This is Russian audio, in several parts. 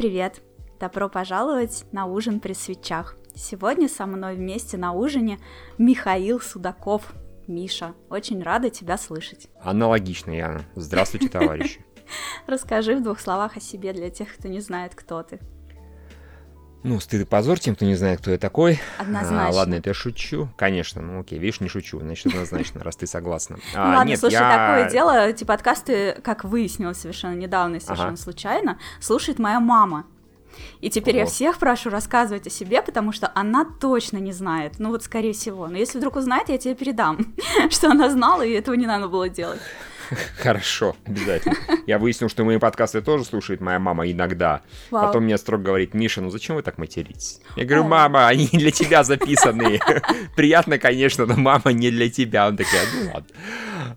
привет! Добро пожаловать на ужин при свечах. Сегодня со мной вместе на ужине Михаил Судаков. Миша, очень рада тебя слышать. Аналогично, Яна. Здравствуйте, товарищи. Расскажи в двух словах о себе для тех, кто не знает, кто ты. Ну, стыд и позор тем, кто не знает, кто я такой. Однозначно. А, ладно, это я шучу. Конечно, ну окей, видишь, не шучу, значит, однозначно, раз ты согласна. А, ладно, нет, слушай, я... такое дело, эти подкасты, как выяснилось совершенно недавно и совершенно ага. случайно, слушает моя мама. И теперь я всех прошу рассказывать о себе, потому что она точно не знает. Ну вот, скорее всего. Но если вдруг узнает, я тебе передам, что она знала, и этого не надо было делать. Хорошо, обязательно. Я выяснил, что мои подкасты тоже слушает моя мама иногда. Вау. Потом мне строго говорит, Миша, ну зачем вы так материтесь? Я говорю, мама, они для тебя записаны. Приятно, конечно, но мама не для тебя. Он такой, ну ладно.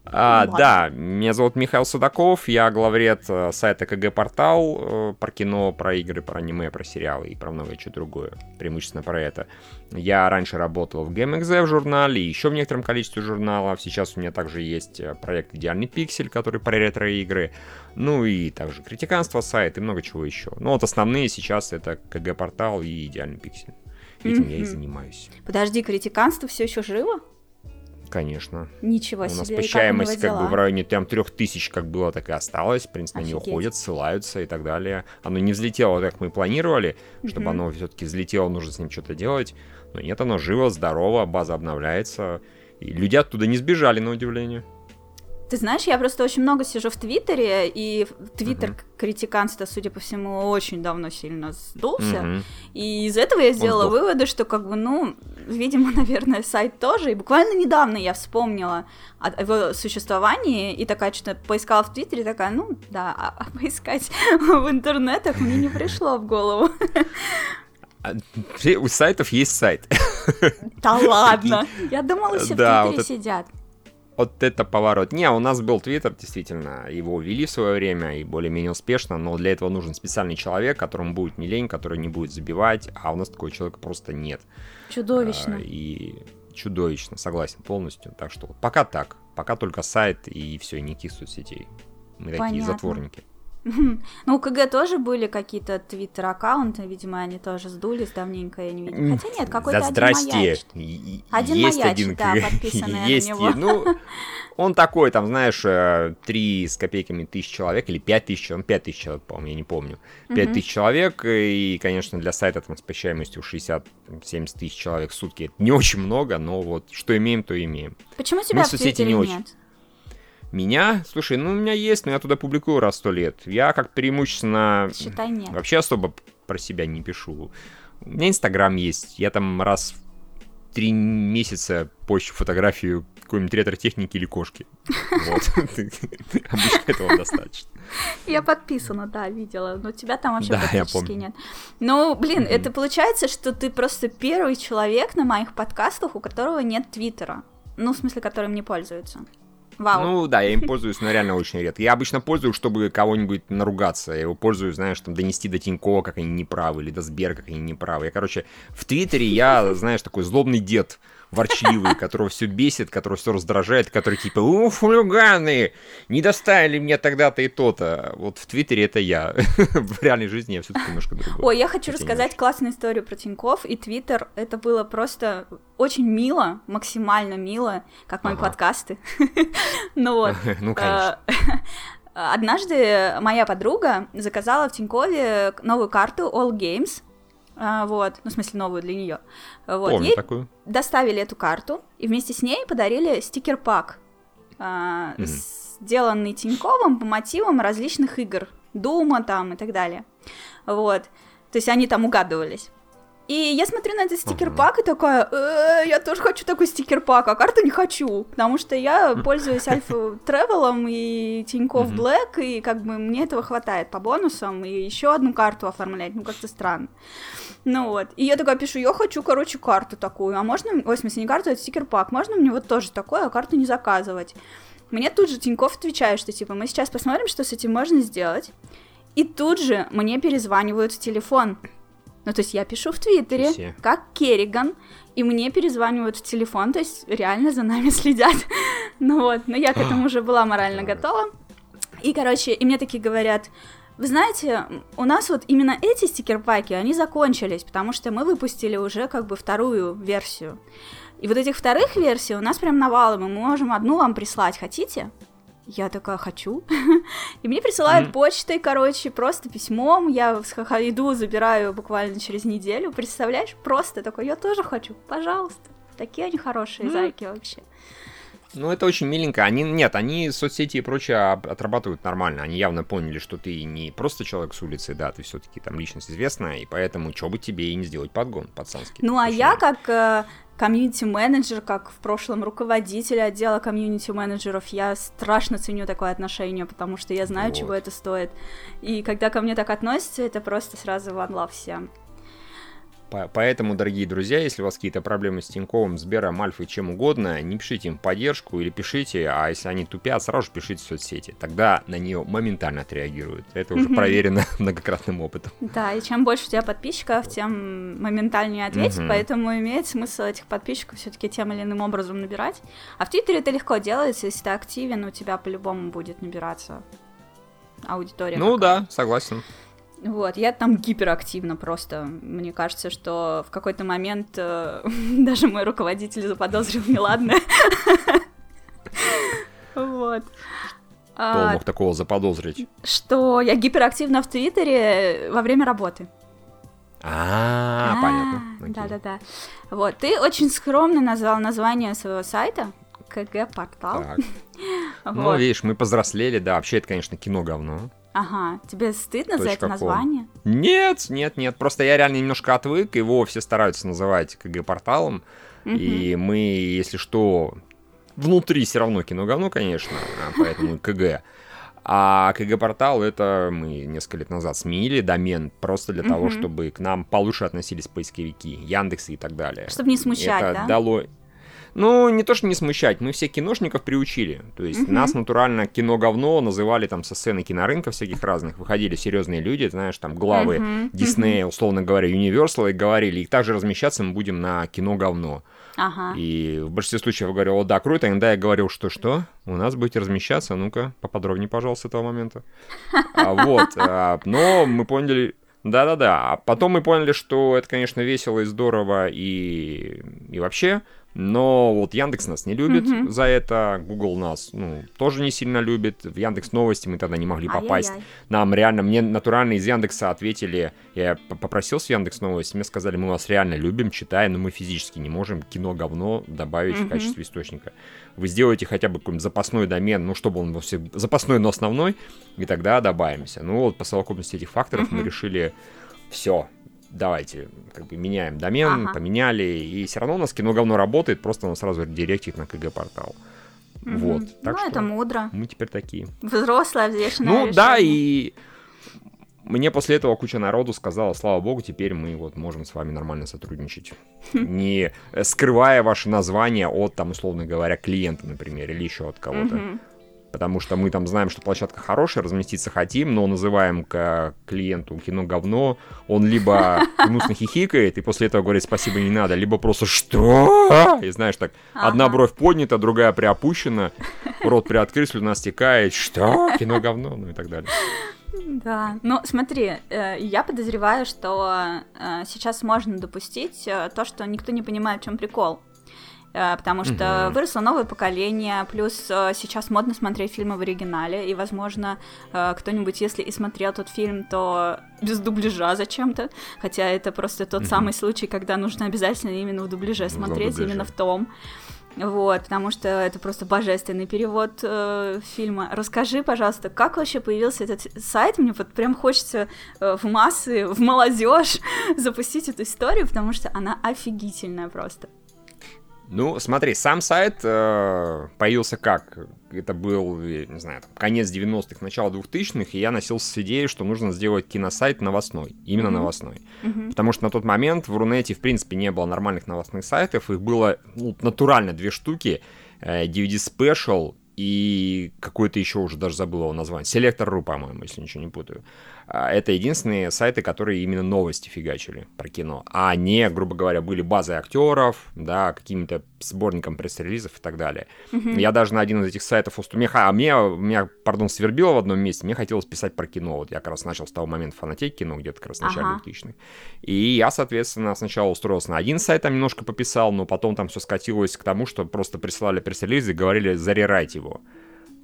А, да, меня зовут Михаил Судаков, я главред э, сайта КГ Портал э, про кино, про игры, про аниме, про сериалы и про многое что другое, преимущественно про это. Я раньше работал в GameXZ в журнале, еще в некотором количестве журналов. Сейчас у меня также есть э, проект «Идеальный пиксель», который про ретро-игры. Ну и также критиканство сайт и много чего еще. Ну вот основные сейчас это КГ-портал и «Идеальный пиксель». Этим mm-hmm. я и занимаюсь. Подожди, критиканство все еще живо? Конечно. Ничего себе. У нас посещаемость как бы в районе там трех тысяч как было, так и осталось. В принципе, Офигеть. они уходят, ссылаются и так далее. Оно не взлетело, как мы планировали, чтобы оно все-таки взлетело, нужно с ним что-то делать. Но нет, оно живо, здорово, база обновляется. И люди оттуда не сбежали, на удивление. Ты знаешь, я просто очень много сижу в Твиттере, и Твиттер критиканство, судя по всему, очень давно сильно сдулся. Uh-huh. И из этого я сделала выводы, что, как бы, ну, видимо, наверное, сайт тоже. И буквально недавно я вспомнила о его существовании, и такая что-то поискала в Твиттере, такая, ну, да, а, а поискать в интернетах мне не пришло в голову. А, у сайтов есть сайт. Да ладно. Я думала, все да, в Твиттере вот сидят. Вот это поворот. Не, у нас был Твиттер, действительно, его ввели в свое время и более-менее успешно, но для этого нужен специальный человек, которому будет не лень, который не будет забивать, а у нас такого человека просто нет. Чудовищно. А, и чудовищно, согласен полностью. Так что пока так, пока только сайт и все, никаких соцсетей. Мы Понятно. такие затворники. Ну, у КГ тоже были какие-то твиттер-аккаунты, видимо, они тоже сдулись давненько, я не видела. Хотя нет, какой-то да, один маяч. Один есть маяч, один да, подписанный есть, на него. Ну, он такой, там, знаешь, э, три с копейками тысяч человек, или пять тысяч, он пять тысяч человек, по-моему, я не помню. Пять тысяч человек, и, конечно, для сайта там с посещаемостью 60-70 тысяч человек в сутки это не очень много, но вот что имеем, то имеем. Почему тебя Мы в Твиттере не очень. Меня? Слушай, ну у меня есть, но я туда публикую раз в сто лет. Я как преимущественно... Считай, нет. Вообще особо про себя не пишу. У меня Инстаграм есть. Я там раз в три месяца пощу фотографию какой-нибудь ретро-техники или кошки. Вот. Обычно этого достаточно. Я подписана, да, видела. Но тебя там вообще практически нет. Ну, блин, это получается, что ты просто первый человек на моих подкастах, у которого нет Твиттера. Ну, в смысле, которым не пользуется. Вау. Ну да, я им пользуюсь, но реально очень редко. Я обычно пользуюсь, чтобы кого-нибудь наругаться. Я его пользуюсь, знаешь, там донести до Тинькова, как они неправы, или до Сбера, как они неправы. Я, короче, в Твиттере я, знаешь, такой злобный дед, ворчливый, которого все бесит, которого все раздражает, который типа, уф, хулиганы, не доставили мне тогда-то и то-то. Вот в Твиттере это я. в реальной жизни я все-таки немножко другой. Ой, я хочу рассказать классную историю про Тиньков и Твиттер. Это было просто очень мило, максимально мило, как мои подкасты. ну вот. ну, конечно. Однажды моя подруга заказала в Тинькове новую карту All Games, а, вот, ну, в смысле, новую для нее. Вот. Помню Ей такую. доставили эту карту, и вместе с ней подарили стикер-пак, а, mm-hmm. сделанный Тиньковым по мотивам различных игр, Дума там и так далее. Вот. То есть они там угадывались. И я смотрю на этот стикер-пак и такая, э, я тоже хочу такой стикер-пак, а карту не хочу, потому что я пользуюсь Альфа Тревелом и Тинькофф Блэк, и как бы мне этого хватает по бонусам, и еще одну карту оформлять, ну как-то странно. Ну вот, и я такая пишу, я хочу, короче, карту такую, а можно, ой, в смысле, не карту, а стикер-пак, можно мне вот тоже такое, а карту не заказывать? Мне тут же Тинькофф отвечает, что типа мы сейчас посмотрим, что с этим можно сделать. И тут же мне перезванивают в телефон. Ну, то есть я пишу в Твиттере, Все. как Керриган, и мне перезванивают в телефон, то есть реально за нами следят. ну вот, но я к этому уже была морально готова. И, короче, и мне такие говорят, Вы знаете, у нас вот именно эти стикер-паки, они закончились, потому что мы выпустили уже как бы вторую версию. И вот этих вторых версий у нас прям навалом, и мы можем одну вам прислать, хотите? Я такая, хочу. и мне присылают mm-hmm. почтой, короче, просто письмом. Я иду, забираю буквально через неделю. Представляешь? Просто такой, я тоже хочу, пожалуйста. Такие они хорошие mm-hmm. зайки вообще. Ну, это очень миленько. Они, нет, они соцсети и прочее отрабатывают нормально. Они явно поняли, что ты не просто человек с улицы, да, ты все-таки там личность известная, и поэтому что бы тебе и не сделать подгон пацанский. Ну, а я как э, комьюнити-менеджер, как в прошлом руководитель отдела комьюнити-менеджеров, я страшно ценю такое отношение, потому что я знаю, вот. чего это стоит. И когда ко мне так относятся, это просто сразу one love всем. Поэтому, дорогие друзья, если у вас какие-то проблемы с Тиньковым, Сбером, Альфой, чем угодно, не пишите им поддержку или пишите, а если они тупят, сразу же пишите в соцсети. Тогда на нее моментально отреагируют. Это уже проверено многократным опытом. Да, и чем больше у тебя подписчиков, тем моментальнее ответить, поэтому имеет смысл этих подписчиков все-таки тем или иным образом набирать. А в Твиттере это легко делается, если ты активен, у тебя по-любому будет набираться аудитория. Ну какая. да, согласен. Вот, я там гиперактивно просто. Мне кажется, что в какой-то момент э, даже мой руководитель заподозрил неладное. Вот. Кто а, мог такого заподозрить? Что я гиперактивна в Твиттере во время работы. А, понятно. Да-да-да. Вот, ты очень скромно назвал название своего сайта. КГ-портал. Ну, видишь, мы повзрослели, да, вообще это, конечно, кино говно. Ага, тебе стыдно за это название? Нет, нет, нет, просто я реально немножко отвык, его все стараются называть КГ-порталом, угу. и мы, если что, внутри все равно кино говно, конечно, а поэтому КГ. А КГ-портал это мы несколько лет назад сменили домен просто для того, чтобы к нам получше относились поисковики, Яндексы и так далее. Чтобы не смущать, это да? дало ну, не то, что не смущать, мы все киношников приучили. То есть угу. нас натурально кино-говно называли там со сцены кинорынка всяких разных. Выходили серьезные люди, знаешь, там главы угу. Диснея, условно говоря, Universal, и говорили, и также размещаться мы будем на кино-говно. Ага. И в большинстве случаев я говорил, о, да, круто, иногда я говорил, что что, у нас будете размещаться, ну-ка, поподробнее, пожалуйста, с этого момента. А, вот, а, но мы поняли, да-да-да, а потом мы поняли, что это, конечно, весело и здорово, и, и вообще, но вот Яндекс нас не любит mm-hmm. за это, Google нас ну, тоже не сильно любит. В Яндекс Новости мы тогда не могли попасть. Ай-яй-яй. Нам реально, мне натурально из Яндекса ответили, я попросил с Яндекс Новости, мне сказали, мы вас реально любим, читаем, но мы физически не можем кино говно добавить mm-hmm. в качестве источника. Вы сделаете хотя бы какой-нибудь запасной домен, ну чтобы он все запасной, но основной, и тогда добавимся. Ну вот по совокупности этих факторов mm-hmm. мы решили все, давайте, как бы меняем домен, ага. поменяли, и все равно у нас кино говно работает, просто он сразу директит на КГ-портал. Угу. Вот. Так ну, что это мудро. Мы теперь такие. Взрослая, взвешенная Ну, решение. да, и мне после этого куча народу сказала, слава богу, теперь мы вот можем с вами нормально сотрудничать. Не скрывая ваше название от, там, условно говоря, клиента, например, или еще от кого-то потому что мы там знаем, что площадка хорошая, разместиться хотим, но называем к клиенту кино говно, он либо гнусно хихикает и после этого говорит спасибо не надо, либо просто что? И знаешь так, ага. одна бровь поднята, другая приопущена, рот приоткрыт, слюна стекает, что? Кино говно, ну и так далее. Да, ну смотри, э, я подозреваю, что э, сейчас можно допустить э, то, что никто не понимает, в чем прикол. Э, потому что угу. выросло новое поколение, плюс э, сейчас модно смотреть фильмы в оригинале, и, возможно, э, кто-нибудь, если и смотрел тот фильм, то без дубляжа зачем-то, хотя это просто тот угу. самый случай, когда нужно обязательно именно в дубляже смотреть, дубляже. именно в том. Вот, потому что это просто божественный перевод э, фильма. Расскажи, пожалуйста, как вообще появился этот сайт? Мне вот прям хочется э, в массы, в молодежь запустить эту историю, потому что она офигительная просто. Ну, смотри, сам сайт э, появился как? Это был, не знаю, там, конец 90-х, начало 2000-х, и я носился с идеей, что нужно сделать киносайт новостной, именно mm-hmm. новостной. Mm-hmm. Потому что на тот момент в Рунете, в принципе, не было нормальных новостных сайтов, их было ну, натурально две штуки, э, DVD Special и какой-то еще уже даже забыл его название, Selector.ru, по-моему, если ничего не путаю. Это единственные сайты, которые именно новости фигачили про кино, а не, грубо говоря, были базы актеров, да, какими-то сборником пресс-релизов и так далее. Mm-hmm. Я даже на один из этих сайтов уступил, а мне, меня, пардон, свербило в одном месте, мне хотелось писать про кино, вот я как раз начал с того момента фанатеть кино, где-то как раз в начале ага. 2000 И я, соответственно, сначала устроился на один сайт, там немножко пописал, но потом там все скатилось к тому, что просто присылали пресс-релизы и говорили зарерать его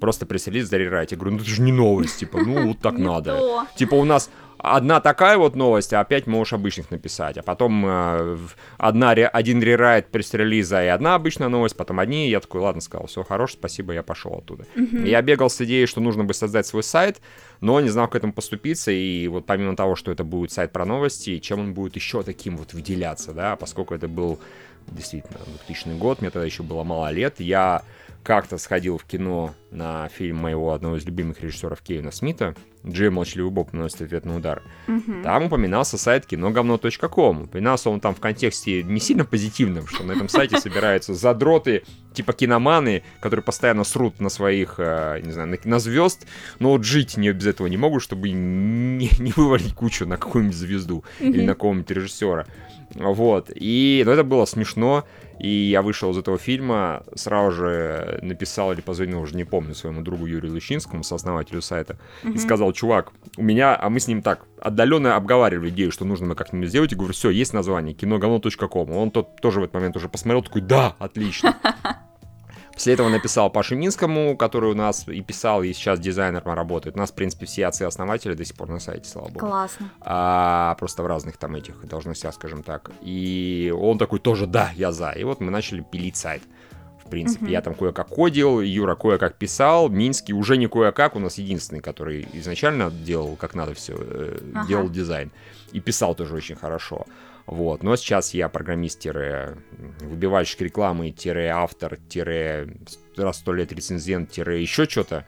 просто пресс-релиз зарерать. Я говорю, ну это же не новость, типа, ну вот так надо. Типа у нас одна такая вот новость, а опять можешь обычных написать. А потом э, одна, один рерайт пресс-релиза и одна обычная новость, потом одни. Я такой, ладно, сказал, все хорошо, спасибо, я пошел оттуда. Mm-hmm. Я бегал с идеей, что нужно бы создать свой сайт, но не знал, к этому поступиться. И вот помимо того, что это будет сайт про новости, чем он будет еще таким вот выделяться, да, поскольку это был действительно 2000 год, мне тогда еще было мало лет, я как-то сходил в кино на фильм моего одного из любимых режиссеров Кевина Смита «Джей Молчаливый Боб наносит ответный удар». Угу. Там упоминался сайт киноговно.ком. Упоминался он там в контексте не сильно позитивном, что на этом сайте собираются задроты, типа киноманы, которые постоянно срут на своих, э, не знаю, на, на звезд, но вот жить не без этого не могут, чтобы не, не вывалить кучу на какую-нибудь звезду угу. или на какого-нибудь режиссера. Вот. И ну, это было смешно. И я вышел из этого фильма, сразу же написал или позвонил, уже не помню, своему другу Юрию Лущинскому, сооснователю сайта, mm-hmm. и сказал, чувак, у меня, а мы с ним так отдаленно обговаривали идею, что нужно мы как-нибудь сделать, и говорю, все, есть название, киноговно.ком. Он тот тоже в этот момент уже посмотрел, такой, да, отлично. После этого написал Паше Минскому, который у нас и писал, и сейчас дизайнером работает. У нас, в принципе, все отцы-основатели до сих пор на сайте, слава богу. Классно. А, просто в разных там этих должностях, скажем так. И он такой тоже, да, я за. И вот мы начали пилить сайт. Принципе, uh-huh. я там кое-как кодил, Юра кое-как писал, Минский уже не кое-как, у нас единственный, который изначально делал как надо все, э, uh-huh. делал дизайн. И писал тоже очень хорошо. Вот. Но сейчас я программист-выбивальщик рекламы-автор- раз сто лет рецензент- еще что-то,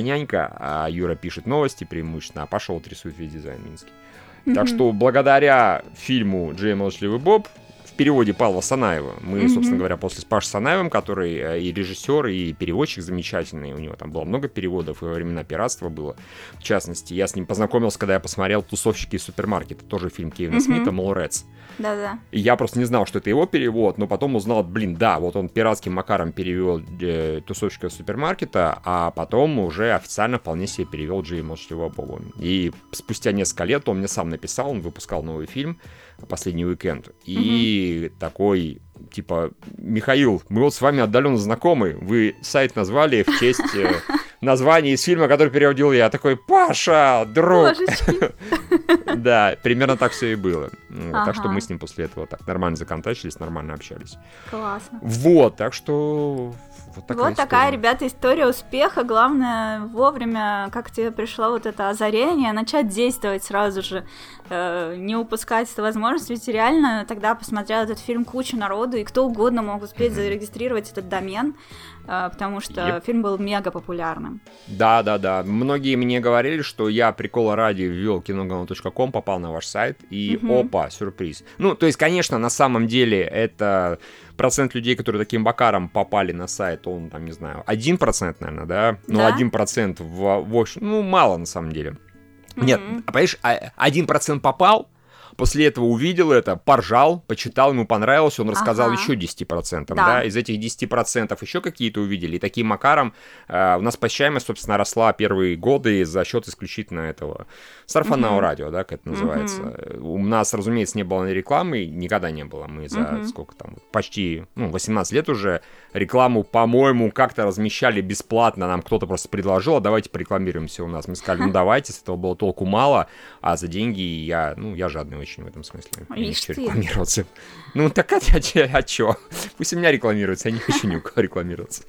нянька, а Юра пишет новости преимущественно, а пошел рисует весь дизайн Минский. Mm-hmm. Так что благодаря фильму «Джей Молчаливый Боб» переводе Павла Санаева. Мы, mm-hmm. собственно говоря, после с Пашей Санаевым, который э, и режиссер, и переводчик замечательный, у него там было много переводов, и во времена пиратства было, в частности. Я с ним познакомился, когда я посмотрел «Тусовщики из супермаркета», тоже фильм Кевина mm-hmm. Смита «Молрец». Да-да. И я просто не знал, что это его перевод, но потом узнал, блин, да, вот он пиратским макаром перевел э, «Тусовщика из супермаркета», а потом уже официально вполне себе перевел Джей Молчаливого Боба. И спустя несколько лет он мне сам написал, он выпускал новый фильм, последний уикенд. И угу. такой, типа, Михаил, мы вот с вами отдаленно знакомы, вы сайт назвали в честь э, названия из фильма, который переводил я. Такой, Паша, друг! Да, примерно так все и было. Так что мы с ним после этого так нормально законтачились, нормально общались. Классно. Вот, так что вот такая, вот такая ребята, история успеха. Главное вовремя, как тебе пришло вот это озарение, начать действовать сразу же, э, не упускать эту возможность. Ведь реально тогда посмотрел этот фильм куча народу, и кто угодно мог успеть зарегистрировать этот домен, потому что yep. фильм был мега популярным. Да, да, да. Многие мне говорили, что я прикола ради ввел киногалон.ком, попал на ваш сайт, и mm-hmm. опа, сюрприз. Ну, то есть, конечно, на самом деле это процент людей, которые таким бакаром попали на сайт, он, там, не знаю, 1%, наверное, да? Ну, да? 1% в, в общем, ну, мало на самом деле. Mm-hmm. Нет, а, понимаешь, 1% а, попал, После этого увидел это, поржал, почитал, ему понравилось, он рассказал ага. еще 10%. Да. да. Из этих 10% еще какие-то увидели. И таким макаром э, у нас посещаемость, собственно, росла первые годы за счет исключительно этого сарафанного угу. радио, да, как это называется. Угу. У нас, разумеется, не было рекламы, никогда не было. Мы за угу. сколько там, почти, ну, 18 лет уже рекламу, по-моему, как-то размещали бесплатно. Нам кто-то просто предложил, а давайте порекламируемся у нас. Мы сказали, ну давайте, с этого было толку мало, а за деньги я, ну, я жадный очень в этом смысле. Я не хочу рекламироваться. Ну, так а, а, а чё? Пусть у меня рекламируется, я не хочу ни у кого рекламироваться.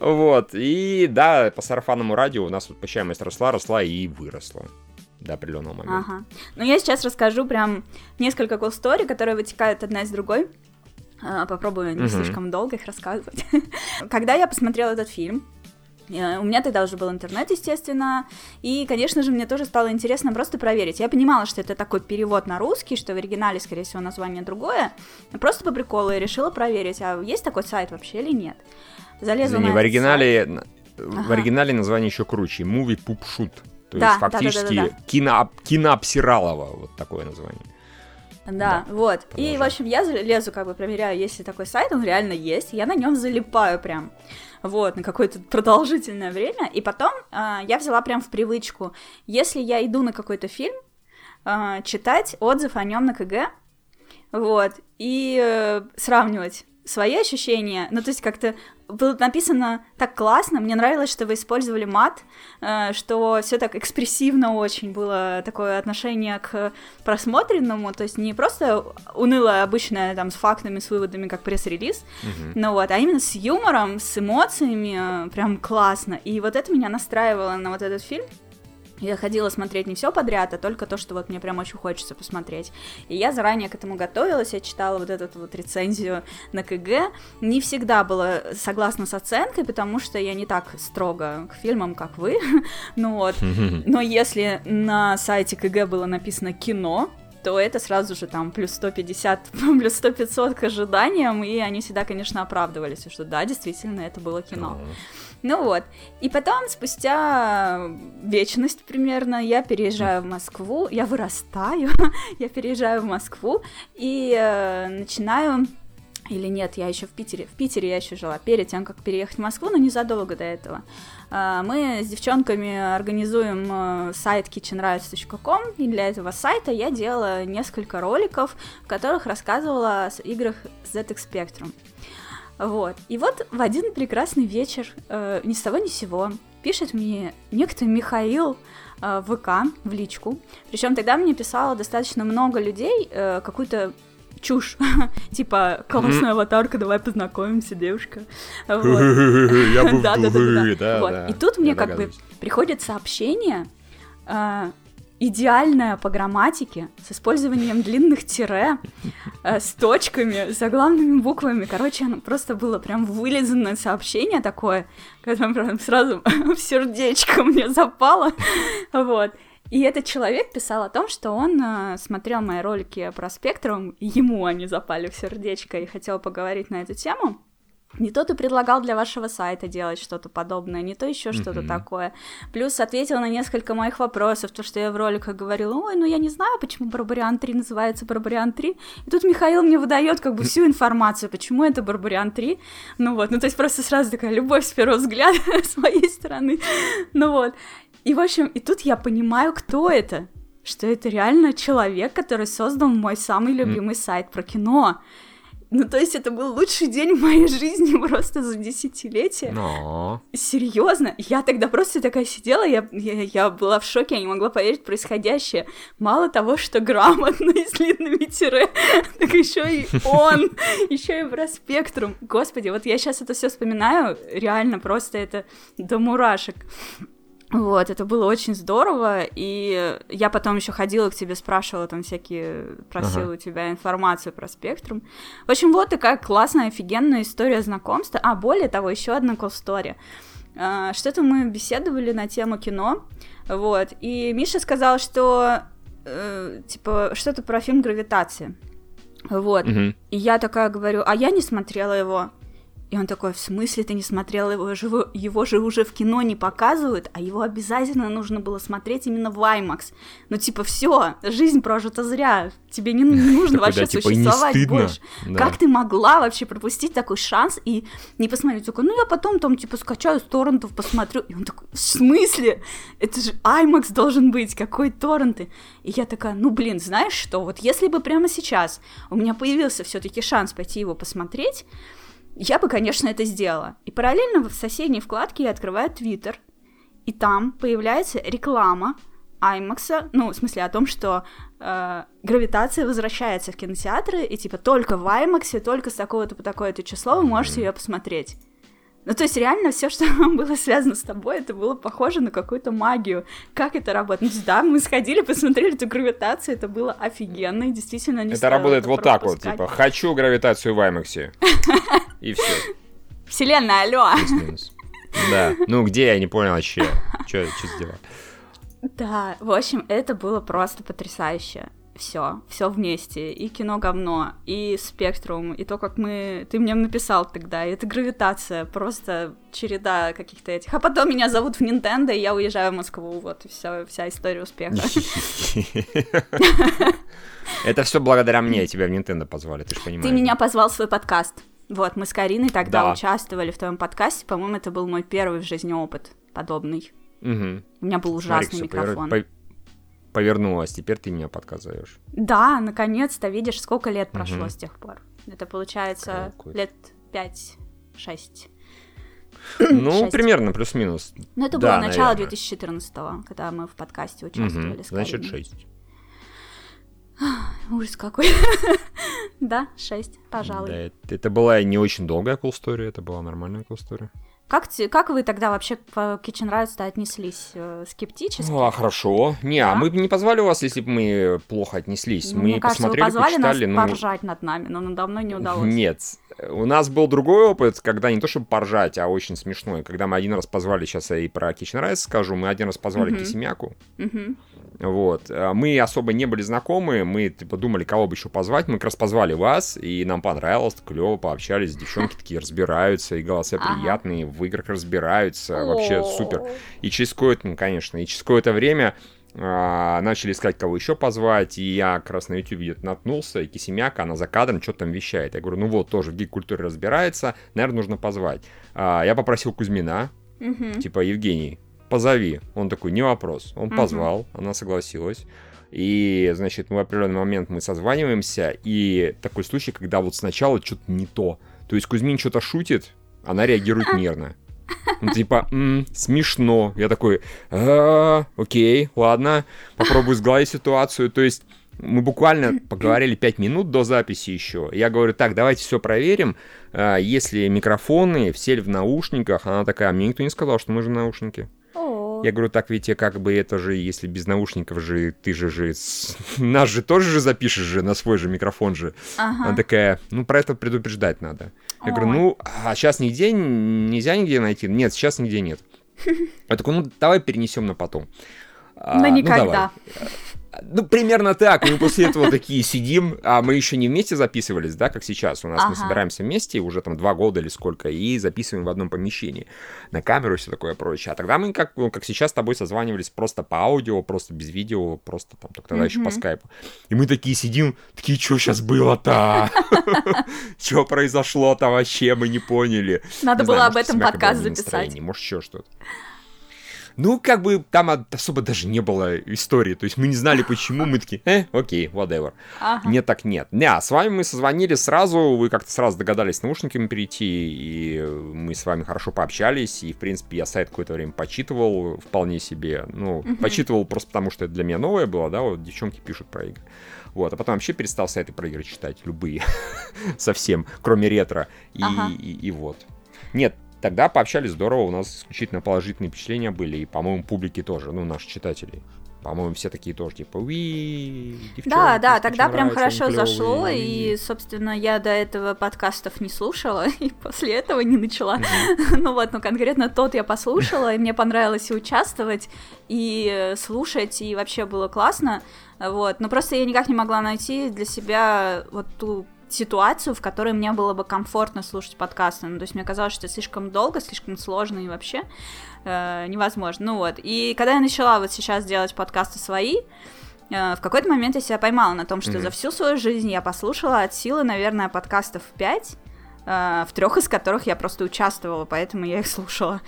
Вот, и да, по сарафанному радио у нас вот посещаемость росла, росла и выросла до определенного момента. Ага. Ну, я сейчас расскажу прям несколько cool story, которые вытекают одна из другой. А, попробую не угу. слишком долго их рассказывать. Когда я посмотрела этот фильм, Э, у меня тогда уже был интернет, естественно, и, конечно же, мне тоже стало интересно просто проверить. Я понимала, что это такой перевод на русский, что в оригинале, скорее всего, название другое. Просто по приколу я решила проверить, а есть такой сайт вообще или нет. Залезла Извини, на в оригинале, сайт. в оригинале название еще круче. Movie Poop Shoot. То Да, есть да, да, да, фактически да, да. кино, кинообсиралово, вот такое название. Да, Да, вот. И, продолжай. в общем, я лезу, как бы проверяю, есть ли такой сайт, он реально есть, я на нем залипаю прям. Вот, на какое-то продолжительное время. И потом а, я взяла прям в привычку, если я иду на какой-то фильм, а, читать отзыв о нем на КГ, вот, и э, сравнивать свои ощущения. Ну, то есть как-то было написано так классно, мне нравилось, что вы использовали мат, э, что все так экспрессивно очень было такое отношение к просмотренному, то есть не просто унылое обычное там с фактами, с выводами, как пресс-релиз, Мгм. ну вот, а именно с юмором, с эмоциями, э, прям классно. И вот это меня настраивало на вот этот фильм. Я ходила смотреть не все подряд, а только то, что вот мне прям очень хочется посмотреть. И я заранее к этому готовилась, я читала вот эту вот рецензию на КГ. Не всегда была согласна с оценкой, потому что я не так строго к фильмам, как вы. Ну вот. Но если на сайте КГ было написано кино, то это сразу же там плюс 150, плюс 100 500 к ожиданиям, и они всегда, конечно, оправдывались, что да, действительно, это было кино. Ну вот. И потом, спустя вечность примерно, я переезжаю в Москву, я вырастаю, я переезжаю в Москву и э, начинаю... Или нет, я еще в Питере. В Питере я еще жила перед тем, как переехать в Москву, но незадолго до этого. А, Мы с девчонками организуем э, сайт kitchenrights.com, и для этого сайта я делала несколько роликов, в которых рассказывала о играх ZX Spectrum. Вот. И вот в один прекрасный вечер, э, ни с того ни с сего, пишет мне некто Михаил э, ВК, в личку. Причем тогда мне писало достаточно много людей э, какую-то чушь. типа, классная аватарка, давай познакомимся, девушка. Я был Да, да, да. И тут мне как бы приходит сообщение, идеальное по грамматике, с использованием длинных тире, э, с точками, заглавными буквами. Короче, оно просто было прям вылизанное сообщение такое, когда прям сразу в сердечко мне запало. Вот. И этот человек писал о том, что он э, смотрел мои ролики про спектрум, ему они запали в сердечко и хотел поговорить на эту тему. Не то ты предлагал для вашего сайта делать что-то подобное, не то еще что-то Мгм. такое. Плюс ответил на несколько моих вопросов, то, что я в роликах говорила, ой, ну я не знаю, почему Барбариан 3 называется Барбариан 3. И тут Михаил мне выдает как бы всю информацию, почему это Барбариан 3. Ну вот, ну то есть просто сразу такая любовь с первого взгляда с моей стороны. Ну вот. И, в общем, и тут я понимаю, кто это. Что это реально человек, который создал мой самый любимый сайт про кино. Ну, то есть это был лучший день в моей жизни просто за десятилетие. Но. Серьезно, я тогда просто такая сидела, я, я, я была в шоке, я не могла поверить в происходящее. Мало того, что грамотно и с длинными тире, так еще и он, еще и про спектрум. Господи, вот я сейчас это все вспоминаю, реально просто это до мурашек. Вот, это было очень здорово, и я потом еще ходила к тебе, спрашивала там всякие, просила Ага. у тебя информацию про спектрум. В общем, вот такая классная, офигенная история знакомства. А, более того, еще одна колл-стори. А, Что-то мы беседовали на тему кино, вот, и Миша сказал, что, э, типа, что-то про фильм «Гравитация». Вот, Мгм. и я такая говорю, а я не смотрела его. И он такой, в смысле ты не смотрела его? же Его же уже в кино не показывают, а его обязательно нужно было смотреть именно в IMAX. Ну, типа, все, жизнь прожита зря. Тебе не, нужно вообще типа, существовать больше. Как ты могла вообще пропустить такой шанс и не посмотреть? Такой, ну я потом там типа скачаю с торрентов, посмотрю. И он такой, в смысле? Это же IMAX должен быть, какой торренты? И я такая, ну блин, знаешь что, вот если бы прямо сейчас у меня появился все-таки шанс пойти его посмотреть, я бы, конечно, это сделала. И параллельно в соседней вкладке я открываю Твиттер, и там появляется реклама IMAX, ну, в смысле о том, что э, гравитация возвращается в кинотеатры, и типа только в IMAX, только с такого-то по такое-то число вы можете ее посмотреть. Ну, то есть реально все, что было связано с тобой, это было похоже на какую-то магию. Как это работает? Ну, да, мы сходили, посмотрели эту гравитацию, это было офигенно, и действительно не Это работает вот так вот, типа, хочу гравитацию в IMAX. И все, Вселенная, алло! Да. Ну, где, я не понял вообще. Что за дела? Да, в общем, это было просто потрясающе. Все, все вместе, и кино говно, и спектрум, и то, как мы... Ты мне написал тогда, и это гравитация, просто череда каких-то этих. А потом меня зовут в Nintendo, и я уезжаю в Москву, вот, и все, вся история успеха. Это все благодаря мне тебя в Nintendo позвали, ты же понимаешь. Ты меня позвал в свой подкаст. Вот, мы с Кариной тогда да. участвовали в твоем подкасте. По-моему, это был мой первый в жизни опыт подобный. Угу. У меня был ужасный Смотри, микрофон. Повер... Повернулась, теперь ты меня подказываешь. Да, наконец-то, видишь, сколько лет прошло угу. с тех пор. Это получается Какой? лет 5-6. Ну, 6. примерно, плюс-минус. Ну, это да, было начало 2014-го, когда мы в подкасте участвовали. Угу, значит, 6. Ужас какой. да, 6, пожалуй. Да, это, это была не очень долгая cool story, это была нормальная cool story. Как, как вы тогда вообще к Kitchen Rights отнеслись? Э, скептически? Ну, а хорошо. Не, а да? мы бы не позвали вас, если бы мы плохо отнеслись. Ну, мы мне кажется, посмотрели, вы позвали почитали, нас но... поржать над нами, но надо мной не удалось. Нет. У нас был другой опыт, когда не то чтобы поржать, а очень смешной. Когда мы один раз позвали, сейчас я и про Kitchen Rights скажу, мы один раз позвали uh-huh. Кисемяку. Uh-huh. Вот. А мы особо не были знакомы, мы типа, думали, кого бы еще позвать. Мы как раз позвали вас, и нам понравилось, клево, пообщались. Девчонки такие разбираются, и голоса приятные, в играх разбираются. Вообще супер. И через какое-то, ну, конечно, и через какое-то время а, начали искать, кого еще позвать, и я как раз на YouTube где-то наткнулся, и Кисемяка, она за кадром что-то там вещает. Я говорю, ну вот, тоже в гик-культуре разбирается, наверное, нужно позвать. А, я попросил Кузьмина, угу. типа, Евгений, позови. Он такой, не вопрос. Он позвал, она согласилась. И, значит, в определенный момент мы созваниваемся, и такой случай, когда вот сначала что-то не то. То есть Кузьмин что-то шутит, она реагирует нервно. Ну, типа, м-м, смешно. Я такой, а, окей, ладно, попробую сгладить ситуацию. То есть мы буквально поговорили 5 минут до записи еще. Я говорю, так, давайте все проверим. А, если микрофоны, все в наушниках, она такая, «А мне никто не сказал, что мы же наушники. Я говорю, так ведь как бы это же, если без наушников же, ты же же, нас же тоже же запишешь же на свой же микрофон же. Ага. Она такая, ну про это предупреждать надо. Я Ой. говорю, ну, а сейчас нигде, нельзя нигде найти? Нет, сейчас нигде нет. Я такой, ну давай перенесем на потом. На а, никогда. Ну, примерно так. Мы после этого такие сидим, а мы еще не вместе записывались, да, как сейчас. У нас ага. мы собираемся вместе уже там два года или сколько, и записываем в одном помещении на камеру и все такое прочее. А тогда мы, как, ну, как сейчас, с тобой созванивались просто по аудио, просто без видео, просто там, только тогда еще по скайпу. И мы такие сидим, такие, что сейчас было-то? Что произошло-то вообще, мы не поняли. Надо было об этом подкаст записать. Может, еще что-то. Ну, как бы там особо даже не было истории. То есть мы не знали, почему. Мы такие, э, окей, whatever. Ага. Нет, так нет. Не, а с вами мы созвонили сразу. Вы как-то сразу догадались с наушниками перейти. И мы с вами хорошо пообщались. И, в принципе, я сайт какое-то время почитывал вполне себе. Ну, угу. почитывал просто потому, что это для меня новое было, да, вот девчонки пишут про игры. Вот, а потом вообще перестал сайты про игры читать, любые, совсем, кроме ретро. И, ага. и, и вот. Нет, Тогда пообщались здорово, у нас исключительно положительные впечатления были, и, по-моему, публики тоже, ну, наших читателей. По-моему, все такие тоже, типа, уи, Да, да, тогда прям хорошо зашло, и, собственно, я до этого подкастов не слушала, и после этого не начала. ну вот, ну конкретно тот я послушала, и мне понравилось и участвовать, и слушать, и вообще было классно, вот. Но просто я никак не могла найти для себя вот ту ситуацию, в которой мне было бы комфортно слушать подкасты. Ну, то есть мне казалось, что это слишком долго, слишком сложно и вообще э, невозможно. Ну вот. И когда я начала вот сейчас делать подкасты свои, э, в какой-то момент я себя поймала на том, что mm-hmm. за всю свою жизнь я послушала от силы, наверное, подкастов 5, э, в трех из которых я просто участвовала, поэтому я их слушала.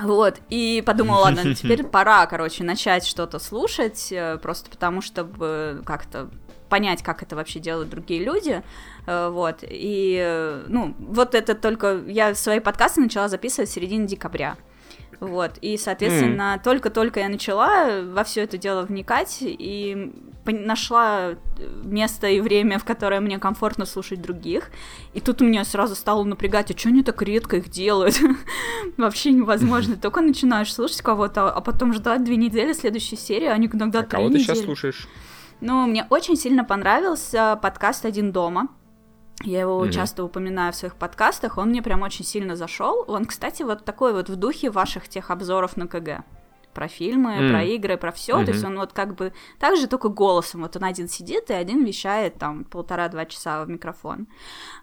Вот, и подумала, ладно, теперь пора, короче, начать что-то слушать, э, просто потому, чтобы как-то понять, как это вообще делают другие люди, э, вот, и, ну, вот это только, я свои подкасты начала записывать в середине декабря, вот, и, соответственно, mm. только-только я начала во все это дело вникать и нашла место и время, в которое мне комфортно слушать других, и тут меня сразу стало напрягать, а что они так редко их делают? Вообще невозможно, только начинаешь слушать кого-то, а потом ждать две недели следующей серии, а они иногда а три кого недели. ты сейчас слушаешь? Ну, мне очень сильно понравился подкаст «Один дома». Я его mm-hmm. часто упоминаю в своих подкастах, он мне прям очень сильно зашел. Он, кстати, вот такой вот в духе ваших тех обзоров на КГ. Про фильмы, mm. про игры, про все. Mm-hmm. То есть он вот как бы так же, только голосом. Вот он один сидит и один вещает там полтора-два часа в микрофон.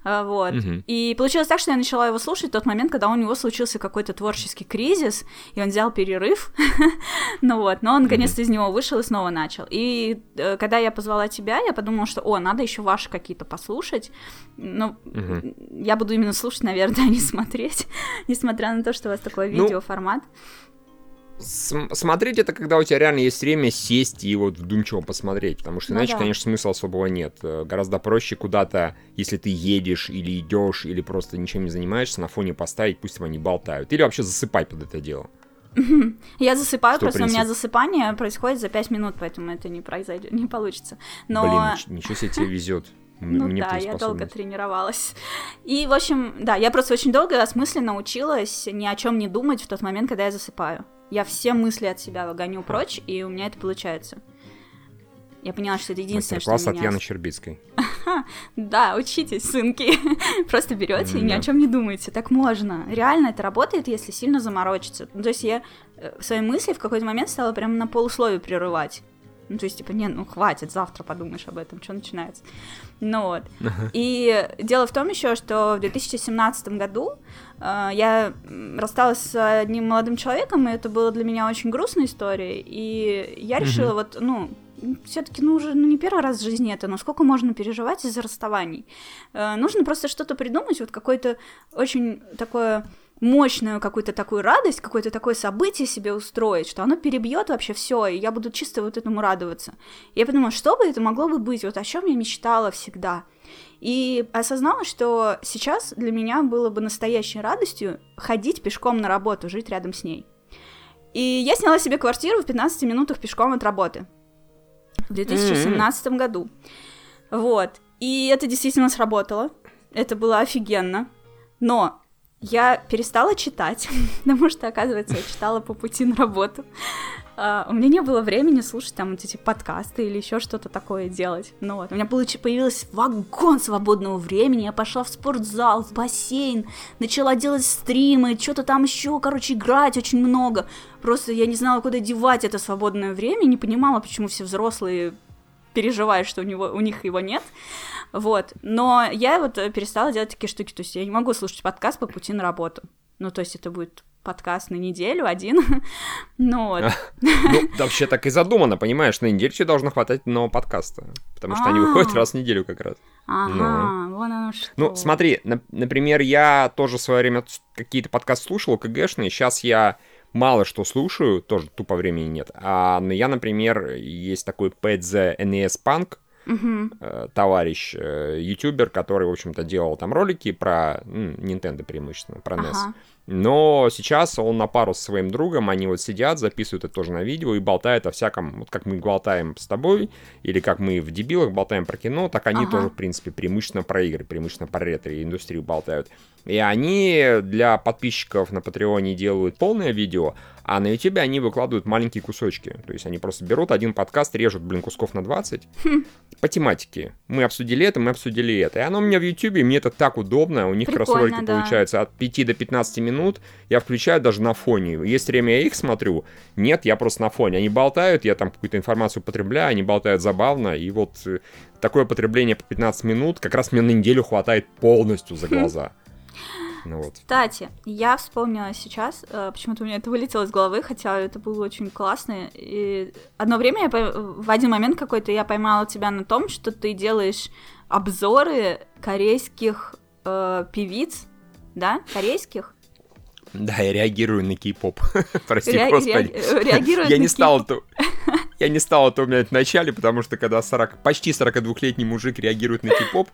А, вот. Mm-hmm. И получилось так, что я начала его слушать в тот момент, когда у него случился какой-то творческий кризис, и он взял перерыв. ну вот, но он наконец-то из него вышел и снова начал. И э, когда я позвала тебя, я подумала, что, о, надо еще ваши какие-то послушать. Ну, я буду именно слушать, наверное, а не смотреть, несмотря на то, что у вас такой ну, видеоформат. Смотреть это когда у тебя реально есть время сесть и вот вдумчиво посмотреть, потому что ну, иначе, да. конечно, смысла особого нет. Э, гораздо проще куда-то, если ты едешь или идешь, или просто ничем не занимаешься, на фоне поставить, пусть они болтают. Или вообще засыпать под это дело. Я засыпаю, что, просто принцип... у меня засыпание происходит за 5 минут, поэтому это не произойдет, не получится. Но... Блин, ничего себе тебе везет. Ну Мне да, я долго тренировалась. И, в общем, да, я просто очень долго осмысленно училась ни о чем не думать в тот момент, когда я засыпаю. Я все мысли от себя выгоню прочь, и у меня это получается. Я поняла, что это единственное, что меня... от Яны Щербицкой. Да, учитесь, сынки. Просто берете и ни о чем не думаете. Так можно. Реально это работает, если сильно заморочиться. Ну, то есть я э, свои мысли в какой-то момент стала прямо на полусловие прерывать. Ну, то есть, типа, не, ну хватит, завтра подумаешь об этом, что начинается. Ну вот. И дело в том еще, что в 2017 году э, я рассталась с одним молодым человеком, и это было для меня очень грустной историей. И я решила, вот, ну, все-таки, ну, уже ну, не первый раз в жизни это, но сколько можно переживать из-за расставаний? Э, нужно просто что-то придумать, вот какое-то очень такое мощную какую-то такую радость, какое-то такое событие себе устроить, что оно перебьет вообще все, и я буду чисто вот этому радоваться. Я подумала, что бы это могло бы быть, вот о чем я мечтала всегда. И осознала, что сейчас для меня было бы настоящей радостью ходить пешком на работу, жить рядом с ней. И я сняла себе квартиру в 15 минутах пешком от работы в 2017 mm-hmm. году. Вот. И это действительно сработало. Это было офигенно. Но я перестала читать, потому что, оказывается, я читала по пути на работу. Uh, у меня не было времени слушать там эти подкасты или еще что-то такое делать. Ну вот, у меня получ- появился вагон свободного времени, я пошла в спортзал, в бассейн, начала делать стримы, что-то там еще, короче, играть очень много. Просто я не знала, куда девать это свободное время, не понимала, почему все взрослые переживают, что у, него, у них его нет. Вот. Но я вот э, перестала делать такие штуки. То есть я не могу слушать подкаст по пути на работу. Ну, то есть это будет подкаст на неделю один. ну вот. ну, вообще так и задумано, понимаешь, на неделю тебе должно хватать нового подкаста. Потому что они выходят раз в неделю как раз. Ага, вон оно что. Ну, смотри, например, я тоже в свое время какие-то подкасты слушал, КГшные. Сейчас я мало что слушаю, тоже тупо времени нет. А я, например, есть такой PZ NES Punk, uh товарищ, э, ютубер, который, в общем-то, делал там ролики про Nintendo преимущественно, про NES. Но сейчас он на пару со своим другом, они вот сидят, записывают это тоже на видео и болтают о всяком, вот как мы болтаем с тобой, или как мы в дебилах болтаем про кино, так они ага. тоже, в принципе, преимущественно про игры, преимущественно про ретро-индустрию болтают. И они для подписчиков на Патреоне делают полное видео, а на YouTube они выкладывают маленькие кусочки. То есть они просто берут один подкаст, режут, блин, кусков на 20 хм. по тематике. Мы обсудили это, мы обсудили это. И оно у меня в YouTube, и мне это так удобно. У них Прикольно, кроссворки да. получаются от 5 до 15 минут. Я включаю даже на фоне. Есть время, я их смотрю. Нет, я просто на фоне. Они болтают, я там какую-то информацию потребляю, они болтают забавно. И вот э, такое потребление по 15 минут как раз мне на неделю хватает полностью за глаза. Ну, вот. Кстати, я вспомнила сейчас, э, почему-то у меня это вылетело из головы, хотя это было очень классно. И одно время я в один момент какой-то я поймала тебя на том, что ты делаешь обзоры корейских э, певиц, да, корейских. Да, я реагирую на кей-поп. Прости, Ре- господи. Ре- я не стал это... Я не стал это упоминать в начале, потому что когда 40, почти 42-летний мужик реагирует на кей-поп,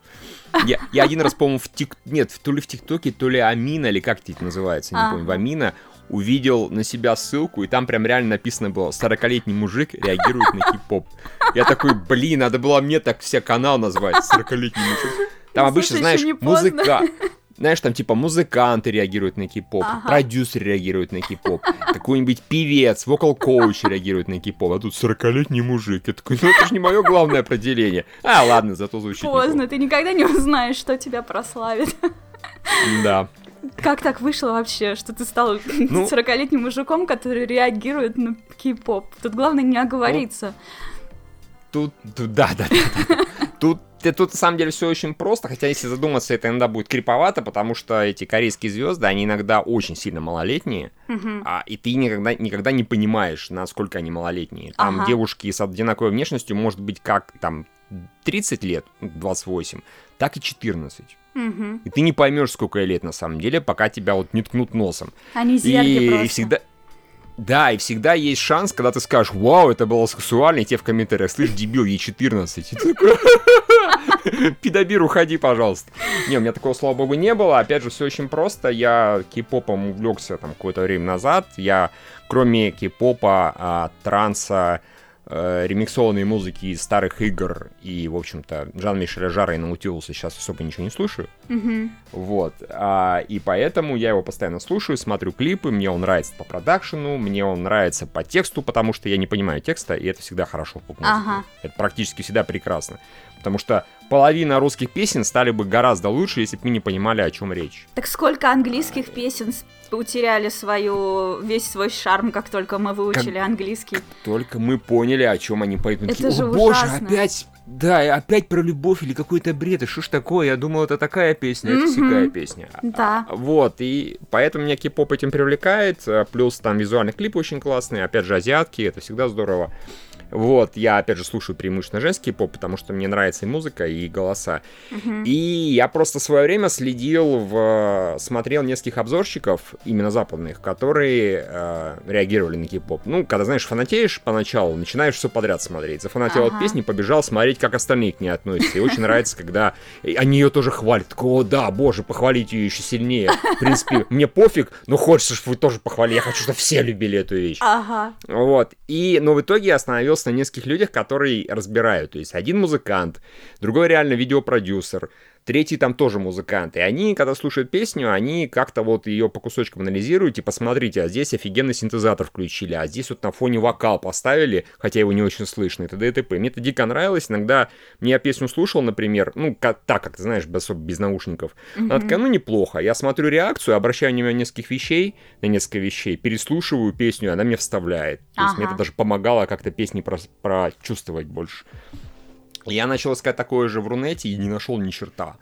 я, я один раз, по-моему, в тик... Нет, то ли в ТикТоке, то ли Амина, или как это называется, не а. помню, в Амина, увидел на себя ссылку, и там прям реально написано было «40-летний мужик реагирует на кей-поп». Я такой, блин, надо было мне так все канал назвать, «40-летний мужик». Там обычно, знаешь, музыка, знаешь, там типа музыканты реагируют на кей-поп, ага. продюсер реагирует на кей-поп, какой-нибудь певец, вокал-коуч реагирует на кей-поп, а тут 40-летний мужик. Я такой, ну это же не мое главное определение. А, ладно, зато звучит Поздно, ты никогда не узнаешь, что тебя прославит. Да. Как так вышло вообще, что ты стал ну, 40-летним мужиком, который реагирует на кей-поп? Тут главное не оговориться. Тут, тут да, да, да. Тут Тут на самом деле все очень просто, хотя если задуматься, это иногда будет криповато, потому что эти корейские звезды, они иногда очень сильно малолетние, uh-huh. а, и ты никогда, никогда не понимаешь, насколько они малолетние. Там ага. девушки с одинаковой внешностью может быть как там 30 лет, 28, так и 14. Угу. И ты не поймешь, сколько ей лет на самом деле, пока тебя вот не ткнут носом. Они и, просто. И всегда, да, и всегда есть шанс, когда ты скажешь, вау, это было сексуально, и тебе в комментариях, слышь, дебил, ей 14. И ты такой, педобир, уходи, пожалуйста. Не, у меня такого, слава богу, не было. Опять же, все очень просто. Я кей-попом увлекся там какое-то время назад. Я, кроме кей-попа, а, транса, э, ремиксованной музыки из старых игр и, в общем-то, Жан-Мишеля Жара и Наутилуса сейчас особо ничего не слушаю. Mm-hmm. Вот. А, и поэтому я его постоянно слушаю, смотрю клипы, мне он нравится по продакшену, мне он нравится по тексту, потому что я не понимаю текста, и это всегда хорошо в поп-музыке. Ага. Это практически всегда прекрасно. Потому что половина русских песен стали бы гораздо лучше, если бы мы не понимали, о чем речь. Так сколько английских песен утеряли свою, весь свой шарм, как только мы выучили как английский. Только мы поняли, о чем они поют. Это такие, же О, боже, опять да, опять про любовь или какой-то бред, и что ж такое? Я думал, это такая песня, это всякая песня. Да. А, вот, и поэтому меня кей-поп этим привлекает, а, плюс там визуальный клип очень классный, опять же, азиатки, это всегда здорово. Вот, я, опять же, слушаю преимущественно женский поп, потому что мне нравится и музыка, и голоса. Uh-huh. И я просто в свое время следил, в... смотрел нескольких обзорщиков, именно западных, которые э, реагировали на кей-поп. Ну, когда, знаешь, фанатеешь поначалу, начинаешь все подряд смотреть. Зафанател uh-huh. от песни, побежал смотреть, как остальные к ней относятся. И очень нравится, когда они ее тоже хвалят. О, да, боже, похвалить ее еще сильнее. В принципе, мне пофиг, но хочется, чтобы вы тоже похвалили. Я хочу, чтобы все любили эту вещь. Ага. Вот. И, но в итоге я остановился на нескольких людях, которые разбирают. То есть один музыкант, другой реально видеопродюсер, третий там тоже музыкант. И они, когда слушают песню, они как-то вот ее по кусочкам анализируют, и посмотрите, а здесь офигенный синтезатор включили, а здесь вот на фоне вокал поставили, хотя его не очень слышно, и т.д. и т.п. Мне это дико нравилось, иногда мне я песню слушал, например, ну, как, так, как ты знаешь, без, без наушников, mm-hmm. она такая, ну, неплохо. Я смотрю реакцию, обращаю внимание на нескольких вещей, на несколько вещей, переслушиваю песню, и она мне вставляет. То ага. есть мне это даже помогало как-то песни про- прочувствовать больше. Я начал искать такое же в Рунете и не нашел ни черта.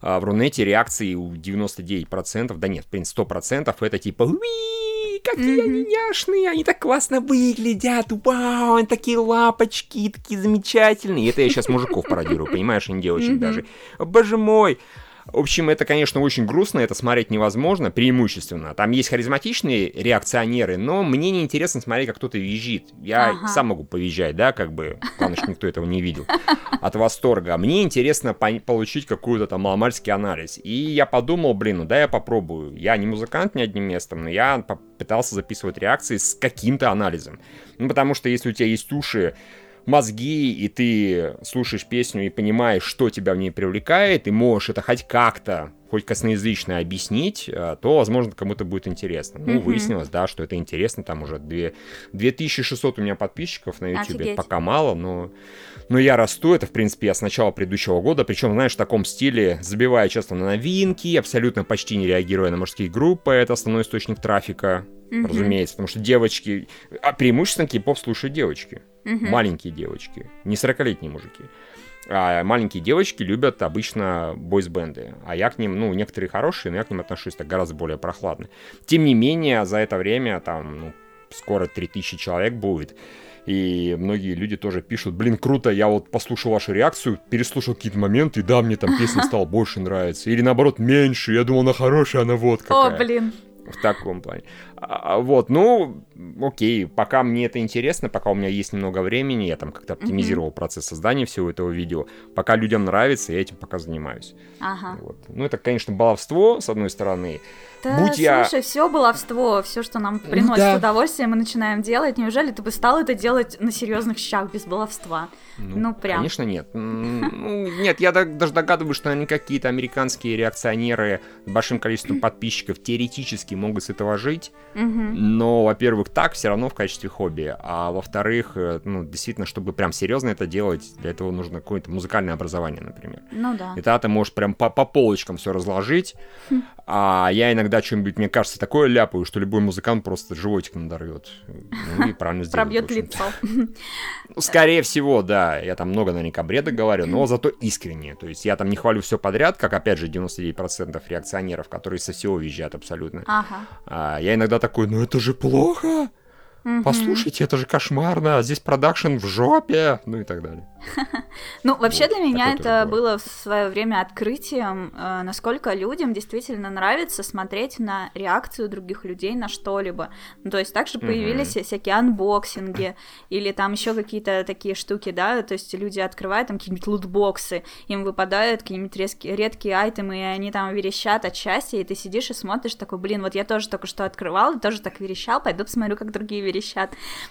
А в Рунете реакции у 99%, да нет, в принципе 100% это типа «Уи, какие mm-hmm. они няшные, они так классно выглядят, вау, они такие лапочки, такие замечательные». Это я сейчас мужиков пародирую, понимаешь, не девочек mm-hmm. даже. Боже мой, в общем, это, конечно, очень грустно, это смотреть невозможно, преимущественно. Там есть харизматичные реакционеры, но мне не интересно смотреть, как кто-то визжит. Я ага. сам могу повизжать, да, как бы, главное, что никто этого не видел, от восторга. Мне интересно по- получить какой-то там маломальский анализ. И я подумал, блин, ну да, я попробую. Я не музыкант ни одним местом, но я попытался записывать реакции с каким-то анализом. Ну, потому что если у тебя есть уши, мозги, и ты слушаешь песню и понимаешь, что тебя в ней привлекает, и можешь это хоть как-то, хоть косноязычно объяснить, э, то, возможно, кому-то будет интересно. Ну, mm-hmm. выяснилось, да, что это интересно, там уже 2, 2600 у меня подписчиков на YouTube, Офигеть. пока мало, но, но я расту, это, в принципе, я с начала предыдущего года, причем, знаешь, в таком стиле, забивая часто на новинки, абсолютно почти не реагируя на мужские группы, это основной источник трафика, mm-hmm. разумеется, потому что девочки, а преимущественно кей-поп слушают девочки, mm-hmm. маленькие девочки, не 40-летние мужики. А маленькие девочки любят обычно бойсбенды, а я к ним, ну, некоторые хорошие, но я к ним отношусь так гораздо более прохладно. Тем не менее, за это время, там, ну, скоро 3000 человек будет, и многие люди тоже пишут, блин, круто, я вот послушал вашу реакцию, переслушал какие-то моменты, и да, мне там песня стала больше нравиться. Или наоборот, меньше, я думал, она хорошая, она вот какая. О, блин. В таком плане. А, вот, ну, окей, пока мне это интересно, пока у меня есть немного времени, я там как-то оптимизировал mm-hmm. процесс создания всего этого видео, пока людям нравится, я этим пока занимаюсь. Ага. Вот. Ну, это, конечно, баловство, с одной стороны. Да, Будь я... слушай, все баловство, все, что нам ну приносит да. удовольствие, мы начинаем делать. Неужели ты бы стал это делать на серьезных щах без баловства? Ну, ну прям. Конечно, нет. Ну, нет, я даже догадываюсь, что они какие-то американские реакционеры с большим количеством подписчиков теоретически могут с этого жить. Но, во-первых, так все равно в качестве хобби. А во-вторых, э, ну, действительно, чтобы прям серьезно это делать, для этого нужно какое-то музыкальное образование, например. Ну да. И тогда ты можешь прям по, по полочкам все разложить. А я иногда что-нибудь, мне кажется, такое ляпаю, что любой музыкант просто животик надорвет. Ну и правильно сделает. Пробьет лицо. Ну, скорее всего, да. Я там много наверняка бреда говорю, но зато искренне. То есть я там не хвалю все подряд, как, опять же, 99% реакционеров, которые со всего визжат абсолютно. Ага. А я иногда такой, ну это же плохо. Послушайте, это же кошмарно, а здесь продакшн в жопе, ну и так далее. Ну, вообще для меня это было в свое время открытием, э, насколько людям действительно нравится смотреть на реакцию других людей на что-либо. Ну, то есть также появились всякие анбоксинги или там еще какие-то такие штуки, да, то есть люди открывают там какие-нибудь лутбоксы, им выпадают какие-нибудь редкие, редкие айтемы, и они там верещат от счастья, и ты сидишь и смотришь такой, блин, вот я тоже только что открывал, тоже так верещал, пойду посмотрю, как другие верещат.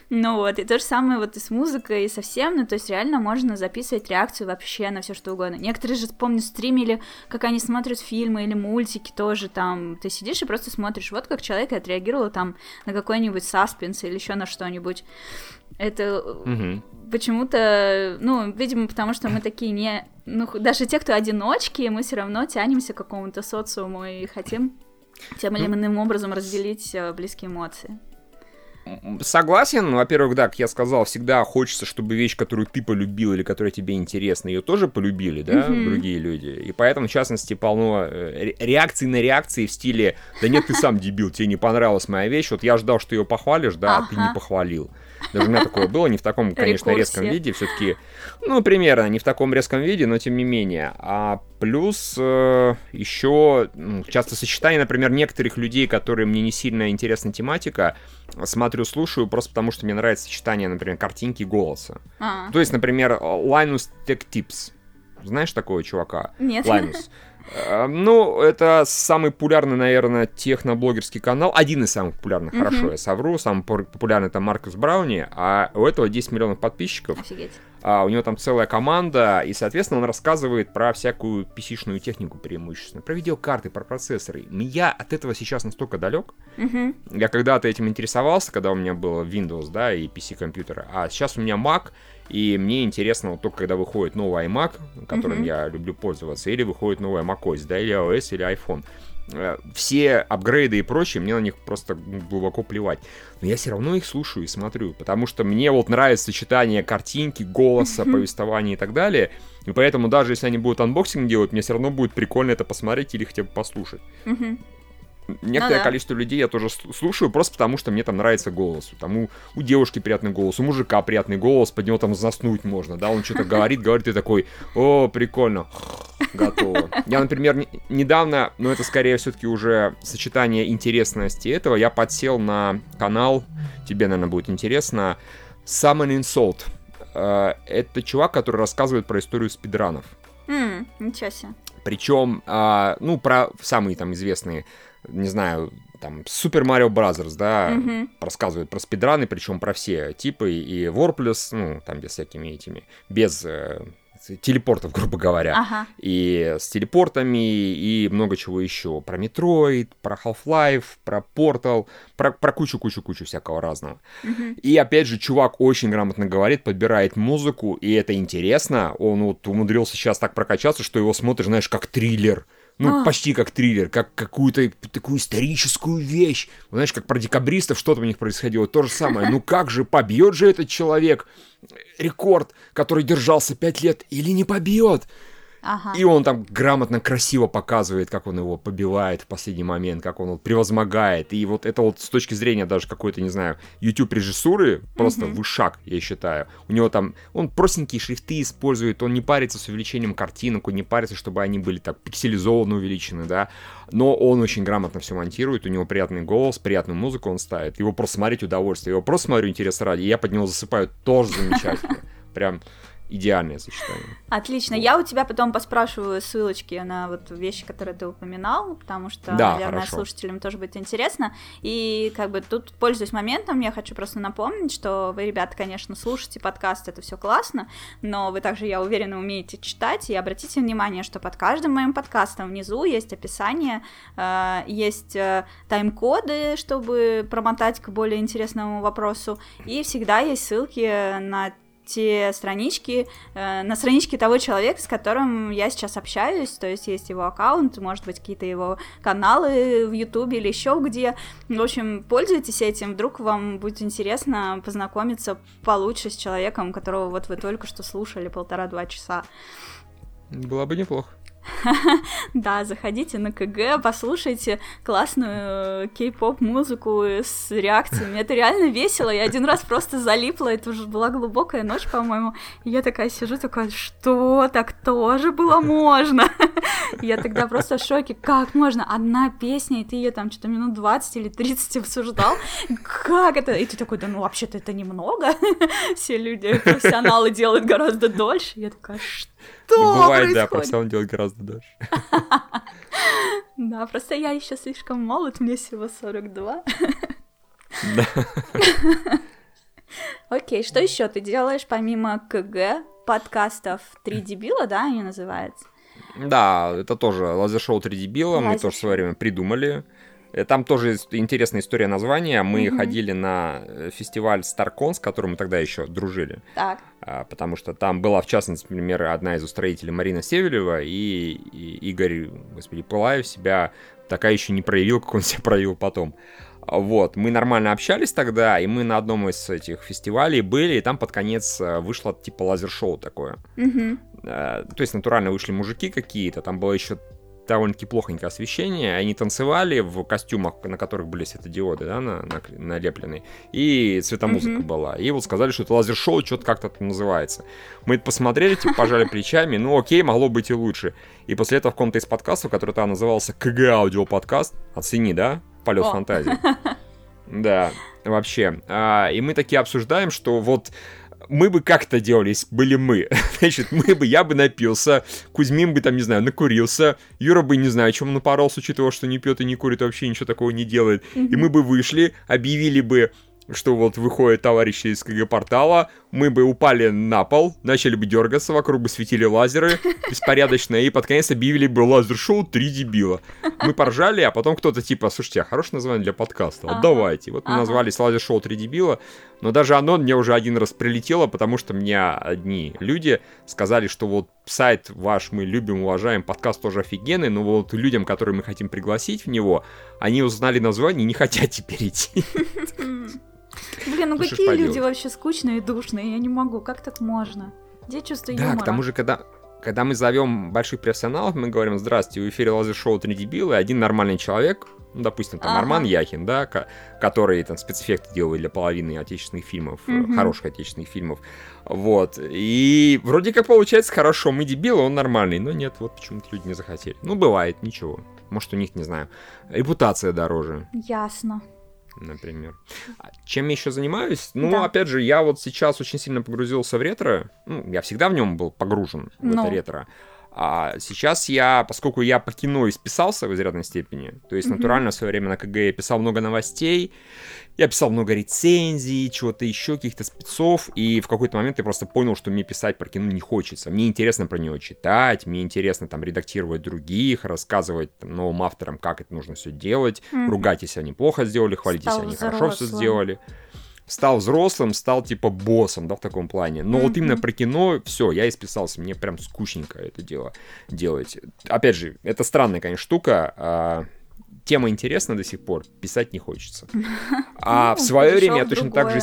Ну вот, и то же самое вот и с музыкой, и совсем, ну то есть реально можно записывать реакцию вообще на все что угодно. Некоторые же, помню, стримили, как они смотрят фильмы или мультики тоже там. Ты сидишь и просто смотришь, вот как человек отреагировал там на какой-нибудь саспенс или еще на что-нибудь. Это угу. почему-то, ну, видимо, потому что мы такие не... Ну, даже те, кто одиночки, мы все равно тянемся к какому-то социуму и хотим тем или ну иным образом разделить э, близкие эмоции. Согласен. Во-первых, да, как я сказал, всегда хочется, чтобы вещь, которую ты полюбил или которая тебе интересна, ее тоже полюбили, да, mm-hmm. другие люди. И поэтому, в частности, полно э, реакций на реакции в стиле «Да нет, ты сам дебил, тебе не понравилась моя вещь, вот я ждал, что ее похвалишь, да, а ты не похвалил». Даже у меня такое было, не в таком, конечно, резком виде, все-таки, ну, примерно, не в таком резком виде, но тем не менее. А плюс э, еще ну, часто сочетание, например, некоторых людей, которые мне не сильно интересна тематика, смотрю, слушаю просто потому, что мне нравится сочетание, например, картинки и голоса. А-а. То есть, например, Linus Tech Tips. Знаешь такого чувака? Нет. Linus. Э, ну, это самый популярный, наверное, техноблогерский канал. Один из самых популярных, mm-hmm. хорошо, я совру. Самый популярный там Маркус Брауни, а у этого 10 миллионов подписчиков. Офигеть. А, у него там целая команда, и, соответственно, он рассказывает про всякую PC-шную технику преимущественно, про видеокарты, про процессоры. Я от этого сейчас настолько далек. Mm-hmm. Я когда-то этим интересовался, когда у меня был Windows, да, и PC-компьютер, а сейчас у меня Mac, и мне интересно вот только когда выходит новый iMac, которым mm-hmm. я люблю пользоваться, или выходит новая macOS, да, или iOS, или iPhone. Э, все апгрейды и прочее, мне на них просто глубоко плевать. Но я все равно их слушаю и смотрю, потому что мне вот нравится сочетание картинки, голоса, повествования и так далее. И поэтому даже если они будут анбоксинг делать, мне все равно будет прикольно это посмотреть или хотя бы послушать. Некоторое ну, да. количество людей я тоже слушаю просто потому, что мне там нравится голос. Там у, у девушки приятный голос, у мужика приятный голос, под него там заснуть можно, да, он что-то говорит, говорит, и такой, о, прикольно, готово. Я, например, недавно, но это скорее все-таки уже сочетание интересности этого, я подсел на канал, тебе, наверное, будет интересно, Summon Insult. Э, это чувак, который рассказывает про историю спидранов. Mm, ничего себе. Причем, а, ну, про самые там известные не знаю, там, Super Mario Bros., да, mm-hmm. рассказывают про спидраны, причем про все типы, и Warplus, ну, там, без всякими этими, без э, телепортов, грубо говоря, ага. и с телепортами, и много чего еще, про Metroid, про Half-Life, про Portal, про, про кучу-кучу-кучу всякого разного. Mm-hmm. И, опять же, чувак очень грамотно говорит, подбирает музыку, и это интересно, он вот умудрился сейчас так прокачаться, что его смотришь, знаешь, как триллер, ну, а. почти как триллер, как какую-то такую историческую вещь. Знаешь, как про декабристов что-то у них происходило. То же самое. Ну как же, побьет же этот человек рекорд, который держался пять лет, или не побьет? Ага. И он там грамотно, красиво показывает, как он его побивает в последний момент, как он вот превозмогает. И вот это вот с точки зрения даже какой-то, не знаю, YouTube-режиссуры, просто угу. вышаг, я считаю. У него там, он простенькие шрифты использует, он не парится с увеличением картинок, он не парится, чтобы они были так пикселизованно увеличены, да. Но он очень грамотно все монтирует, у него приятный голос, приятную музыку он ставит. Его просто смотреть удовольствие, его просто смотрю интерес ради, и я под него засыпаю тоже замечательно. Прям идеальное сочетание. Отлично. Я у тебя потом поспрашиваю ссылочки на вот вещи, которые ты упоминал, потому что, да, наверное, хорошо. слушателям тоже будет интересно. И как бы тут, пользуясь моментом, я хочу просто напомнить, что вы, ребята, конечно, слушаете подкаст, это все классно, но вы также, я уверена, умеете читать, и обратите внимание, что под каждым моим подкастом внизу есть описание, э, есть э, тайм-коды, чтобы промотать к более интересному вопросу, и всегда есть ссылки на те странички, э, на страничке того человека, с которым я сейчас общаюсь, то есть есть его аккаунт, может быть, какие-то его каналы в Ютубе или еще где. В общем, пользуйтесь этим, вдруг вам будет интересно познакомиться получше с человеком, которого вот вы только что слушали полтора-два часа. Было бы неплохо. Да, заходите на КГ, послушайте классную кей-поп музыку с реакциями. Это реально весело. Я один раз просто залипла, это уже была глубокая ночь, по-моему. Я такая сижу, такая, что, так тоже было можно? Я тогда просто в шоке, как можно? Одна песня, и ты ее там что-то минут 20 или 30 обсуждал? Как это? И ты такой, да ну вообще-то это немного. Все люди, профессионалы делают гораздо дольше. Я такая, что? Что Бывает, происходит? да, профессионал делать гораздо дольше. Да, просто я еще слишком молод, мне всего 42. Да. Окей, что еще ты делаешь помимо КГ, подкастов 3 дебила, да, они называются? Да, это тоже лазер-шоу 3 дебила, мы тоже в свое время придумали. Э, там тоже интересная история названия. Мы mm-hmm. ходили на э, фестиваль StarCon, с которым мы тогда еще дружили. Так. А, потому что там была, в частности, например, одна из устроителей Марина Севелева, и, и Игорь, господи, Пылаев себя такая еще не проявил, как он себя проявил потом. Вот, мы нормально общались тогда, и мы на одном из этих фестивалей были, и там под конец э, вышло типа лазер-шоу такое. Mm-hmm. То есть натурально вышли мужики какие-то, там было еще довольно-таки плохонькое освещение. Они танцевали в костюмах, на которых были светодиоды, да, на, на, налеплены. И цветомузыка mm-hmm. была. И вот сказали, что это лазер-шоу, что-то как-то это называется. Мы это посмотрели, типа, пожали плечами. Ну, окей, могло быть и лучше. И после этого в каком-то из подкастов, который там назывался КГ Аудио Подкаст, оцени, да, полет фантазии. Да, вообще. А, и мы такие обсуждаем, что вот мы бы как-то делали, если были мы. Значит, мы бы, я бы напился, Кузьмин бы там, не знаю, накурился, Юра бы, не знаю, чем напоролся, учитывая, что не пьет и не курит, вообще ничего такого не делает. И мы бы вышли, объявили бы что вот выходит товарищи из КГ-портала, мы бы упали на пол, начали бы дергаться, вокруг бы светили лазеры беспорядочно, и под конец объявили бы лазер-шоу «Три дебила». Мы поржали, а потом кто-то типа, слушайте, а хорошее название для подкаста, вот давайте. Вот мы назвались лазер-шоу «Три дебила», но даже оно мне уже один раз прилетело, потому что мне одни люди сказали, что вот сайт ваш мы любим, уважаем, подкаст тоже офигенный, но вот людям, которые мы хотим пригласить в него, они узнали название и не хотят теперь идти. Блин, ну какие люди вообще скучные и душные, я не могу, как так можно? Где чувство юмора? Да, к тому же, когда, когда мы зовем больших профессионалов, мы говорим, здрасте, в эфире лазер-шоу «Три дебила», и один нормальный человек, ну, допустим, там ага. Арман Яхин, да, который там спецэффекты делает для половины отечественных фильмов, угу. хороших отечественных фильмов, вот, и вроде как получается хорошо, мы дебилы, он нормальный, но нет, вот почему-то люди не захотели. Ну, бывает, ничего, может, у них, не знаю, репутация дороже. Ясно например. А чем я еще занимаюсь? Ну, да. опять же, я вот сейчас очень сильно погрузился в ретро. Ну, я всегда в нем был погружен в Но. это ну. ретро. А сейчас я, поскольку я по кино исписался в изрядной степени, то есть mm-hmm. натурально в свое время на КГ я писал много новостей, я писал много рецензий, чего-то еще, каких-то спецов, и в какой-то момент я просто понял, что мне писать про кино не хочется. Мне интересно про него читать, мне интересно там редактировать других, рассказывать там, новым авторам, как это нужно все делать, mm-hmm. ругать, если они плохо сделали, хвалить, если они взрослым. хорошо все сделали стал взрослым, стал типа боссом, да, в таком плане. Но mm-hmm. вот именно про кино, все, я исписался, мне прям скучненько это дело делать. Опять же, это странная, конечно, штука. Тема интересна до сих пор, писать не хочется. А в свое время я точно так же...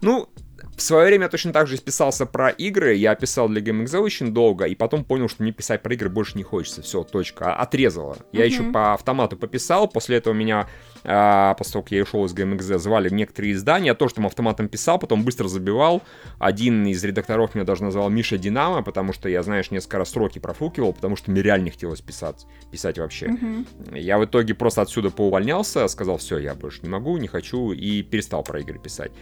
Ну, в свое время я точно так же списался про игры, я писал для GameXL очень долго, и потом понял, что мне писать про игры больше не хочется, все, точка, отрезала. Я mm-hmm. еще по автомату пописал, после этого меня, а, после того, как я ушел из GameXZ, звали в некоторые издания, я тоже там автоматом писал, потом быстро забивал. Один из редакторов меня даже назвал Миша Динамо, потому что я, знаешь, несколько раз сроки профукивал, потому что мне реально хотелось писать, писать вообще. Mm-hmm. Я в итоге просто отсюда поувольнялся, сказал, все, я больше не могу, не хочу, и перестал про игры писать.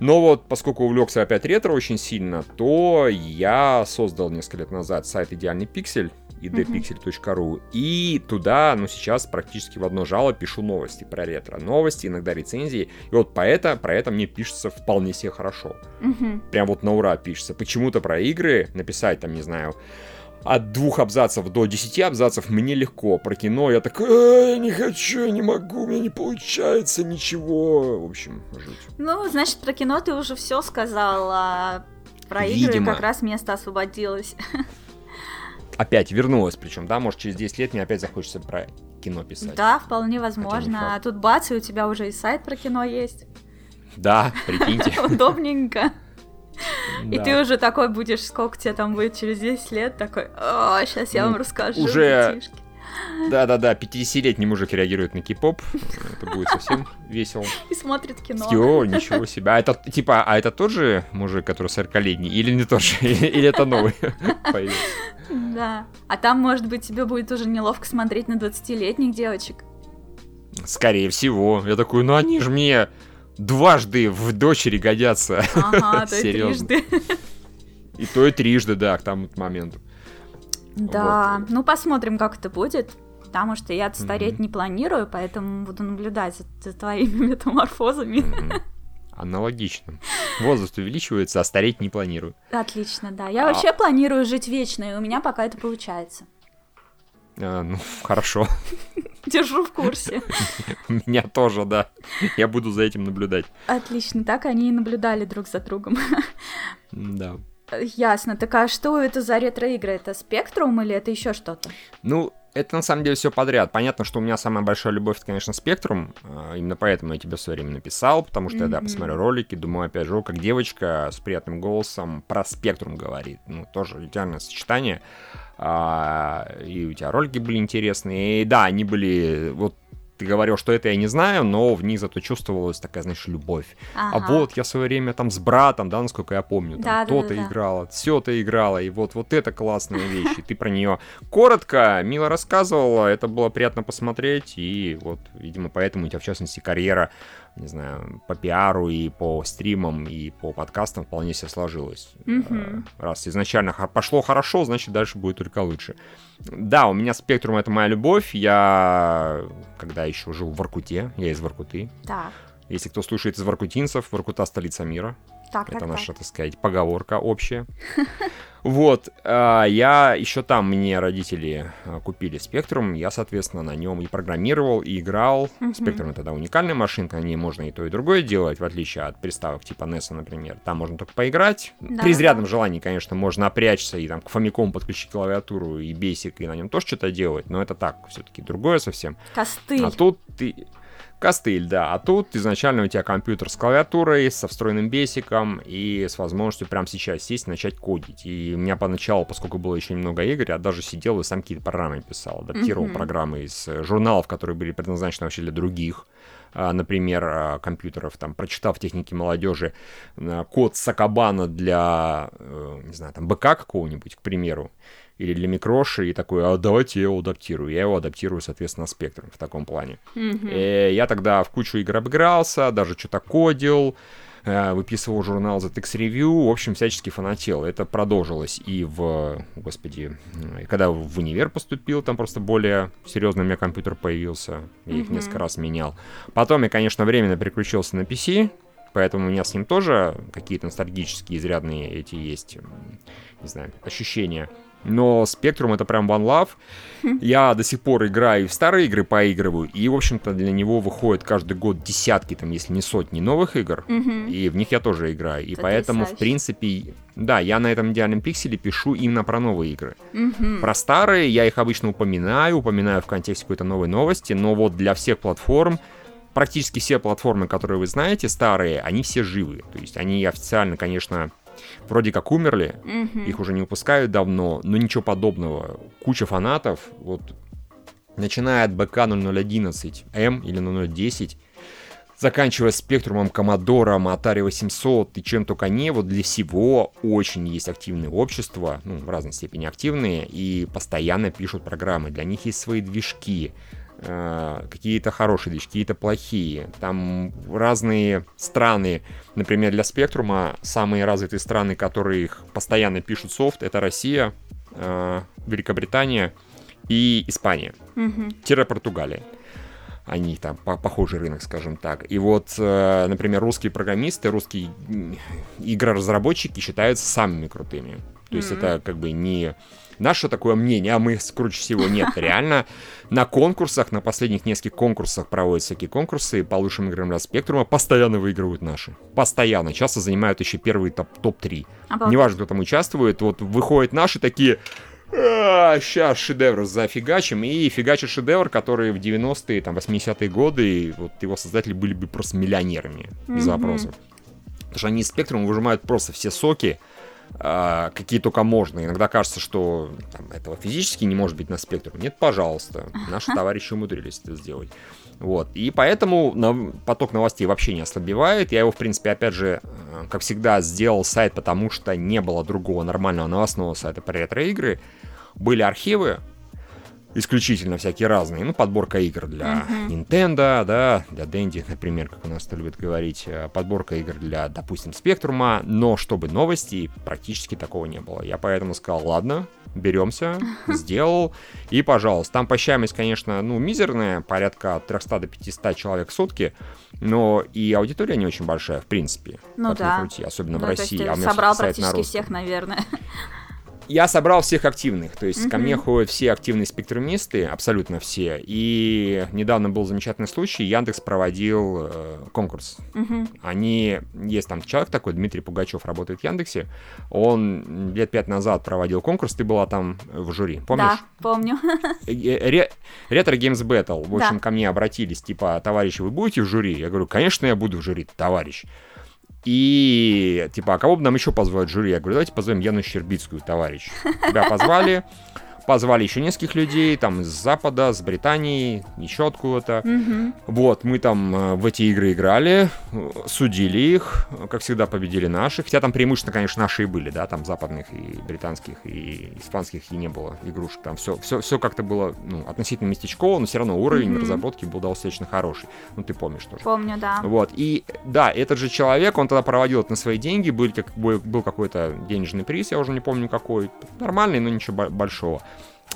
Но вот, поскольку увлекся опять ретро очень сильно, то я создал несколько лет назад сайт «Идеальный пиксель», idpixel.ru, и туда, ну, сейчас практически в одно жало пишу новости про ретро. Новости, иногда рецензии, и вот по это, про это мне пишется вполне себе хорошо. Прям вот на ура пишется. Почему-то про игры написать, там, не знаю, от двух абзацев до десяти абзацев мне легко. Про кино я так, я не хочу, не могу, у меня не получается ничего. В общем, жуть. Ну, значит, про кино ты уже все сказал. А Про игры Видимо. как раз место освободилось. Опять вернулась, причем, да, может, через 10 лет мне опять захочется про кино писать. Да, вполне возможно. А тут бац, и у тебя уже и сайт про кино есть. Да, прикиньте. Удобненько. И ты уже такой будешь, сколько тебе там будет через 10 лет, такой, о, сейчас я вам расскажу. Уже да-да-да, 50-летний мужик реагирует на кей-поп. Это будет совсем весело. И смотрит кино. О, ничего себе. А это, типа, а это тот же мужик, который 40-летний? Или не тот же? Или это новый появился? Да. А там, может быть, тебе будет уже неловко смотреть на 20-летних девочек. Скорее всего. Я такой, ну они же мне дважды в дочери годятся. Ага, то и трижды. И то и трижды, да, к тому моменту. Да, вот. ну посмотрим, как это будет. Потому что я стареть mm-hmm. не планирую, поэтому буду наблюдать за, твоими метаморфозами. Mm-hmm. Аналогично. Возраст увеличивается, а стареть не планирую. Отлично, да. Я а... вообще планирую жить вечно, и у меня пока это получается. А, ну, хорошо. Держу в курсе. Меня тоже, да. Я буду за этим наблюдать. Отлично, так они и наблюдали друг за другом. Да. Ясно. Так а что это за ретро-игры? Это Спектрум или это еще что-то? Ну, это на самом деле все подряд. Понятно, что у меня самая большая любовь, это, конечно, Спектрум. А, именно поэтому я тебе все время написал, потому что mm-hmm. я, да, посмотрю ролики, думаю, опять же, как девочка с приятным голосом про Спектрум говорит. Ну, тоже идеальное сочетание. А, и у тебя ролики были интересные. И да, они были вот ты говорил, что это я не знаю, но в них зато чувствовалась такая, знаешь, любовь. А ага. А вот я в свое время там с братом, да, насколько я помню, там да, то-то да, да, играла, все-то играла, и вот, вот это классная вещь, и ты про нее коротко, мило рассказывала, это было приятно посмотреть, и вот, видимо, поэтому у тебя, в частности, карьера не знаю, по пиару и по стримам и по подкастам вполне себе сложилось. Mm-hmm. Раз изначально пошло хорошо, значит дальше будет только лучше. Да, у меня спектрум это моя любовь. Я когда еще жил в Воркуте, я из Воркуты. Так. Если кто слушает из воркутинцев, Воркута столица мира. Так, это так, наша, так. так сказать, поговорка общая. Вот, а, я еще там, мне родители а, купили Спектрум, я, соответственно, на нем и программировал, и играл. Спектрум тогда уникальная машинка, на ней можно и то, и другое делать, в отличие от приставок типа NES, например. Там можно только поиграть. Да, При изрядном желании, конечно, можно опрячься и там к Famicom подключить клавиатуру и Basic, и на нем тоже что-то делать, но это так, все-таки другое совсем. Костыль. А тут ты... Костыль, да. А тут изначально у тебя компьютер с клавиатурой, со встроенным бесиком и с возможностью прямо сейчас сесть и начать кодить. И у меня поначалу, поскольку было еще немного игр, я даже сидел и сам какие-то программы писал, адаптировал mm-hmm. программы из э, журналов, которые были предназначены вообще для других а, например, а, компьютеров, там, прочитав техники молодежи, а, код Сакабана для, э, не знаю, там, БК какого-нибудь, к примеру, или для микроши, и такой, а давайте я его адаптирую. Я его адаптирую, соответственно, спектром в таком плане. Mm-hmm. И я тогда в кучу игр обыгрался, даже что-то кодил, э, выписывал журнал ZX Review, в общем, всячески фанател. Это продолжилось и в, господи, когда в универ поступил, там просто более серьезный у меня компьютер появился, я их mm-hmm. несколько раз менял. Потом я, конечно, временно переключился на PC, поэтому у меня с ним тоже какие-то ностальгические изрядные эти есть, не знаю, ощущения но Spectrum это прям One Love. Я до сих пор играю в старые игры, поигрываю, и, в общем-то, для него выходит каждый год десятки, там, если не сотни новых игр, и в них я тоже играю. И поэтому, в принципе, да, я на этом идеальном пикселе пишу именно про новые игры. Про старые я их обычно упоминаю, упоминаю в контексте какой-то новой новости, но вот для всех платформ практически все платформы, которые вы знаете, старые, они все живы. То есть они официально, конечно, вроде как умерли, mm-hmm. их уже не выпускают давно, но ничего подобного. Куча фанатов, вот начиная от БК 0011М или 0010, заканчивая спектрумом Commodore, Atari 800 и чем только не, вот для всего очень есть активные общества, ну, в разной степени активные, и постоянно пишут программы. Для них есть свои движки, какие-то хорошие движки, какие-то плохие. Там разные страны, например, для Спектрума самые развитые страны, которые их постоянно пишут софт, это Россия, э, Великобритания и Испания. Угу. Португалия они там по похожий рынок, скажем так. И вот, например, русские программисты, русские игроразработчики считаются самыми крутыми. То есть это как бы не наше такое мнение, а мы круче всего. Нет, реально на конкурсах, на последних нескольких конкурсах проводятся всякие конкурсы по лучшим играм для спектрума, постоянно выигрывают наши. Постоянно. Часто занимают еще первые топ-3. Топ Неважно, кто там участвует, вот выходят наши такие, а, сейчас шедевр зафигачим, и фигачит шедевр, который в 90-е, там, 80-е годы, вот его создатели были бы просто миллионерами, без mm-hmm. вопросов. Потому что они из спектрума выжимают просто все соки, а, какие только можно. Иногда кажется, что там, этого физически не может быть на спектре. Нет, пожалуйста, наши товарищи умудрились это сделать. Вот. И поэтому поток новостей вообще не ослабевает. Я его, в принципе, опять же, э, как всегда, сделал сайт, потому что не было другого нормального новостного сайта про ретро-игры. Были архивы, исключительно всякие разные. Ну, подборка игр для uh-huh. Nintendo, да, для Dendy, например, как у нас это любят говорить. Э, подборка игр для, допустим, Спектрума. Но чтобы новости, практически такого не было. Я поэтому сказал, ладно, беремся, сделал. И, пожалуйста, там посещаемость, конечно, ну, мизерная, порядка от 300 до 500 человек в сутки. Но и аудитория не очень большая, в принципе. Ну да. Крути, особенно ну, в России. А собрал практически всех, наверное. Я собрал всех активных, то есть mm-hmm. ко мне ходят все активные спектрумисты, абсолютно все. И недавно был замечательный случай, Яндекс проводил э, конкурс. Mm-hmm. Они, есть там человек такой, Дмитрий Пугачев, работает в Яндексе, он лет пять назад проводил конкурс, ты была там в жюри, помнишь? Да, помню. Ретро Games Battle, в общем, да. ко мне обратились, типа, товарищи, вы будете в жюри? Я говорю, конечно, я буду в жюри, товарищ. И, типа, а кого бы нам еще позвать жюри? Я говорю, давайте позовем Яну Щербицкую, товарищ. Тебя позвали, позвали еще нескольких людей, там, из Запада, с Британии, еще откуда-то. Mm-hmm. Вот, мы там э, в эти игры играли, судили их, как всегда победили наши, хотя там преимущественно, конечно, наши и были, да, там западных и британских, и испанских и не было игрушек, там все, все, все как-то было, ну, относительно местечково, но все равно уровень mm-hmm. разработки был достаточно хороший, ну, ты помнишь тоже. Помню, да. Вот, и, да, этот же человек, он тогда проводил это на свои деньги, был, как, был какой-то денежный приз, я уже не помню какой, нормальный, но ничего большого.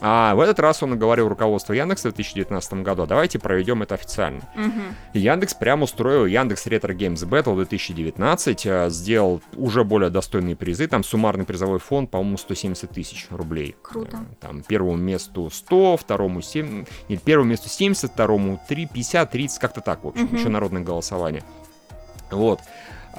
А в этот раз он говорил руководство Яндекса в 2019 году, давайте проведем это официально. Угу. Яндекс прямо устроил Яндекс Retro Games Battle 2019, э, сделал уже более достойные призы, там суммарный призовой фонд, по-моему, 170 тысяч рублей. Круто. Э, там первому месту 100, второму 7, нет, первому месту 70, второму 3, 50, 30, как-то так, в общем, угу. еще народное голосование. Вот.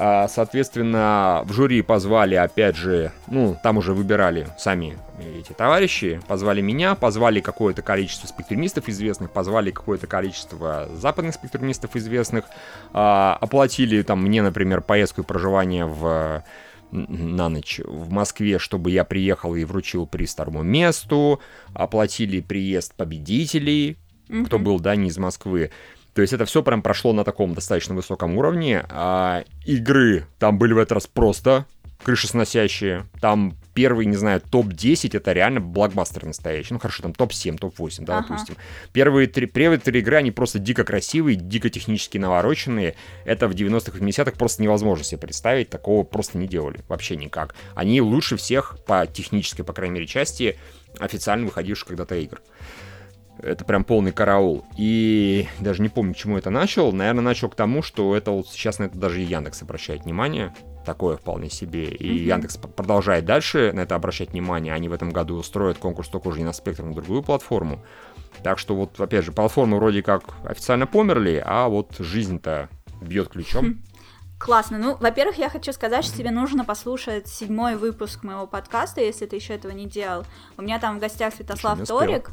А, соответственно, в жюри позвали, опять же, ну, там уже выбирали сами эти товарищи, позвали меня, позвали какое-то количество спектримистов известных, позвали какое-то количество западных спектримистов известных, а, оплатили там мне, например, поездку и проживание в на ночь в Москве, чтобы я приехал и вручил приз второму месту, оплатили приезд победителей, mm-hmm. кто был, да, не из Москвы. То есть это все прям прошло на таком достаточно высоком уровне. А игры там были в этот раз просто крышесносящие. Там первый, не знаю, топ-10 это реально блокбастер настоящий. Ну хорошо, там топ-7, топ-8, да, ага. допустим. Первые три, первые три игры, они просто дико красивые, дико технически навороченные. Это в 90-х, 80-х просто невозможно себе представить. Такого просто не делали. Вообще никак. Они лучше всех по технической, по крайней мере, части официально выходивших когда-то игр. Это прям полный караул. И даже не помню, к чему это начал. Наверное, начал к тому, что это вот сейчас на это даже и Яндекс обращает внимание. Такое вполне себе. И mm-hmm. Яндекс продолжает дальше на это обращать внимание. Они в этом году устроят конкурс только уже не на спектр, на другую платформу. Так что вот, опять же, платформы вроде как официально померли, а вот жизнь-то бьет ключом. Хм. Классно. Ну, во-первых, я хочу сказать, что тебе нужно послушать седьмой выпуск моего подкаста, если ты еще этого не делал. У меня там в гостях Святослав Торик.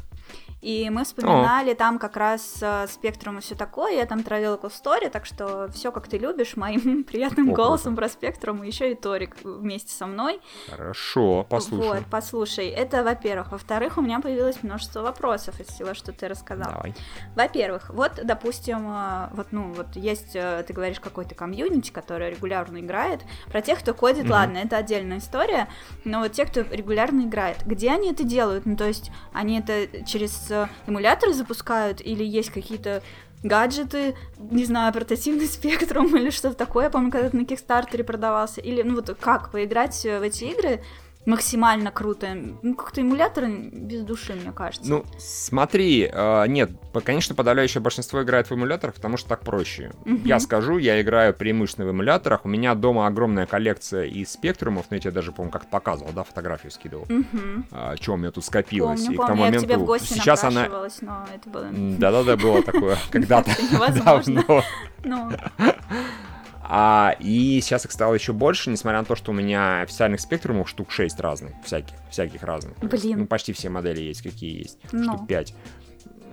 И мы вспоминали О. там как раз э, спектрум и все такое. Я там травила кустори, так что все как ты любишь, моим приятным О, голосом про спектрум, и еще и Торик вместе со мной. Хорошо, послушай. Вот, послушай. Это во-первых. Во-вторых, у меня появилось множество вопросов из всего, что ты рассказал. Давай. Во-первых, вот, допустим, э, вот, ну, вот есть, э, ты говоришь, какой-то комьюнити, который регулярно играет. Про тех, кто кодит, mm ладно, это отдельная история, но вот те, кто регулярно играет, где они это делают? Ну, то есть они это через эмуляторы запускают, или есть какие-то гаджеты, не знаю, портативный спектрум или что-то такое. Я помню, когда это на Кикстартере продавался. Или, ну вот как поиграть в эти игры, максимально круто. Ну, как-то эмулятор без души, мне кажется. Ну, смотри, э, нет, конечно, подавляющее большинство играет в эмуляторах, потому что так проще. Угу. Я скажу, я играю преимущественно в эмуляторах. У меня дома огромная коллекция из спектрумов, но я тебе даже, по-моему, как-то показывал, да, фотографию скидывал. Угу. А, что у меня тут скопилось. Помню, и помню, к тому моменту... я к тебе в гости Сейчас она... но это было... Да-да-да, было такое когда-то давно. А, и сейчас их стало еще больше, несмотря на то, что у меня официальных спектрумов штук 6 разных, всяких, всяких разных. Блин. Ну, почти все модели есть, какие есть. Ну. Штук 5.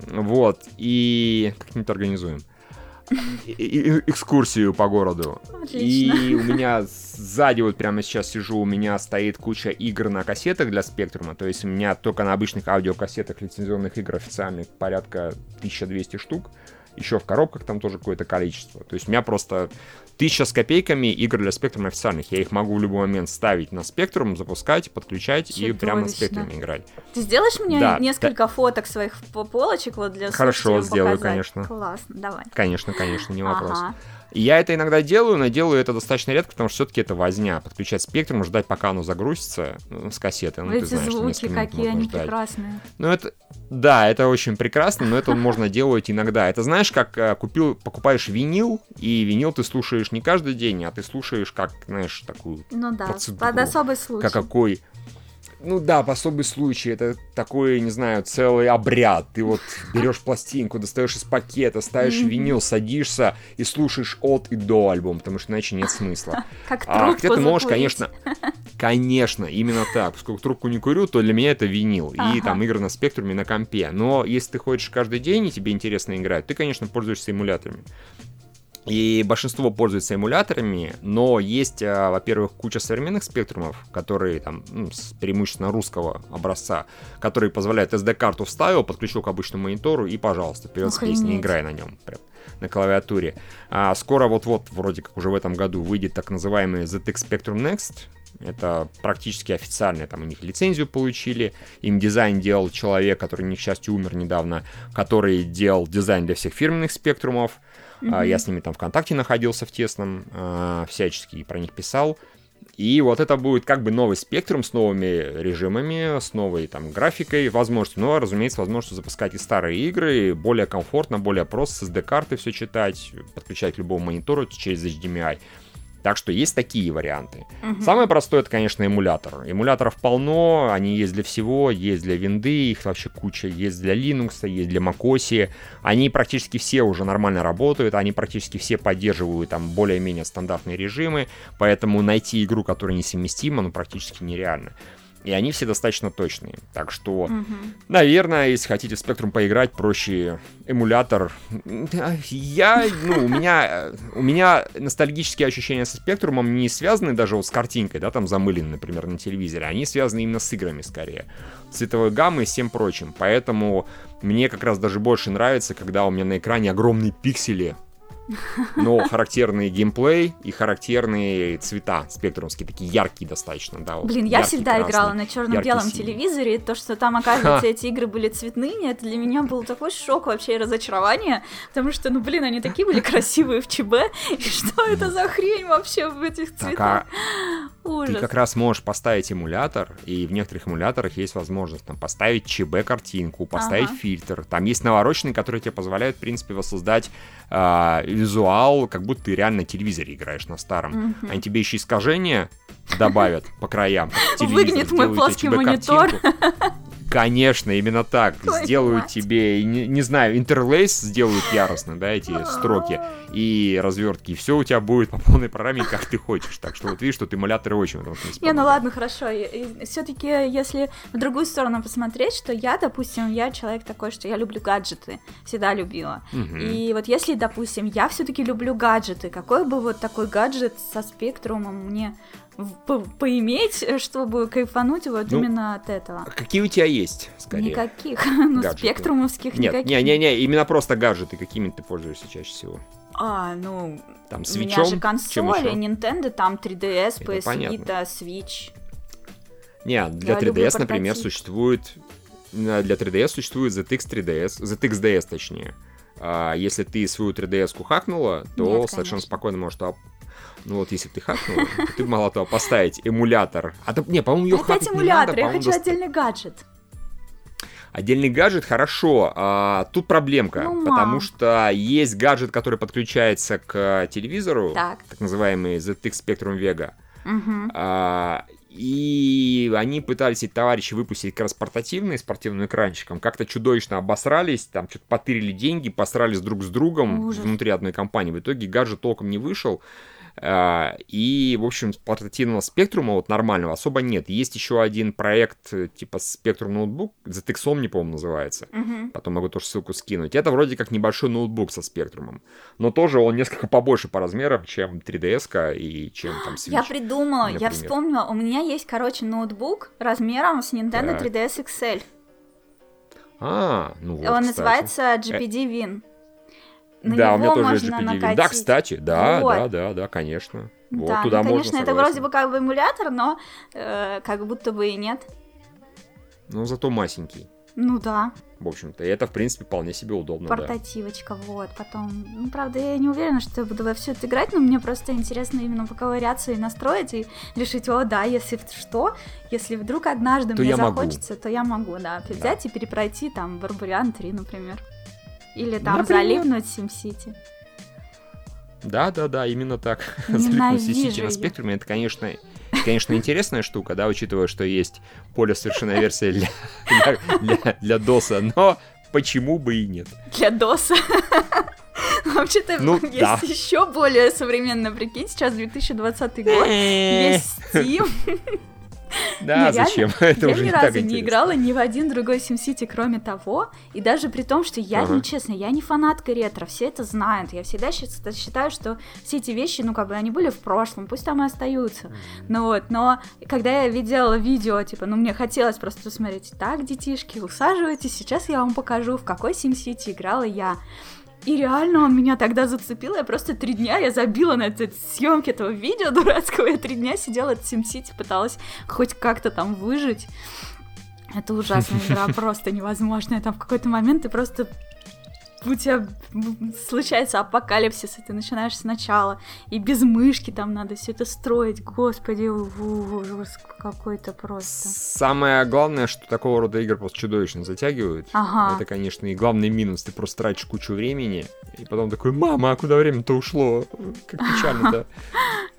Вот, и как-нибудь организуем. экскурсию по городу. Отлично. И у меня сзади, вот прямо сейчас сижу, у меня стоит куча игр на кассетах для спектрума. То есть у меня только на обычных аудиокассетах лицензионных игр официальных порядка 1200 штук. Еще в коробках там тоже какое-то количество. То есть у меня просто Тысяча с копейками игр для Spectrum официальных. Я их могу в любой момент ставить на Spectrum, запускать, подключать Чудовищно. и прямо на Spectrum играть. Ты сделаешь мне да, несколько да. фоток своих полочек вот для Хорошо, сделаю, показать? конечно. Классно, давай. Конечно, конечно, не вопрос. Ага. Я это иногда делаю, но делаю это достаточно редко, потому что все-таки это возня. Подключать спектрум, ждать, пока оно загрузится ну, с кассеты. Ну, Эти ты знаешь, звуки, какие они ждать. прекрасные. Ну, это... Да, это очень прекрасно, но это можно делать иногда. Это знаешь, как э, купил, покупаешь винил, и винил ты слушаешь не каждый день, а ты слушаешь как, знаешь, такую Ну да, процедуру, под особый случай. Как какой ну да, по особый случай, это такой, не знаю, целый обряд. Ты вот берешь пластинку, достаешь из пакета, ставишь mm-hmm. винил, садишься и слушаешь от и до альбом, потому что иначе нет смысла. Как а где ты можешь, конечно, конечно, именно так. Поскольку трубку не курю, то для меня это винил. И там игры на спектруме на компе. Но если ты ходишь каждый день и тебе интересно играть, ты, конечно, пользуешься эмуляторами. И большинство пользуется эмуляторами, но есть, а, во-первых, куча современных спектрумов, которые там ну, с преимущественно русского образца, которые позволяют SD-карту вставил, подключил к обычному монитору и, пожалуйста, вперед с песней, играй на нем. Прям на клавиатуре. А скоро вот-вот, вроде как уже в этом году, выйдет так называемый ZX Spectrum Next. Это практически официально, там у них лицензию получили. Им дизайн делал человек, который, не к счастью, умер недавно, который делал дизайн для всех фирменных спектрумов. Mm-hmm. Я с ними там ВКонтакте находился в тесном, а, всячески про них писал. И вот это будет как бы новый спектрум с новыми режимами, с новой там графикой, возможностью. Но, разумеется, возможностью запускать и старые игры, более комфортно, более просто, с SD-карты все читать, подключать к любому монитору через HDMI. Так что есть такие варианты. Угу. Самое простое это, конечно, эмулятор. Эмуляторов полно, они есть для всего, есть для винды, их вообще куча, есть для Linux, есть для macOS. Они практически все уже нормально работают, они практически все поддерживают там более-менее стандартные режимы, поэтому найти игру, которая несовместима, ну практически нереально и они все достаточно точные. Так что, угу. наверное, если хотите в Spectrum поиграть, проще эмулятор. Я, ну, у меня, у меня ностальгические ощущения со Спектрумом не связаны даже вот с картинкой, да, там замылены, например, на телевизоре, они связаны именно с играми скорее. Цветовой гаммой и всем прочим. Поэтому мне как раз даже больше нравится, когда у меня на экране огромные пиксели, но характерный геймплей и характерные цвета спектрумские, такие яркие достаточно, да. Блин, я всегда красный, играла на черно-белом телевизоре, и то, что там, оказывается, эти игры были цветными, это для меня был такой шок вообще и разочарование, потому что, ну, блин, они такие были красивые в ЧБ, и что это за хрень вообще в этих цветах? Ужас. Ты как раз можешь поставить эмулятор, и в некоторых эмуляторах есть возможность там, поставить ЧБ-картинку, поставить ага. фильтр. Там есть навороченные, которые тебе позволяют, в принципе, воссоздать э, визуал, как будто ты реально на телевизоре играешь на старом. Угу. Они тебе еще искажения добавят по краям. Выгнет мой плоский монитор. Конечно, именно так. Сделают тебе, не, не знаю, интерлейс сделают яростно, да, эти строки и развертки. И все у тебя будет по полной программе, как ты хочешь. Так что вот видишь, что эмуляторы очень в. Не, ну ладно, хорошо. Все-таки, если в другую сторону посмотреть, что я, допустим, я человек такой, что я люблю гаджеты. Всегда любила. Угу. И вот если, допустим, я все-таки люблю гаджеты, какой бы вот такой гаджет со спектрумом мне по поиметь, чтобы кайфануть вот ну, именно от этого. Какие у тебя есть, скорее? Никаких, ну, гаджеты. спектрумовских Нет, никаких. Не-не-не, именно просто гаджеты, какими ты пользуешься чаще всего? А, ну, там, у меня же консоли, Nintendo, там 3DS, PS Vita, Switch. Не, для Я 3DS, например, существует... Для 3DS существует ZX 3DS, ZX DS точнее. А если ты свою 3DS-ку хакнула, то Нет, совершенно спокойно можешь Ну вот, если ты хакнула, то ты могла туда поставить эмулятор. А то, не, по-моему, ее Опять хакнуть эмулятор, не надо, я хочу отдельный гаджет. Отдельный гаджет, хорошо. а, тут проблемка, Ну, потому мам. что есть гаджет, который подключается к телевизору, Так. называемый ZX Spectrum Vega. Мгм. А, и они пытались, эти товарищи, выпустить как раз портативный спортивным экранчиком. Как-то чудовищно обосрались, там что-то потырили деньги, посрались друг с другом Ужас. внутри одной компании. В итоге гаджет толком не вышел. А, И, в общем, портативного спектрума вот нормального особо нет. Есть еще один проект э, типа Spectrum ноутбук, ZX Omni, по-моему, называется. Мгм. Потом могу тоже ссылку скинуть. Это вроде как небольшой ноутбук со спектрумом. Но тоже он несколько побольше по размерам, чем 3DS и чем там Switch. Я придумала, я например. вспомнила, у меня есть, короче, ноутбук размером с Nintendo Так. 3DS XL. А, ну вот, Он кстати. называется GPD Win. На да, у меня тоже можно GPD. накатить. Да, кстати, да, Вот. да, да, да, конечно. Вот да, туда ну, можно, конечно, это согласен. вроде бы как бы эмулятор, но э, как будто бы и нет. Ну, зато масенький, Ну да, в общем-то. И это, в принципе, вполне себе удобно, да. портативочка, вот, потом. Ну, правда, я не уверена, что я буду во все это играть, но мне просто интересно именно поковыряться и настроить, и решить, о, да, если что, если вдруг однажды То мне я могу. захочется, то я могу, да, взять и перепройти там Барбариан 3, например. Или там Например. залипнуть в SimCity. Да, да, да, именно так. Залипнуть CCT на спектруме, это, конечно, конечно, интересная штука, да, учитывая, что есть поле совершенная версия для, для, для, для DOS, но почему бы и нет? Для DOS. Вообще-то Ну, есть да. еще более современно, прикинь, сейчас 2020 год, есть Steam. Да, зачем? Это я уже ни не разу не играла ни в один другой SimCity, кроме того, и даже при том, что я, не честно, я не фанатка ретро, все это знают, я всегда считаю, что все эти вещи, ну, как бы, они были в прошлом, пусть там и остаются, ну вот, но когда я видела видео, типа, ну, мне хотелось просто посмотреть, так, детишки, усаживайтесь, сейчас я вам покажу, в какой SimCity играла я, и реально он меня тогда зацепил, я просто три дня, я забила на эти съемки этого видео дурацкого, я три дня сидела от SimCity, пыталась хоть как-то там выжить. Это ужасная игра, просто невозможная. Там в какой-то момент ты просто у тебя случается апокалипсис, и ты начинаешь сначала, и без мышки там надо все это строить, господи, ужас какой-то просто. Самое главное, что такого рода игры просто чудовищно затягивают. Ага. Это, конечно, и главный минус. Ты просто тратишь кучу времени, и потом такой, мама, а куда время-то ушло? Как печально-то.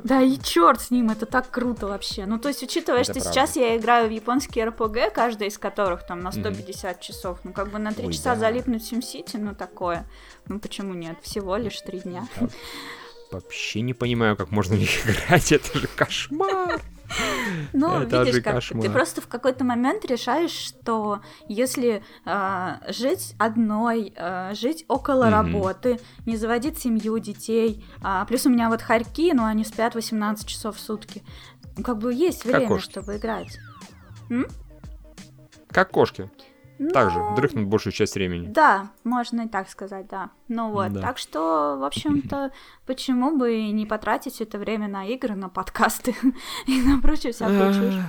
Да и черт с ним, это так круто вообще. Ну, то есть, учитывая, Это что правда. сейчас я играю в японские РПГ, каждый из которых там на 150 часов, ну, как бы на 3 Ой, часа да. залипнуть в SimCity, ну, такое. Ну, почему нет? Всего лишь 3 дня. Я Вообще не понимаю, как можно играть, это же кошмар. Ну, Это видишь, как кошмар. ты просто в какой-то момент решаешь, что если э, жить одной, э, жить около Мгм. работы, не заводить семью, детей, а, плюс у меня вот хорьки, но они спят 18 часов в сутки, ну, как бы есть Как время, кошки. чтобы играть. Как кошки. Ну, дрыхнут большую часть времени. Да, можно и так сказать, да. Ну вот, Да. так что, в общем-то, почему бы и не потратить это время на игры, на подкасты и на прочую всякую чушь.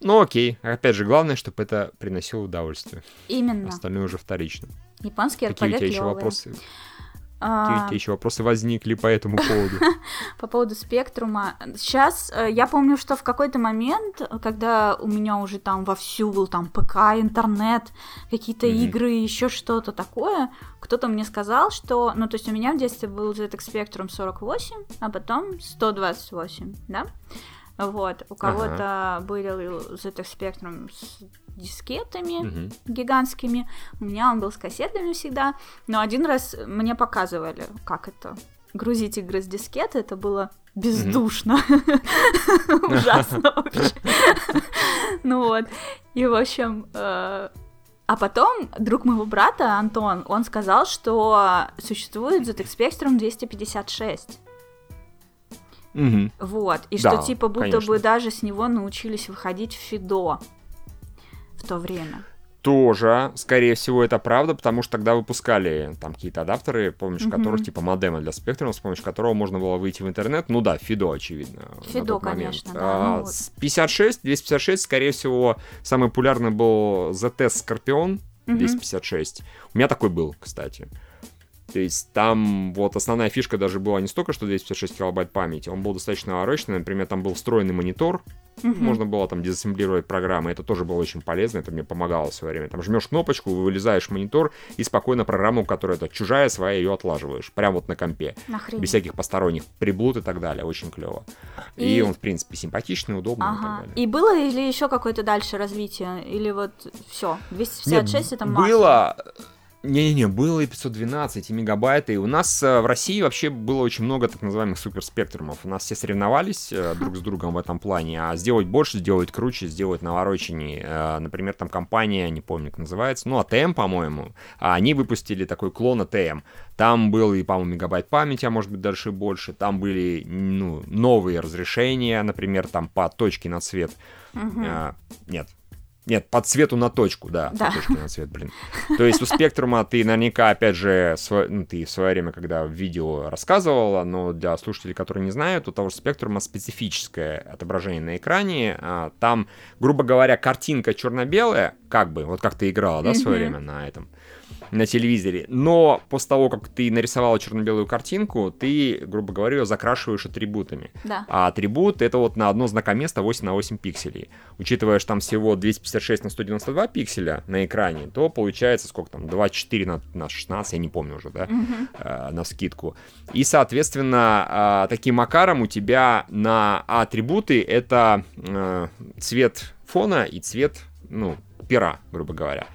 Ну окей, опять же, главное, чтобы это приносило удовольствие. Именно. Остальное уже вторично. Японские Какие у тебя еще вопросы? Какие А, еще вопросы возникли по этому поводу? По поводу спектрума. Сейчас э, я помню, что в какой-то момент, когда у меня уже там вовсю был там ПК, интернет, какие-то игры, еще что-то такое, кто-то мне сказал, что, ну то есть у меня в детстве был ZX Spectrum 48, а потом 128, да? Вот, у кого-то были ZX Spectrum с дискетами, Мгм. гигантскими. У меня он был с кассетами всегда. Но один раз мне показывали, как это грузить игры с дискеты. Это было бездушно. Ужасно вообще. Ну вот. И, в общем, э, а потом друг моего брата, Антон, он сказал, что существует ZX Spectrum 256. Мгм. Вот. И Да, что, типа, будто конечно. бы даже с него научились выходить в Фидо в то время. Тоже, скорее всего, это правда, потому что тогда выпускали там какие-то адаптеры, с помощью Мгм. которых, типа модема для спектрума, с помощью которого можно было выйти в интернет. Ну да, Фидо, очевидно. Фидо, конечно, да, А, ну вот. с 56, 256, скорее всего, самый популярный был Скорпион Мгм. 256. У меня такой был, кстати. То есть там вот основная фишка даже была не столько, что 256 килобайт памяти, он был достаточно навороченный, например, там был встроенный монитор, Угу. Можно было там дезассемблировать программы, это тоже было очень полезно, это мне помогало в свое время. Там жмешь кнопочку, вылезаешь в монитор и спокойно программу, которая это чужая своя, ее отлаживаешь. Прямо вот на компе. Нахрен. Без всяких посторонних приблуд и так далее. Очень клево. И... и он, в принципе, симпатичный, удобный ага. и так далее. И было или еще какое-то дальше развитие? Или вот все? 256 Нет, это максимум? Было не-не-не, было и 512, и мегабайты. И у нас э, в России вообще было очень много так называемых суперспектрумов. У нас все соревновались э, друг с другом в этом плане. А сделать больше, сделать круче, сделать навороченнее. Э, например, там компания, не помню, как называется, ну, АТМ, по-моему. А они выпустили такой клон АТМ. Там был и, по-моему, мегабайт памяти, а может быть дальше больше. Там были ну, новые разрешения, например, там по точке на цвет. Угу. А, нет, нет, по цвету на точку, да. Да. По точке на цвет, блин. То есть у спектрума ты наверняка, опять же, сво... ну, ты в свое время, когда в видео рассказывала, но для слушателей, которые не знают, у того же спектрума специфическое отображение на экране. А, там, грубо говоря, картинка черно-белая, как бы, вот как ты играла, да, в свое время на этом на телевизоре. Но после того, как ты нарисовала черно-белую картинку, ты, грубо говоря, ее закрашиваешь атрибутами. Да. А атрибут это вот на одно знакоместо 8 на 8 пикселей. Учитывая, что там всего 256 на 192 пикселя на экране, то получается сколько там, 24 на, на 16, я не помню уже, да, угу. э, на скидку. И, соответственно, э, таким макаром у тебя на атрибуты это э, цвет фона и цвет, ну, пера, грубо говоря.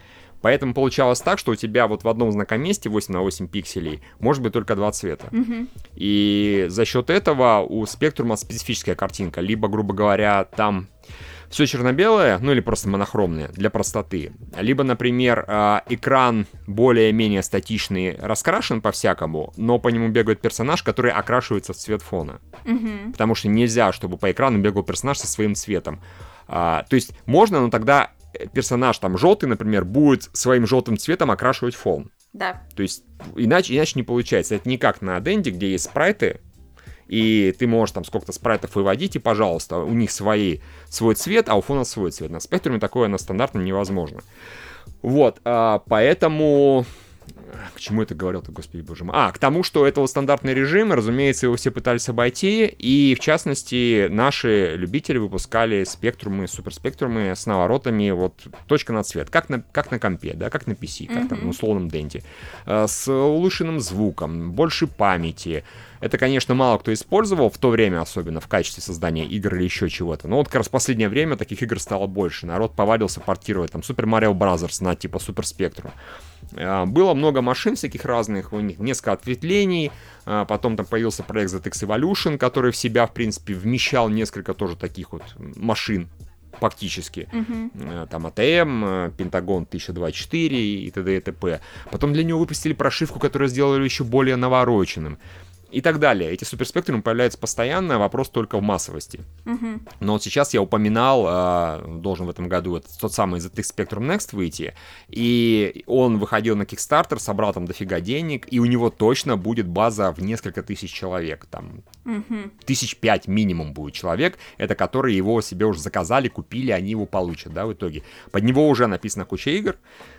Поэтому получалось так, что у тебя вот в одном знакоместе 8 на 8 пикселей может быть только два цвета. Угу. И за счет этого у спектрума специфическая картинка. Либо, грубо говоря, там все черно-белое, ну или просто монохромное для простоты. Либо, например, а, экран более-менее статичный, раскрашен по-всякому, но по нему бегает персонаж, который окрашивается в цвет фона. Угу. Потому что нельзя, чтобы по экрану бегал персонаж со своим цветом. А, то есть можно, но тогда персонаж там желтый, например, будет своим желтым цветом окрашивать фон. Да. То есть иначе, иначе не получается. Это не как на Денде, где есть спрайты, и ты можешь там сколько-то спрайтов выводить, и, пожалуйста, у них свои, свой цвет, а у фона свой цвет. На спектруме такое на стандартном невозможно. Вот, а, поэтому к чему это говорил-то, господи боже мой? А, к тому, что это вот стандартный режим, разумеется, его все пытались обойти, и, в частности, наши любители выпускали спектрумы, суперспектрумы с наворотами, вот, точка на цвет, как на, как на компе, да, как на PC, как mm-hmm. там, на условном денте, э, с улучшенным звуком, больше памяти, это, конечно, мало кто использовал в то время, особенно в качестве создания игр или еще чего-то. Но вот как раз в последнее время таких игр стало больше. Народ повадился портировать там Super Mario Bros. на типа Super Spectrum. А, было много машин всяких разных, у них несколько ответвлений, а, потом там появился проект ZX Evolution, который в себя, в принципе, вмещал несколько тоже таких вот машин, фактически. Uh-huh. Там АТМ, Пентагон 1024 и т.д. и т.п. Потом для него выпустили прошивку, которую сделали еще более навороченным и так далее. Эти суперспектрумы появляются постоянно, вопрос только в массовости. Угу. Но вот сейчас я упоминал, э, должен в этом году этот, тот самый ZX Spectrum Next выйти, и он выходил на Kickstarter, собрал там дофига денег, и у него точно будет база в несколько тысяч человек, там угу. тысяч пять минимум будет человек, это которые его себе уже заказали, купили, они его получат, да, в итоге. Под него уже написана куча игр,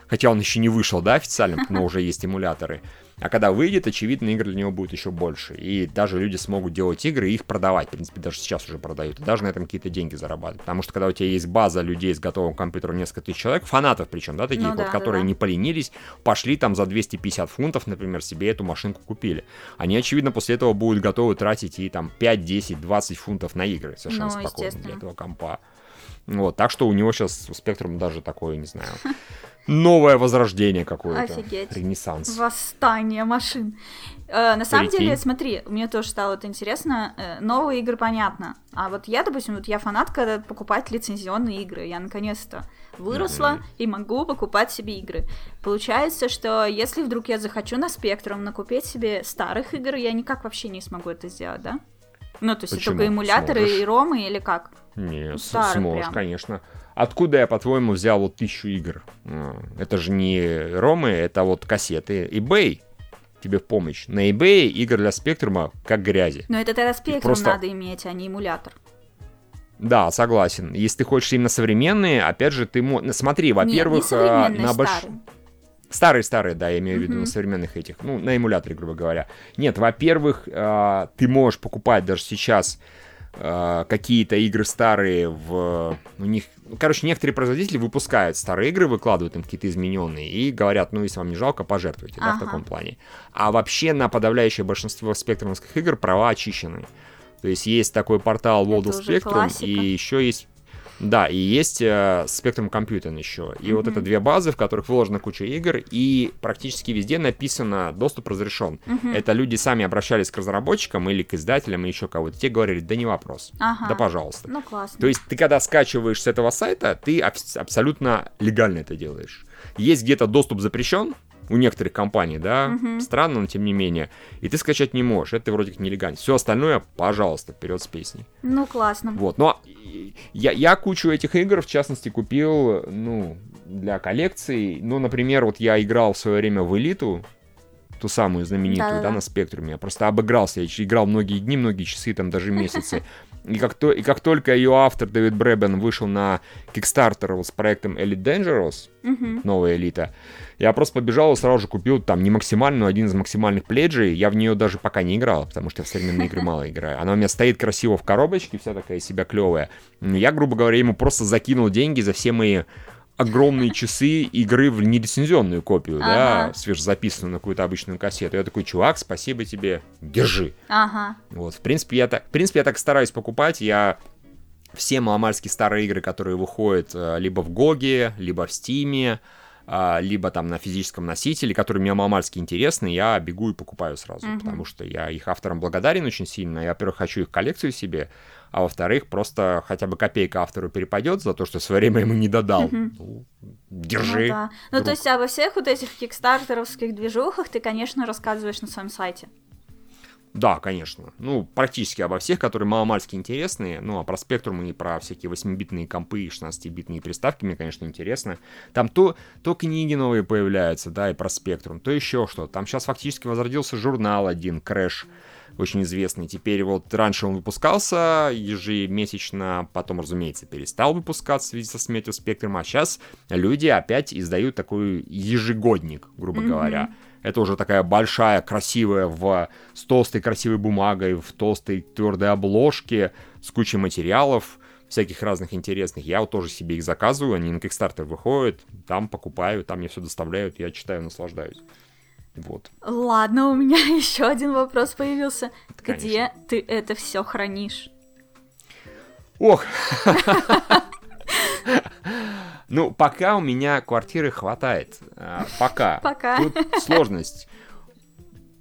хотя он еще не вышел, да, официально, но уже есть эмуляторы. А когда выйдет, очевидно, игр для него будет еще больше. И даже люди смогут делать игры и их продавать. В принципе, даже сейчас уже продают. И даже на этом какие-то деньги зарабатывать. Потому что когда у тебя есть база людей с готовым компьютером несколько тысяч человек, фанатов причем, да, таких ну, вот, да, которые да. не поленились, пошли там за 250 фунтов, например, себе эту машинку купили. Они, очевидно, после этого будут готовы тратить и там 5, 10, 20 фунтов на игры. Совершенно ну, спокойно для этого компа. Вот, так что у него сейчас у Spectrum даже такое, не знаю, новое возрождение какое-то. Офигеть. Ренессанс. Восстание машин. Э, на самом Прикинь. деле, смотри, мне тоже стало это интересно. Э, новые игры понятно. А вот я, допустим, вот я фанатка покупать лицензионные игры. Я наконец-то выросла mm-hmm. и могу покупать себе игры. Получается, что если вдруг я захочу на спектрум накупить себе старых игр, я никак вообще не смогу это сделать, да? Ну, то есть Почему? только эмуляторы Сможешь? и ромы или как? Не, Старых сможешь, прям. конечно. Откуда я, по-твоему, взял вот тысячу игр? А, это же не ромы, это вот кассеты. eBay тебе в помощь. На eBay игр для спектрума как грязи. Но это тогда спектрум просто... надо иметь, а не эмулятор. Да, согласен. Если ты хочешь именно современные, опять же, ты можешь... Смотри, во-первых, Нет, не а, на больш... Старые-старые, да, я имею в виду Мгм. на современных этих, ну, на эмуляторе, грубо говоря. Нет, во-первых, э, ты можешь покупать даже сейчас э, какие-то игры старые в... У них... ну, Короче, некоторые производители выпускают старые игры, выкладывают им какие-то измененные и говорят, ну, если вам не жалко, пожертвуйте, да, в Ага. таком плане. А вообще на подавляющее большинство спектрумовских игр права очищены. То есть есть такой портал World Это of Spectrum, классика. и еще есть да, и есть э, Spectrum Computing еще. И вот Мгм. это две базы, в которых выложена куча игр, и практически везде написано «доступ разрешен». Мгм. Это люди сами обращались к разработчикам или к издателям, или еще кого-то. Те говорили, да не вопрос, Ага. да пожалуйста. Ну, классно. То есть ты когда скачиваешь с этого сайта, ты абс- абсолютно легально это делаешь. Есть где-то доступ запрещен, у некоторых компаний, да, Мгм. странно, но тем не менее. И ты скачать не можешь, это вроде как нелегально. Все остальное, пожалуйста, вперед с песней. Ну, классно. Вот, но и- я, я кучу этих игр, в частности, купил, ну, для коллекции. Ну, например, вот я играл в свое время в Элиту, ту самую знаменитую, Да-да-да. да, на Спектруме. Я просто обыгрался, я играл многие дни, многие часы, там даже месяцы. И как, то, и как только ее автор Дэвид Брэбен вышел на Kickstarter с проектом Elite Dangerous, Мгм. новая элита. Я просто побежал и сразу же купил там не максимальную, один из максимальных пледжей. Я в нее даже пока не играл, потому что я в современные игры мало играю. Она у меня стоит красиво в коробочке, вся такая себя клевая. Я, грубо говоря, ему просто закинул деньги за все мои огромные часы игры в нелицензионную копию, да, Ага. свежезаписанную на какую-то обычную кассету. Я такой, чувак, спасибо тебе, держи. Ага. Вот, в принципе, я так, в принципе, я так стараюсь покупать. Я все маломальские старые игры, которые выходят э, либо в Гоге, либо в Стиме, а, либо там на физическом носителе, которые мне маломальски интересны, я бегу и покупаю сразу, Мгм. потому что я их авторам благодарен очень сильно. Я, во-первых, хочу их коллекцию себе, а во-вторых, просто хотя бы копейка автору перепадет за то, что свое время ему не додал. Ну, Ну, держи. да. Ну, то есть обо всех вот этих кикстартеровских движухах ты, конечно, рассказываешь на своем сайте. Да, конечно. Ну, практически обо всех, которые маломальски интересные. Ну, а про спектрум и про всякие 8-битные компы и 16-битные приставки мне, конечно, интересно. Там то, то книги новые появляются, да, и про спектрум, то еще что. Там сейчас фактически возродился журнал один, Крэш, очень известный. Теперь вот раньше он выпускался ежемесячно, потом, разумеется, перестал выпускаться в связи со смертью спектрума, а сейчас люди опять издают такой ежегодник, грубо Мгм. говоря. Это уже такая большая, красивая, в, с толстой красивой бумагой, в толстой твердой обложке, с кучей материалов, всяких разных интересных. Я вот тоже себе их заказываю, они на Kickstarter выходят, там покупаю, там мне все доставляют, я читаю, наслаждаюсь. Вот. Ладно, у меня еще один вопрос появился. Где Конечно. ты это все хранишь? Ох! Ну, пока у меня квартиры хватает. А, Пока. Пока. Тут сложность.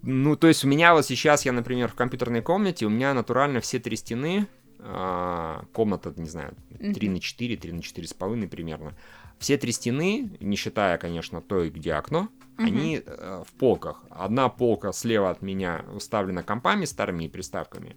Ну, то есть у меня вот сейчас, я, например, в компьютерной комнате, у меня натурально все три стены, а, комната, не знаю, 3 на 4, 3 на 4 с половиной примерно. Все три стены, не считая, конечно, той, где окно, Мгм. они э, в полках. Одна полка слева от меня уставлена компами старыми приставками.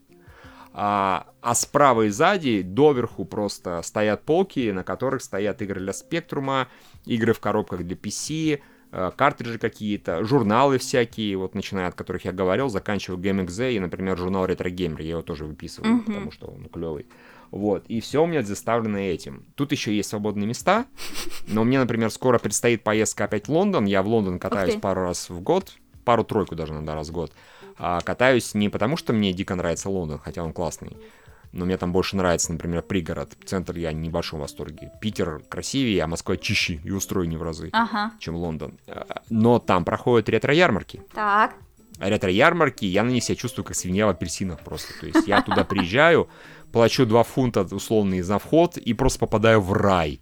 А, а справа и сзади доверху просто стоят полки, на которых стоят игры для спектрума, игры в коробках для PC, э, картриджи какие-то, журналы всякие, вот начиная от которых я говорил, заканчивая GameXZ и, например, журнал Retro Gamer, я его тоже выписываю, Мгм. потому что он клевый. Вот, и все у меня заставлено этим. Тут еще есть свободные места, но мне, например, скоро предстоит поездка опять в Лондон, я в Лондон катаюсь ты. пару раз в год, пару-тройку даже иногда раз в год. А катаюсь не потому, что мне дико нравится Лондон, хотя он классный, но мне там больше нравится, например, пригород. Центр я не в большом восторге. Питер красивее, а Москва чище и устроеннее в разы, Ага. чем Лондон. А, Но там проходят ретро-ярмарки. Так. Ретро-ярмарки, я на них себя чувствую как свинья в апельсинах просто. То есть я туда приезжаю, плачу 2 фунта условные за вход и просто попадаю в рай.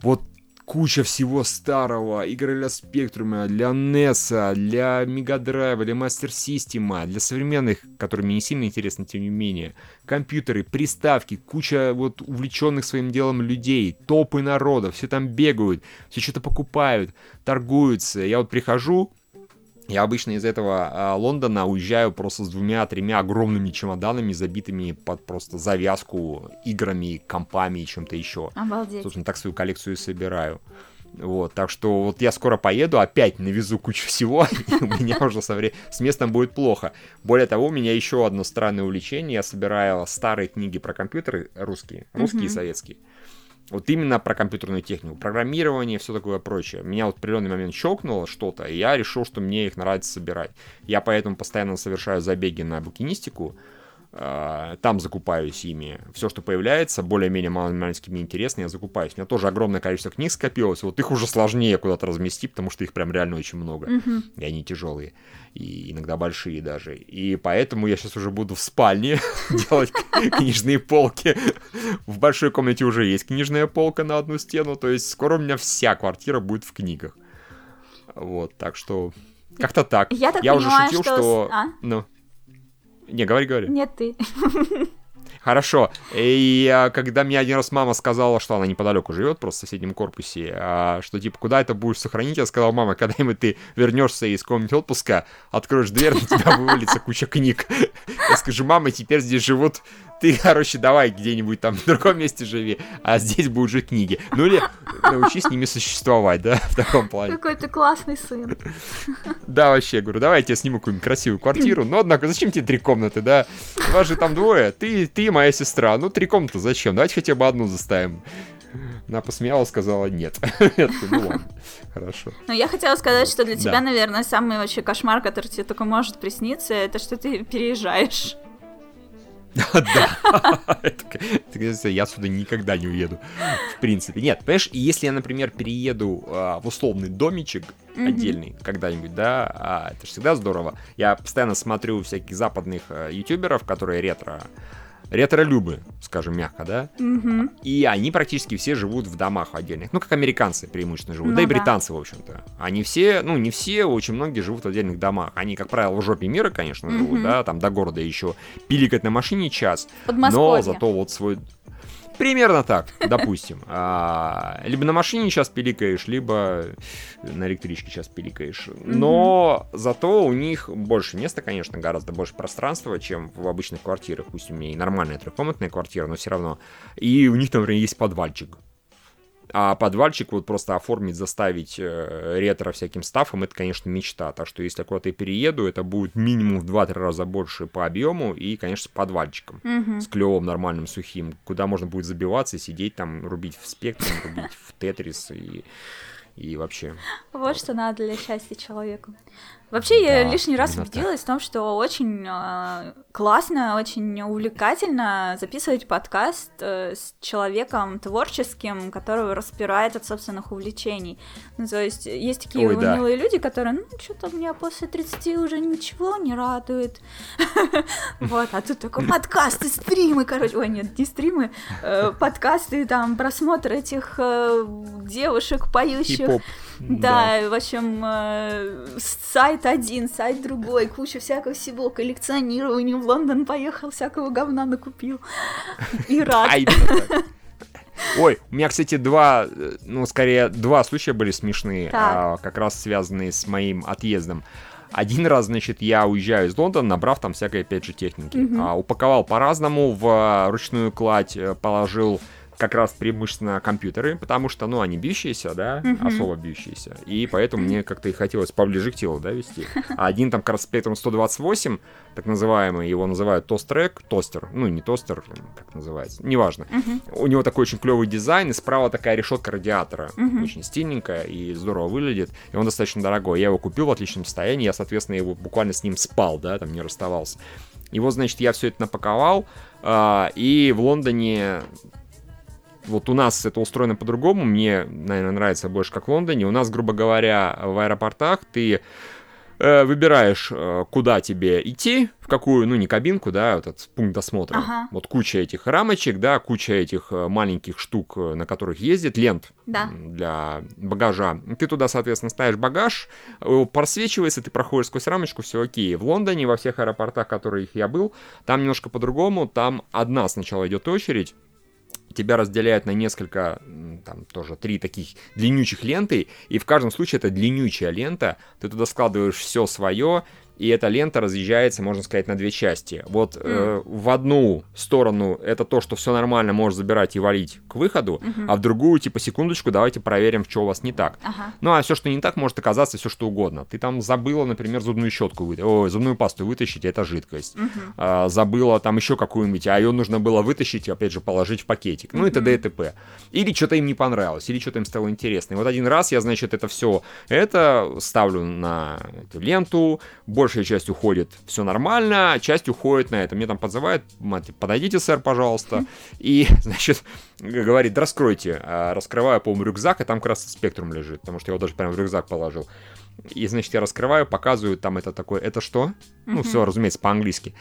Вот куча всего старого, игры для Спектрума, для NES, для Мегадрайва, для Мастер Система, для современных, которые не сильно интересны, тем не менее. Компьютеры, приставки, куча вот увлеченных своим делом людей, топы народа, все там бегают, все что-то покупают, торгуются. Я вот прихожу, я обычно из этого а, Лондона уезжаю просто с двумя-тремя огромными чемоданами, забитыми под просто завязку играми, компами и чем-то еще. Обалдеть. Собственно, так свою коллекцию и собираю. Вот, так что вот я скоро поеду, опять навезу кучу всего, и у меня уже со вре- с местом будет плохо. Более того, у меня еще одно странное увлечение. Я собираю старые книги про компьютеры русские, русские и советские. Вот именно про компьютерную технику, программирование, все такое прочее. Меня вот в определенный момент щелкнуло что-то, и я решил, что мне их нравится собирать. Я поэтому постоянно совершаю забеги на букинистику, Э, там закупаюсь ими. Все, что появляется, более-менее маленькими мне интересно, я закупаюсь. У меня тоже огромное количество книг скопилось, вот их уже сложнее куда-то разместить, потому что их прям реально очень много. Мгм. И они тяжелые, и иногда большие даже. И поэтому я сейчас уже буду в спальне делать книжные полки. В большой комнате уже есть книжная полка на одну стену, то есть скоро у меня вся квартира будет в книгах. Вот, так что как-то так. Я так уже понимаю, шутил, что что... а? Ну. Не, говори, говори. Нет, ты. Хорошо. И а, когда мне один раз мама сказала, что она неподалеку живет, просто в соседнем корпусе, а, что типа, куда это будешь сохранить, я сказал, мама, когда-нибудь ты вернешься из комнаты отпуска, откроешь дверь, на тебя вывалится куча книг. Я скажу, мама, теперь здесь живут ты, короче, давай где-нибудь там в другом месте живи, а здесь будут жить книги. Ну или научись с ними существовать, да, в таком плане. Какой ты классный сын. Да, вообще, говорю, давай я тебе сниму какую-нибудь красивую квартиру, но, однако, зачем тебе три комнаты, да? Вас же там двое, ты, ты и моя сестра, ну, три комнаты зачем? Давайте хотя бы одну заставим. Она посмеялась, сказала нет. Я ну ладно, хорошо. Но я хотела сказать, что для тебя, наверное, самый вообще кошмар, который тебе только может присниться, это что ты переезжаешь. Да. Я отсюда никогда не уеду. В принципе. Нет, понимаешь, если я, например, перееду а, в условный домичек отдельный когда-нибудь, да, а, это же всегда здорово. Я постоянно смотрю всяких западных э, ютуберов, которые ретро ретро-любы, скажем мягко, да, Мгм. и они практически все живут в домах отдельных. Ну, как американцы преимущественно живут. Ну да и да. британцы, в общем-то. Они все, ну, не все, очень многие живут в отдельных домах. Они, как правило, в жопе мира, конечно, живут, Мгм. да, там до города еще пиликать на машине час. Но зато вот свой... Примерно так, допустим. А, либо на машине сейчас пиликаешь, либо на электричке сейчас пиликаешь. Но зато у них больше места, конечно, гораздо больше пространства, чем в обычных квартирах. Пусть у меня и нормальная трехкомнатная квартира, но все равно. И у них, например, есть подвальчик. А подвальчик вот просто оформить, заставить э, ретро всяким стафом, это, конечно, мечта. Так что если я куда-то перееду, это будет минимум в 2-3 раза больше по объему и, конечно, с подвальчиком. Мгм. С клевым, нормальным, сухим, куда можно будет забиваться и сидеть там, рубить в спектрум, рубить в тетрис и, и вообще. Вот что надо для счастья человеку. Вообще, я Да, лишний раз именно так. убедилась в том, что очень э, классно, очень увлекательно записывать подкаст э, с человеком творческим, который распирает от собственных увлечений. Ну, то есть, есть такие Ой, да. унылые люди, которые, ну, что-то меня после 30 уже ничего не радует. Вот, а тут такой подкасты, стримы, короче, ой, нет, не стримы, э, подкасты, там, просмотр этих э, девушек, поющих. Да, в общем, э, сайт один, сайт другой, куча всякого всего, коллекционирование, в Лондон поехал, всякого говна накупил. И рад. Ой, у меня, кстати, два, э, ну, скорее, два случая были смешные, а, как раз связанные с моим отъездом. Один раз, значит, я уезжаю из Лондона, набрав там всякой, опять же, техники. Мгм. А, упаковал по-разному, в а, ручную кладь э, положил как раз преимущественно компьютеры, потому что, ну, они бьющиеся, да, Мгм. особо бьющиеся, и поэтому мне как-то и хотелось поближе к телу, да, вести. А один там как раз спектром 128, так называемый, его называют тост-трек, тостер, ну, не тостер, как называется, неважно. Мгм. У него такой очень клевый дизайн, и справа такая решетка радиатора. Мгм. Очень стильненькая и здорово выглядит. И он достаточно дорогой. Я его купил в отличном состоянии. Я, соответственно, его буквально с ним спал, да, там не расставался. Вот, значит, я все это напаковал. а, и в Лондоне вот у нас это устроено по-другому, мне, наверное, нравится больше, как в Лондоне. У нас, грубо говоря, в аэропортах ты э, выбираешь, э, куда тебе идти, в какую, ну, не кабинку, да, вот этот пункт досмотра. Ага. Вот куча этих рамочек, да, куча этих э, маленьких штук, э, на которых ездит, лент Да. для багажа. Ты туда, соответственно, ставишь багаж, э, просвечивается, ты проходишь сквозь рамочку, все окей. В Лондоне, во всех аэропортах, в которых я был, там немножко по-другому, там одна сначала идет очередь, тебя разделяют на несколько, там тоже три таких длиннючих ленты, и в каждом случае это длиннючая лента, ты туда складываешь все свое, и эта лента разъезжается, можно сказать, на две части. Вот mm. э, в одну сторону это то, что все нормально, можешь забирать и валить к выходу, mm-hmm. а в другую, типа, секундочку, давайте проверим, что у вас не так. Ага. Ну, а все, что не так, может оказаться все, что угодно. Ты там забыла, например, зубную щетку, вы... Ой, зубную пасту вытащить, это жидкость. Mm-hmm. А, забыла там еще какую-нибудь, а ее нужно было вытащить и, опять же, положить в пакетик. Ну, и т.д. и т.п. Или что-то им не понравилось, или что-то им стало интересно. И вот один раз я, значит, это все это ставлю на эту ленту, большая часть уходит все нормально, а часть уходит на это. Мне там подзывают, подойдите, сэр, пожалуйста. И, значит, говорит, раскройте. А раскрываю, по-моему, рюкзак, и там как раз спектрум лежит, потому что я его даже прям в рюкзак положил. И, значит, я раскрываю, показываю, там это такое, это что? Ну, все, разумеется, по-английски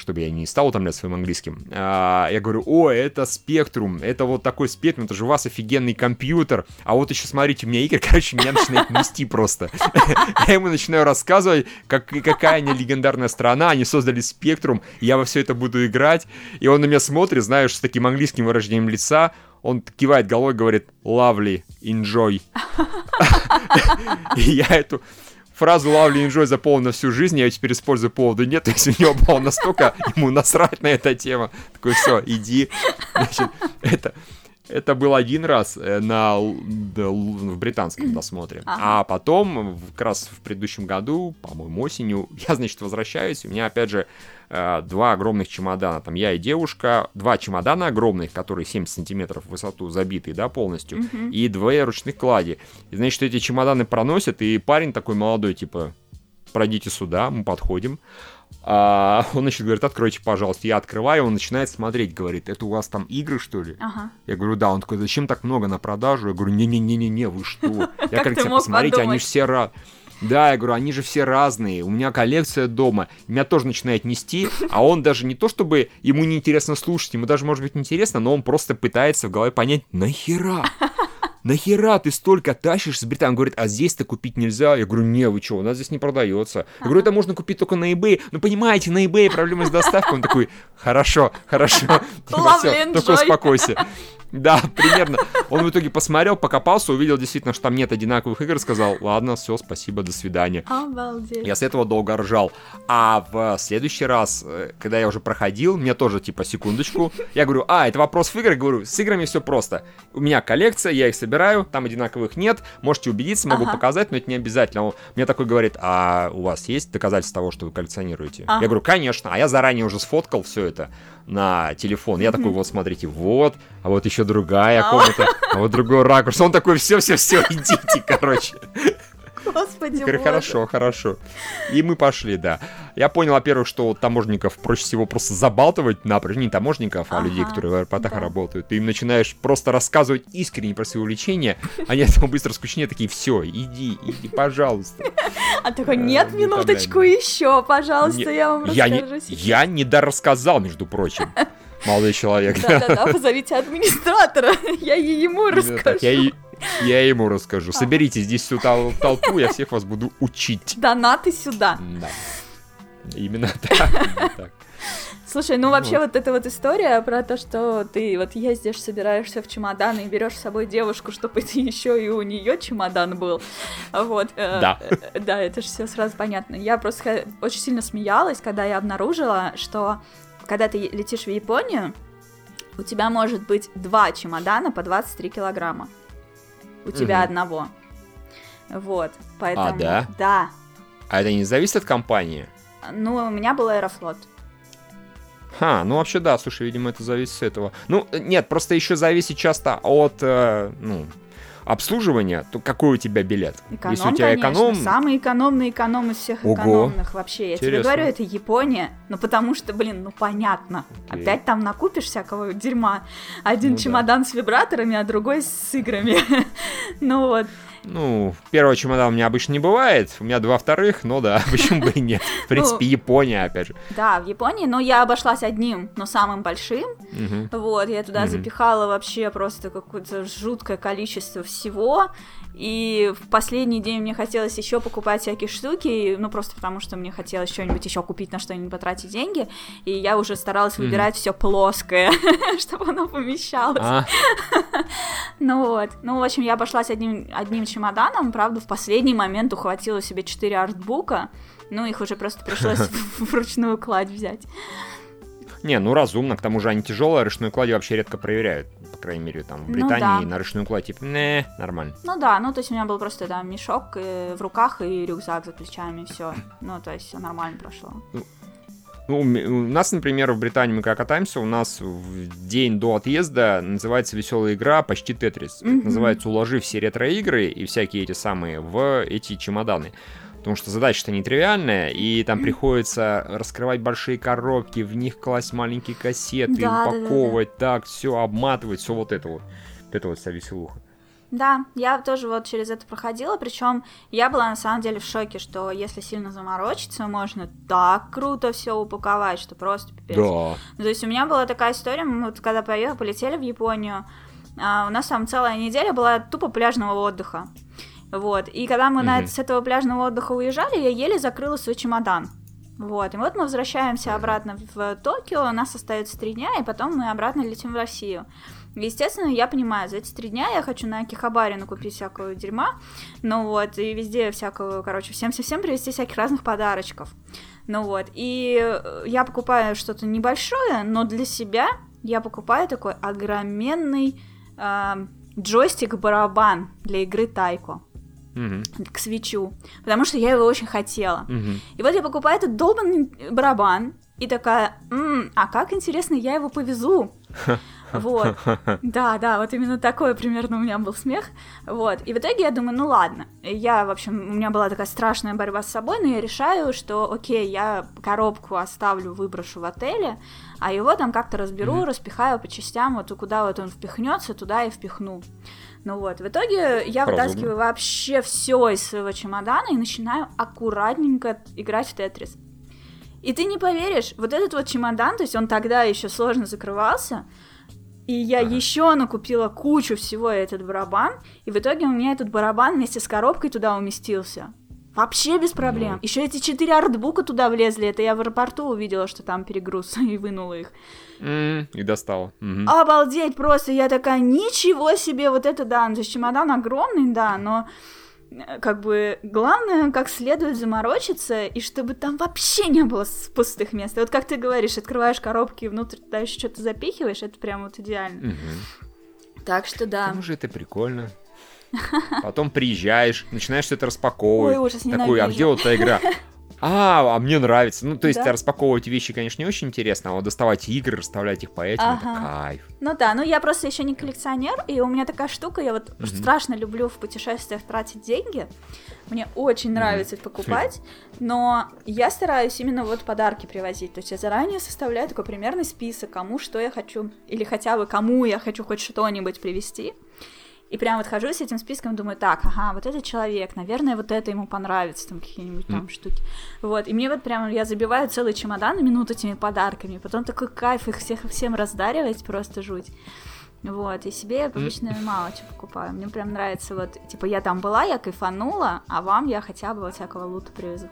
чтобы я не стал утомлять своим английским. А, я говорю, о, это спектрум, это вот такой спектрум, это же у вас офигенный компьютер. А вот еще смотрите, у меня игры, короче, меня начинает нести просто. Я ему начинаю рассказывать, как, какая они легендарная страна, они создали спектрум, я во все это буду играть. И он на меня смотрит, знаешь, с таким английским выражением лица, он кивает головой, говорит lovely, enjoy. И я эту фразу Lovely Enjoy запомнил на всю жизнь, я ее теперь использую поводу нет, то есть у него было настолько ему насрать на эту тему. Такой, все, иди. Значит, это, это был один раз э, на, в британском досмотре. Ага. А потом, как раз в предыдущем году, по-моему, осенью, я, значит, возвращаюсь, у меня, опять же, э, два огромных чемодана. Там я и девушка, два чемодана огромных, которые 70 сантиметров в высоту забитые, да, полностью, угу. и двое ручных клади. И, значит, эти чемоданы проносят, и парень такой молодой, типа, пройдите сюда, мы подходим. А, он, значит, говорит, откройте, пожалуйста. Я открываю, он начинает смотреть, говорит, это у вас там игры, что ли? Ага. Я говорю, да. Он такой, зачем так много на продажу? Я говорю, не-не-не-не-не, вы что? Я говорю, посмотрите, они же все рады. Да, я говорю, они же все разные, у меня коллекция дома, меня тоже начинает нести, а он даже не то, чтобы ему неинтересно слушать, ему даже может быть интересно, но он просто пытается в голове понять, нахера? Нахера ты столько тащишь с Британии? Он говорит, а здесь-то купить нельзя. Я говорю, не, вы что, у нас здесь не продается. Я говорю, это можно купить только на eBay. Ну, понимаете, на eBay проблемы с доставкой. Он такой, хорошо, хорошо. Только успокойся. Да, примерно. Он в итоге посмотрел, покопался, увидел действительно, что там нет одинаковых игр, сказал, ладно, все, спасибо, до свидания. Обалдеть. Я с этого долго ржал. А в следующий раз, э, когда я уже проходил, мне тоже, типа, секундочку, я говорю, а, это вопрос в играх? Говорю, с играми все просто. У меня коллекция, я их собираю, там одинаковых нет, можете убедиться, могу ага. показать, но это не обязательно. Он мне такой говорит, а у вас есть доказательства того, что вы коллекционируете? Ага. Я говорю, конечно, а я заранее уже сфоткал все это на телефон. Я такой, вот, смотрите, вот, а вот еще другая а. комната, а вот другой ракурс. Он такой, все-все-все, идите, короче. Господи, говорю, хорошо, хорошо. И мы пошли, да. Я понял, во-первых, что таможников проще всего просто забалтывать напрочь. Не таможников, а ага, людей, которые в аэропортах да. работают. Ты им начинаешь просто рассказывать искренне про свои увлечения, они этого быстро скучнее, такие, все, иди, иди, пожалуйста. А такой, нет, э, минуточку еще, пожалуйста, я вам расскажу Я не дорассказал, между прочим молодой человек. Да-да-да, позовите администратора, я ему расскажу. Я ему расскажу. Соберите здесь всю тол- толпу, я всех вас буду учить. Донаты сюда. Да. Именно так. Слушай, ну вообще вот. вот эта вот история про то, что ты вот ездишь, собираешься в чемодан и берешь с собой девушку, чтобы ты еще и у нее чемодан был. Вот. Э, да. Э, да, это же все сразу понятно. Я просто очень сильно смеялась, когда я обнаружила, что когда ты летишь в Японию, у тебя может быть два чемодана по 23 килограмма у тебя угу. одного. Вот, поэтому... А, да? Да. А это не зависит от компании? Ну, у меня был Аэрофлот. Ха, ну вообще да, слушай, видимо, это зависит с этого. Ну, нет, просто еще зависит часто от, э, ну, обслуживания, то какой у тебя билет? Эконом, Если у тебя конечно, эконом... самый экономный эконом из всех Ого. экономных вообще. Я Интересно. тебе говорю, это Япония, ну потому что, блин, ну понятно. Окей. Опять там накупишь всякого дерьма. Один ну, чемодан да. с вибраторами, а другой с играми. ну вот. Ну, первого чемодана у меня обычно не бывает, у меня два вторых, но да, почему бы и нет. В принципе, ну, Япония, опять же. Да, в Японии, но я обошлась одним, но самым большим. Вот, я туда запихала вообще просто какое-то жуткое количество всего. И в последний день мне хотелось еще покупать всякие штуки, ну просто потому что мне хотелось что-нибудь еще купить, на что-нибудь потратить деньги. И я уже старалась выбирать mm. все плоское, чтобы оно помещалось. А? ну вот. Ну, в общем, я обошлась одним, одним чемоданом, правда, в последний момент ухватила себе 4 артбука Ну, их уже просто пришлось вручную кладь взять. Не, ну разумно, к тому же они тяжелые, а ручную кладь вообще редко проверяют. По крайней мере, там в Ну Британии да. на ручную кладь, типа, не, нормально. Ну да, ну то есть у меня был просто да, мешок э, в руках и рюкзак за плечами, все. Ну, то есть все нормально прошло. Ну, у м- у нас, например, в Британии мы когда катаемся, у нас в день до отъезда называется веселая игра почти Тетрис. Мгм. Называется «Уложи все ретро-игры и всякие эти самые в эти чемоданы». Потому что задача-то нетривиальная, и там приходится раскрывать большие коробки, в них класть маленькие кассеты, Да, да, да, да. упаковывать так, все обматывать, все вот это вот. Вот это вот вся веселуха. Да, я тоже вот через это проходила, причем я была на самом деле в шоке, что если сильно заморочиться, можно так круто все упаковать, что просто пипец. Да. Ну, то есть у меня была такая история, мы вот когда поехали, полетели в Японию, а, у нас там целая неделя была тупо пляжного отдыха. Вот, и когда мы на Мгм. это- с этого пляжного отдыха уезжали, я еле закрыла свой чемодан. Вот, и вот мы возвращаемся обратно в Токио, у нас остается три дня, и потом мы обратно летим в Россию. Естественно, я понимаю, за эти три дня я хочу на Кихабаре накупить всякого дерьма, ну вот, и везде всякого, короче, всем-всем привезти всяких разных подарочков. Ну вот, и э, я покупаю что-то небольшое, но для себя я покупаю такой огроменный э, джойстик-барабан для игры Тайко К свечу, потому что я его очень хотела. И вот я покупаю этот долбанный барабан, и такая, «М, а как интересно, я его повезу. Вот. Да, да, вот именно такой примерно у меня был смех. Вот. И в итоге я думаю, ну ладно. Я, в общем, у меня была такая страшная борьба с собой, но я решаю, что окей, я коробку оставлю, выброшу в отеле, а его там как-то разберу, Мгм. распихаю по частям, вот и куда вот он впихнется, туда и впихну. Ну вот, в итоге я Разумно. вытаскиваю вообще все из своего чемодана и начинаю аккуратненько играть в Тетрис. И ты не поверишь, вот этот вот чемодан, то есть он тогда еще сложно закрывался, и я Ага. еще накупила кучу всего этот барабан, и в итоге у меня этот барабан вместе с коробкой туда уместился. Вообще без проблем. Ну. Еще эти четыре артбука туда влезли. Это я в аэропорту увидела, что там перегруз, и вынула их. И достала. Мгм. Обалдеть просто, я такая, ничего себе, вот это да, то есть чемодан огромный, да, но э, как бы главное, как следует заморочиться, и чтобы там вообще не было пустых мест. И вот как ты говоришь, открываешь коробки и внутрь туда еще что-то запихиваешь, это прям вот идеально. Мгм. Так что да. тому же это прикольно. Потом приезжаешь, начинаешь все это распаковывать. Ой, ужас, Такой, а где вот эта игра? А, а мне нравится. Ну, то есть Да. распаковывать вещи, конечно, не очень интересно, а вот доставать игры, расставлять их по этим, это Ага. кайф. Ну да, ну я просто еще не коллекционер, и у меня такая штука, я вот Мгм. страшно люблю в путешествиях тратить деньги. Мне очень нравится это покупать, но я стараюсь именно вот подарки привозить. То есть я заранее составляю такой примерный список, кому что я хочу, или хотя бы кому я хочу хоть что-нибудь привезти. И прям вот хожу с этим списком, думаю, так, ага, вот этот человек, наверное, вот это ему понравится, там какие-нибудь там штуки. Вот, и мне вот прям, я забиваю целый чемодан минут этими подарками, потом такой кайф их всех всем раздаривать, просто жуть. Вот, и себе я обычно мало что покупаю. Мне прям нравится вот, типа, я там была, я кайфанула, а вам я хотя бы вот всякого лута привезу.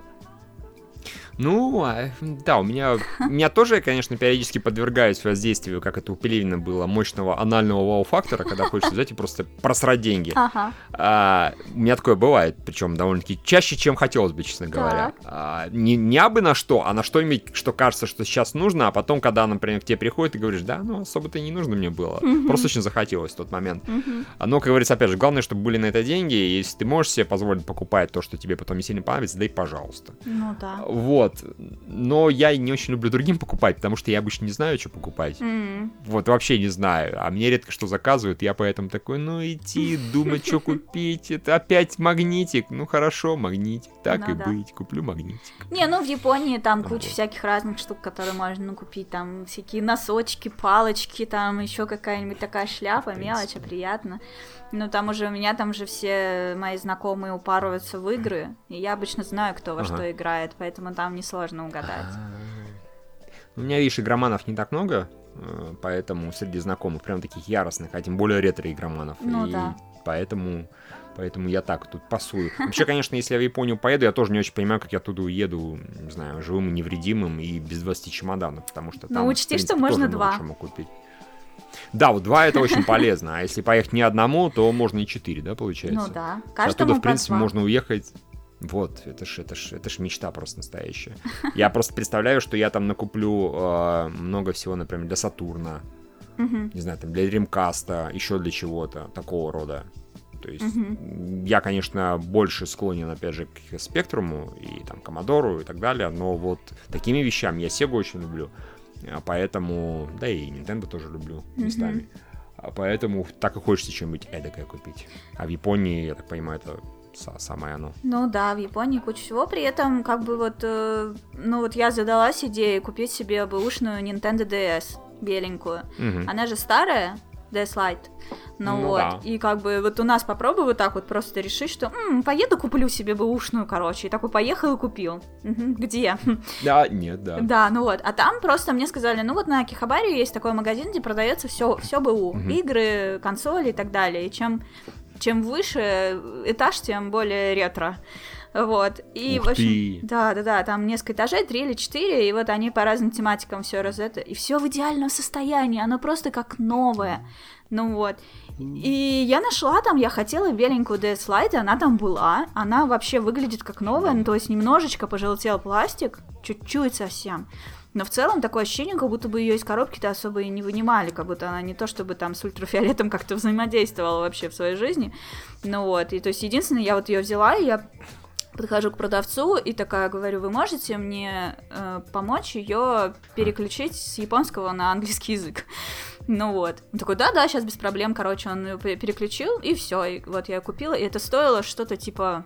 Ну, а, да, у меня, у меня тоже, я, конечно, периодически подвергаюсь воздействию, как это у Пелевина было, мощного анального вау-фактора, когда хочется взять и просто просрать деньги. Ага. А, у меня такое бывает, причем довольно-таки чаще, чем хотелось бы, честно говоря. А, не, не абы на что, а на что-нибудь, что кажется, что сейчас нужно, а потом, когда, например, к тебе приходит, ты говоришь, да, ну особо-то и не нужно мне было. Мгм. Просто очень захотелось в тот момент. Мгм. А, Но, как говорится, опять же, главное, чтобы были на это деньги, и если ты можешь себе позволить покупать то, что тебе потом не сильно понравится, да и пожалуйста. Ну да. Вот. Но я не очень люблю другим покупать, потому что я обычно не знаю, что покупать. М. Вот вообще не знаю. А мне редко что заказывают, я поэтому такой, ну идти, думать, что купить. Это опять магнитик. Ну хорошо, магнитик. Так Ну и да. быть, куплю магнитик. Не, ну в Японии там куча Вот. всяких разных штук, которые можно купить, там всякие носочки, палочки, там еще какая-нибудь такая шляпа, мелочь, а приятно. Ну там уже у меня там же все мои знакомые упарываются в игры, и я обычно знаю, кто во Ага. что играет, поэтому там несложно угадать. У меня, видишь, игроманов не так много, э, поэтому среди знакомых прям таких яростных, а тем более ретро-игроманов. Ну и да. поэтому, поэтому я так тут пасую. Вообще, конечно, если я в Японию поеду, я тоже не очень понимаю, как я оттуда уеду, не знаю, живым и невредимым и без 20 чемоданов, потому что Ну, там, в учти, что можно два. купить. Да, вот два это очень полезно, а если поехать не одному, то можно и четыре, да, получается? Ну да, Оттуда, каждому в по принципе, можно уехать Вот, это ж, это ж, это ж мечта просто настоящая. Я просто представляю, что я там накуплю э, много всего, например, для Сатурна, не знаю, там, для Dreamcast, еще для чего-то такого рода. То есть uh-huh. я, конечно, больше склонен, опять же, к спектруму и там Комодору и так далее, но вот такими вещами я Сегу очень люблю, поэтому, да и Nintendo тоже люблю местами. Uh-huh. Поэтому так и хочется чем-нибудь эдакое купить. А в Японии, я так понимаю, это самое оно. Ну да, в Японии куча всего. При этом, как бы вот, э, ну вот я задалась идеей купить себе бэушную Nintendo DS беленькую. Угу. Она же старая, Lite. Ну, ну вот, да. и как бы вот у нас попробуй вот так вот просто решить, что М, поеду куплю себе бэушную, короче, и такой поехал и купил. Угу, где? Да, нет, да. Да, ну вот, а там просто мне сказали, ну вот на Кихабаре есть такой магазин, где продается все, все БУ, угу. игры, консоли и так далее, и чем чем выше этаж, тем более ретро. Вот. И, Ух в общем, ты. да, да, да, там несколько этажей, три или четыре, и вот они по разным тематикам все раз это. И все в идеальном состоянии, оно просто как новое. Ну вот. И я нашла там, я хотела беленькую DS Lite, она там была. Она вообще выглядит как новая, ну, то есть немножечко пожелтел пластик, чуть-чуть совсем. Но в целом такое ощущение, как будто бы ее из коробки-то особо и не вынимали, как будто она не то чтобы там с ультрафиолетом как-то взаимодействовала вообще в своей жизни. Ну вот, и то есть единственное, я вот ее взяла, и я подхожу к продавцу и такая говорю, вы можете мне э, помочь ее переключить с японского на английский язык? Ну вот. Он такой, да-да, сейчас без проблем. Короче, он ее переключил, и все. И вот я ее купила, и это стоило что-то типа,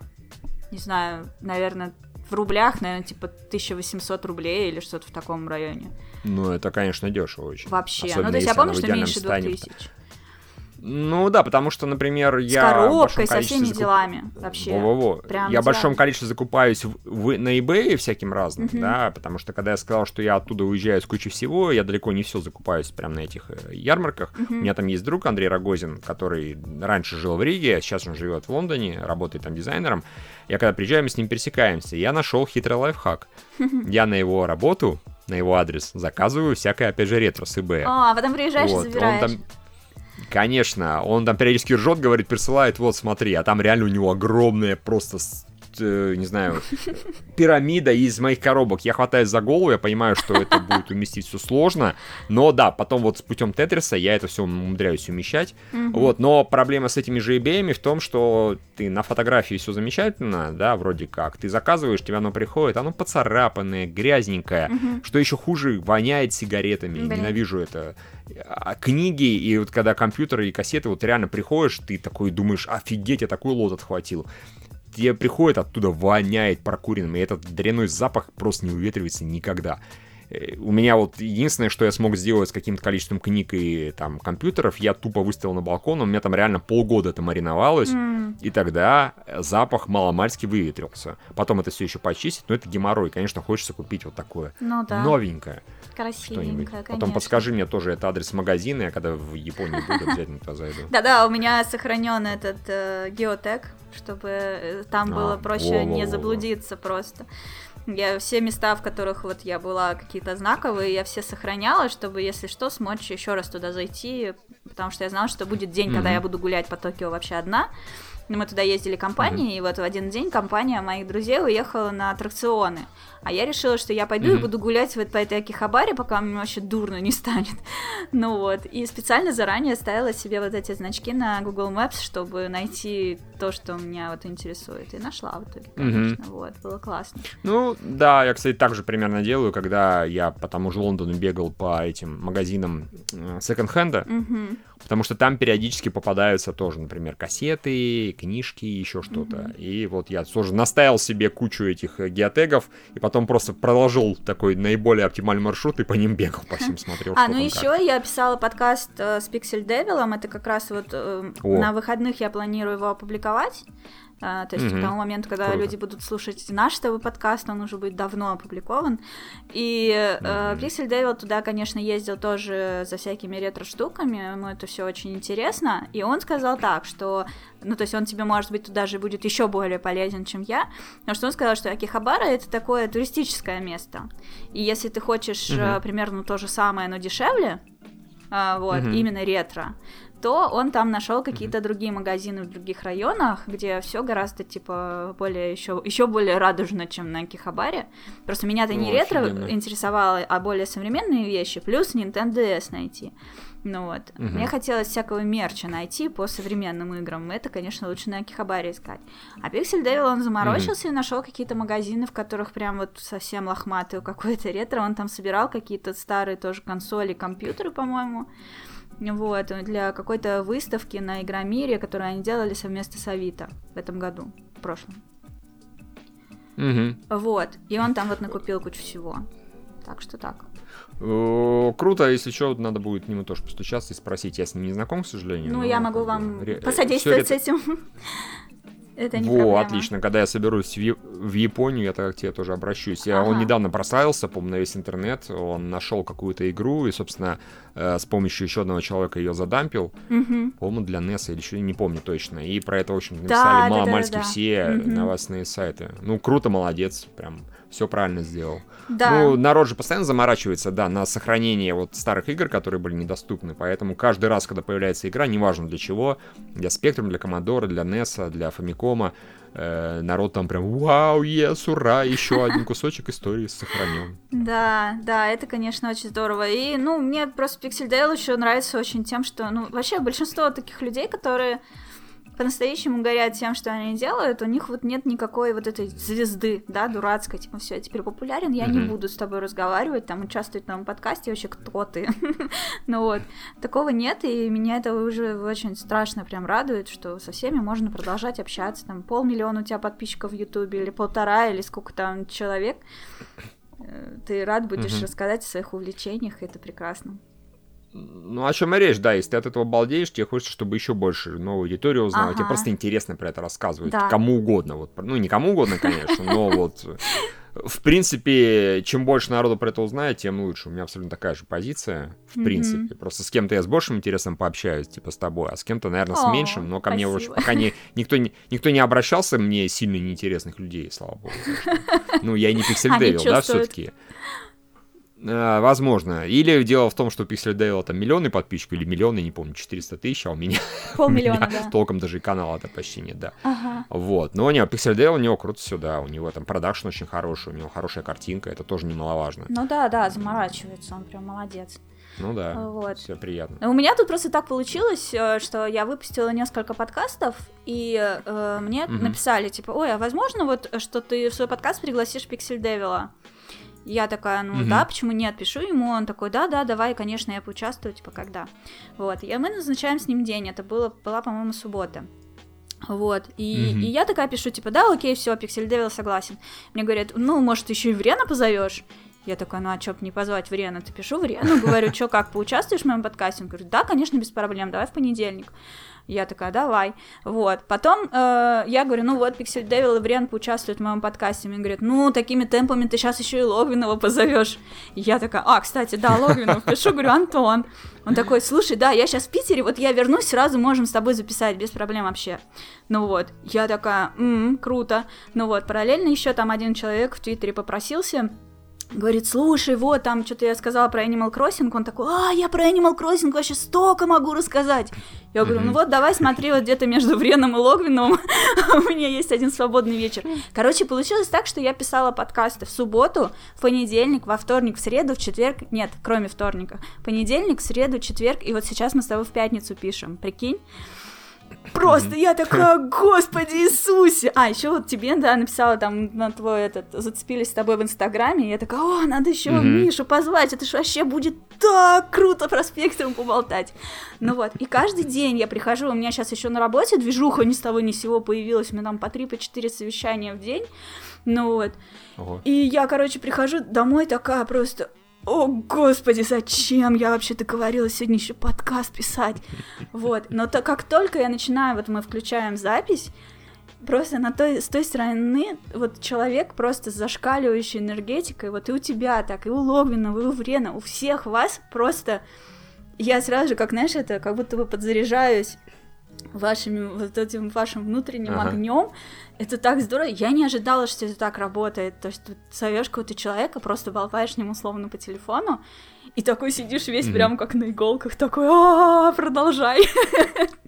не знаю, наверное, в рублях, наверное, типа 1800 рублей или что-то в таком районе. Ну, это, конечно, дешево очень. Вообще. Особенно, ну, то есть я помню, что меньше 2000. Ну да, потому что, например, я... С коробкой, со всеми закуп... делами вообще. Во-во-во. Прям я в большом количестве закупаюсь в, в, на eBay всяким разным, uh-huh. да, потому что когда я сказал, что я оттуда уезжаю с кучей всего, я далеко не все закупаюсь прямо на этих э, ярмарках. Uh-huh. У меня там есть друг Андрей Рогозин, который раньше жил в Риге, сейчас он живет в Лондоне, работает там дизайнером. Я когда приезжаю, мы с ним пересекаемся. Я нашел хитрый лайфхак. Я на его работу на его адрес заказываю всякое, опять же, ретро с eBay. А, потом приезжаешь вот. и забираешь. Он там Конечно, он там периодически ржет, говорит, присылает, вот смотри, а там реально у него огромная просто не знаю, пирамида из моих коробок. Я хватаюсь за голову, я понимаю, что это будет уместить все сложно, но да, потом вот с путем Тетриса я это все умудряюсь умещать. Вот, но проблема с этими же eBay в том, что ты на фотографии все замечательно, да, вроде как, ты заказываешь, тебе оно приходит, оно поцарапанное, грязненькое, что еще хуже, воняет сигаретами, ненавижу это. А, книги, и вот когда компьютеры и кассеты, вот реально приходишь, ты такой думаешь, офигеть, я такой лот отхватил тебе приходит оттуда, воняет прокуренным, и этот дрянной запах просто не уветривается никогда. Э, у меня вот единственное, что я смог сделать с каким-то количеством книг и там компьютеров, я тупо выставил на балкон, у меня там реально полгода это мариновалось, mm. и тогда запах маломальски выветрился. Потом это все еще почистить, но это геморрой, конечно, хочется купить вот такое ну, да. новенькое. Красивенькое, конечно. Потом подскажи мне тоже это адрес магазина, я когда в Японии буду, обязательно туда зайду. Да-да, у меня сохранен этот э, геотек, чтобы э, там а, было проще не заблудиться просто. Я все места, в которых вот я была какие-то знаковые, я все сохраняла, чтобы, если что, смочь еще раз туда зайти, потому что я знала, что будет день, mm-hmm. когда я буду гулять по Токио вообще одна. Мы туда ездили компанией, mm-hmm. и вот в один день компания моих друзей уехала на аттракционы. А я решила, что я пойду mm-hmm. и буду гулять вот по этой Акихабаре, пока мне вообще дурно не станет. ну вот. И специально заранее ставила себе вот эти значки на Google Maps, чтобы найти то, что меня вот интересует. И нашла в итоге, конечно. Mm-hmm. Вот, было классно. Ну, да, я, кстати, так же примерно делаю, когда я по тому же Лондону бегал по этим магазинам э, секонд-хенда. Mm-hmm Потому что там периодически попадаются тоже, например, кассеты, книжки, еще что-то. Mm-hmm. И вот я тоже наставил себе кучу этих э, геотегов, и потом просто продолжил такой наиболее оптимальный маршрут и по ним бегал, по всем смотрел. А, ну еще я писала подкаст э, с Pixel Devil, это как раз вот э, на выходных я планирую его опубликовать. А, то есть mm-hmm. к тому моменту, когда Круто. люди будут слушать наш ТВ подкаст, он уже будет давно опубликован. И mm-hmm. Пиксель Дэвил туда, конечно, ездил тоже за всякими ретро-штуками, ему это все очень интересно. И он сказал так, что, ну, то есть он тебе, может быть, туда же будет еще более полезен, чем я, потому что он сказал, что Акихабара это такое туристическое место. И если ты хочешь mm-hmm. примерно то же самое, но дешевле, а, вот, mm-hmm. именно ретро, то он там нашел какие-то другие магазины в других районах, где все гораздо типа более еще еще более радужно, чем на Кихабаре. Просто меня-то не ретро офигенно. интересовало, а более современные вещи, плюс Nintendo DS найти. Ну вот. Угу. Мне хотелось всякого мерча найти по современным играм. Это, конечно, лучше на Акихабаре искать. А Pixel Devil, он заморочился угу. и нашел какие-то магазины, в которых прям вот совсем лохматый какой-то ретро. Он там собирал какие-то старые тоже консоли, компьютеры, по-моему. Вот, для какой-то выставки на Игромире, которую они делали совместно с Авито в этом году, в прошлом. Угу. Вот, и он там вот накупил кучу всего. Так что так. Круто, если что, надо будет к нему тоже постучаться и спросить. Я с ним не знаком, к сожалению. Ну, я могу вам ре... посодействовать с этим. Это не Во, проблема. отлично. Когда я соберусь в, в Японию, я так к тебе тоже обращусь. Я, ага. Он недавно прославился, по на весь интернет. Он нашел какую-то игру и, собственно, э, с помощью еще одного человека ее задампил. Угу. По-моему, для NES или еще не помню точно. И про это, в общем, написали да, маломальски да, да, да. все угу. новостные сайты. Ну, круто, молодец. Прям все правильно сделал. Да. Ну, народ же постоянно заморачивается, да, на сохранение вот старых игр, которые были недоступны, поэтому каждый раз, когда появляется игра, неважно для чего, для Spectrum, для Commodore, для NES, для Famicom, э, народ там прям «Вау, ес, ура, еще один кусочек истории сохранен». Да, да, это, конечно, очень здорово. И, ну, мне просто Pixel Dale еще нравится очень тем, что, ну, вообще большинство таких людей, которые по-настоящему горят тем, что они делают, у них вот нет никакой вот этой звезды, да, дурацкой, типа, все, я теперь популярен, я mm-hmm. не буду с тобой разговаривать, там, участвовать в новом подкасте, вообще, кто ты? ну вот, такого нет, и меня это уже очень страшно прям радует, что со всеми можно продолжать общаться, там, полмиллиона у тебя подписчиков в Ютубе, или полтора, или сколько там человек, э, ты рад будешь mm-hmm. рассказать о своих увлечениях, и это прекрасно. Ну, о чем и речь, да, если ты от этого балдеешь, тебе хочется, чтобы еще больше новую аудиторию узнала, ага. тебе просто интересно про это рассказывать, да. кому угодно, вот, ну, не кому угодно, конечно, но вот, в принципе, чем больше народу про это узнает, тем лучше, у меня абсолютно такая же позиция, в принципе, просто с кем-то я с большим интересом пообщаюсь, типа с тобой, а с кем-то, наверное, с меньшим, но ко мне уже пока не, никто, не, никто не обращался, мне сильно неинтересных людей, слава богу. Ну, я не Devil, да, все-таки. Э, возможно. Или дело в том, что Pixel Devil там миллионы подписчиков, или миллионы, не помню, 400 тысяч, а у меня, Полмиллиона, да. толком даже и канала-то почти нет, да. Ага. Вот. Но не, Pixel Devil у него круто все, да, у него там продакшн очень хороший, у него хорошая картинка, это тоже немаловажно. Ну да, да, заморачивается, он прям молодец. Ну да, вот. все приятно. У меня тут просто так получилось, э, что я выпустила несколько подкастов, и э, мне угу. написали, типа, ой, а возможно вот, что ты в свой подкаст пригласишь Pixel Devil? Я такая, ну угу. да, почему нет, пишу ему, он такой, да, да, давай, конечно, я поучаствую, типа, когда. Вот, и мы назначаем с ним день, это было, была, по-моему, суббота. Вот, и, угу. и я такая пишу, типа, да, окей, все, Пиксель Девил согласен. Мне говорят, ну, может, еще и Врена позовешь? Я такая, ну а чё не позвать Врена? Ты пишу Врену, говорю, что, как, поучаствуешь в моем подкасте? Он говорит, да, конечно, без проблем, давай в понедельник. Я такая, давай. Вот. Потом э, я говорю, ну вот, Пиксель Девил и Врен поучаствуют в моем подкасте. Мне говорят, ну, такими темпами ты сейчас еще и Логвинова позовешь. Я такая, а, кстати, да, Логвинов. Пишу, говорю, Антон. Он такой, слушай, да, я сейчас в Питере, вот я вернусь, сразу можем с тобой записать, без проблем вообще. Ну вот, я такая, м-м, круто. Ну вот, параллельно еще там один человек в Твиттере попросился, говорит, слушай, вот там что-то я сказала про Animal Crossing, он такой, а, я про Animal Crossing вообще столько могу рассказать. Я говорю, ну вот давай смотри вот где-то между Вреном и Логвиновым, у меня есть один свободный вечер. Короче, получилось так, что я писала подкасты в субботу, в понедельник, во вторник, в среду, в четверг, нет, кроме вторника, понедельник, среду, четверг, и вот сейчас мы с тобой в пятницу пишем, прикинь? Просто я такая, Господи Иисусе! А, еще вот тебе, да, написала там на твой этот, зацепились с тобой в Инстаграме, и я такая, о, надо еще Мишу позвать, это же вообще будет так круто про спектром поболтать. Ну вот, и каждый день я прихожу, у меня сейчас еще на работе движуха ни с того ни с сего появилась, у меня там по три, по четыре совещания в день, ну вот. Ого. И я, короче, прихожу домой такая просто, о, господи, зачем я вообще договорилась сегодня еще подкаст писать? Вот, но то, как только я начинаю, вот мы включаем запись, просто на той, с той стороны вот человек просто зашкаливающей энергетикой, вот и у тебя так, и у Логвинова, и у Врена, у всех вас просто, я сразу же, как, знаешь, это как будто бы подзаряжаюсь вашими вот этим вашим внутренним Ага. огнем. Это так здорово. Я не ожидала, что это так работает. То есть ты зовешь какого-то человека, просто болтаешь с ним условно по телефону, и такой сидишь весь Мгм. прям как на иголках, такой, а продолжай.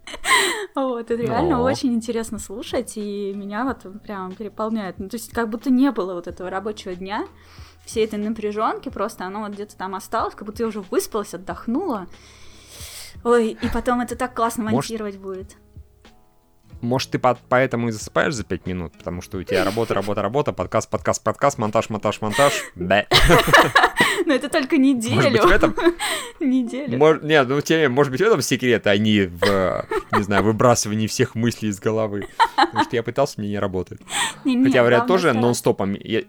Вот, это реально очень интересно слушать, и меня вот прям переполняет. Ну, то есть как будто не было вот этого рабочего дня, всей этой напряженки, просто оно вот где-то там осталось, как будто я уже выспалась, отдохнула. Ой, и потом это так классно монтировать будет. Может, ты по- поэтому и засыпаешь за 5 минут, потому что у тебя работа, работа, работа, подкаст, подкаст, подкаст, монтаж, монтаж, монтаж. Да. Но это только Может быть, неделю. в этом... Неделю. Мож- Нет, ну, тебе, может быть, в этом секрет, а не в, не знаю, выбрасывании всех мыслей из головы. Потому что я пытался, мне не работает. Не-не, Хотя, говорят, главное тоже нон-стопом. Я,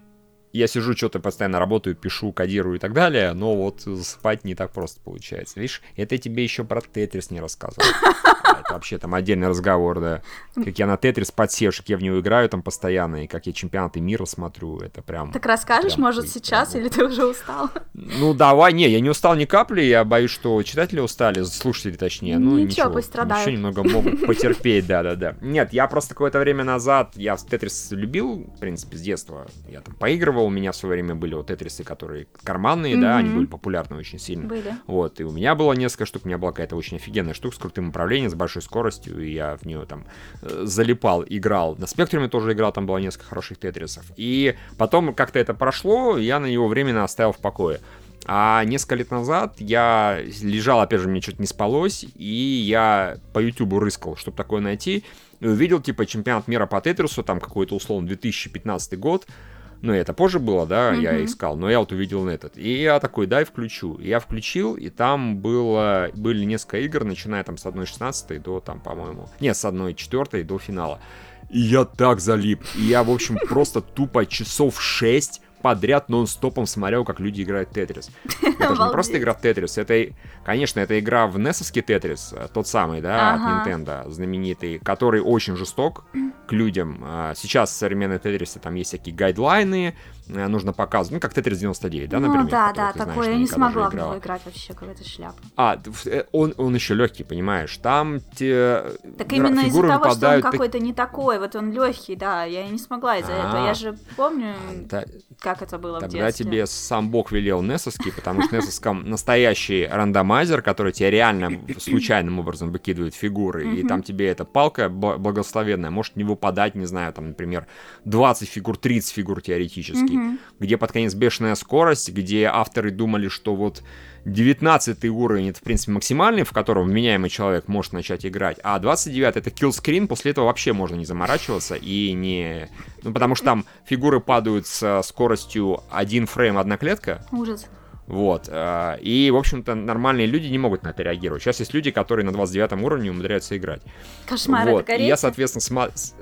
я сижу, что-то постоянно работаю, пишу, кодирую и так далее, но вот спать не так просто получается. Видишь, это тебе еще про Тетрис не рассказывал. Это вообще там отдельный разговор, да. Как я на Тетрис подсевший, как я в него играю там постоянно, и как я чемпионаты мира смотрю, это прям... Так расскажешь, Прям может, сейчас, прям или ты уже устал? Ну, давай, не, я не устал ни капли, я боюсь, что читатели устали, слушатели точнее, ну Ничего, ничего. пусть страдают. Еще немного могут потерпеть, да-да-да. Нет, я просто какое-то время назад, я Тетрис любил, в принципе, с детства, я там поигрывал, у меня в свое время были вот Тетрисы, которые карманные, да, они были популярны очень сильно. Были. Вот, и у меня было несколько штук, у меня была какая-то очень офигенная штука с крутым управлением, с большой скоростью, и я в нее там э, залипал, играл. На спектруме тоже играл, там было несколько хороших тетрисов. И потом как-то это прошло, я на него временно оставил в покое. А несколько лет назад я лежал, опять же, мне что-то не спалось, и я по Ютубу рыскал, чтобы такое найти, и увидел, типа, чемпионат мира по Тетрису, там какой-то, условно, 2015 год, ну, это позже было, да, я Мгм. искал, но я вот увидел на этот. И я такой, дай включу. Я включил, и там было, были несколько игр, начиная там с 1.16 до там, по-моему, нет, с 1.4 до финала. И я так залип. И я, в общем, просто тупо часов 6 подряд нон-стопом смотрел, как люди играют Тетрис. Это же не просто игра в Тетрис, это, конечно, это игра в NES-овский Тетрис, э, тот самый, да, от Nintendo, знаменитый, который очень жесток к людям. А, Сейчас в современной Тетрисе там есть всякие гайдлайны, нужно показывать, ну, как Тетрис 99, да, например? Ну да, да, ты знаешь, такое. Я не смогла в него играть вообще, какая-то шляпа. А, в- э, он, он еще легкий, понимаешь? Там те Так именно из-за того, что он выпадают какой-то не такой, вот он легкий, да, я не смогла из-за этого. А. Я же помню, Та- как это было в Тогда детстве. тебе сам бог велел Несовский, потому что в Несовском настоящий рандомайзер, который тебе реально случайным образом выкидывает фигуры, и там тебе эта палка бла- благословенная может не выпадать, не знаю, там, например, 20 фигур, 30 фигур теоретически, Мгм. где под конец бешеная скорость, где авторы думали, что вот 19 уровень это, в принципе, максимальный, в котором вменяемый человек может начать играть, а 29 это киллскрин, после этого вообще можно не заморачиваться и не... Ну, потому что там фигуры падают со скоростью один фрейм, одна клетка, Ужас. вот, э, и, в общем-то, нормальные люди не могут на это реагировать. Сейчас есть люди, которые на 29 уровне умудряются играть. Кошмар, вот, это и я, корейцы? соответственно, сма- с-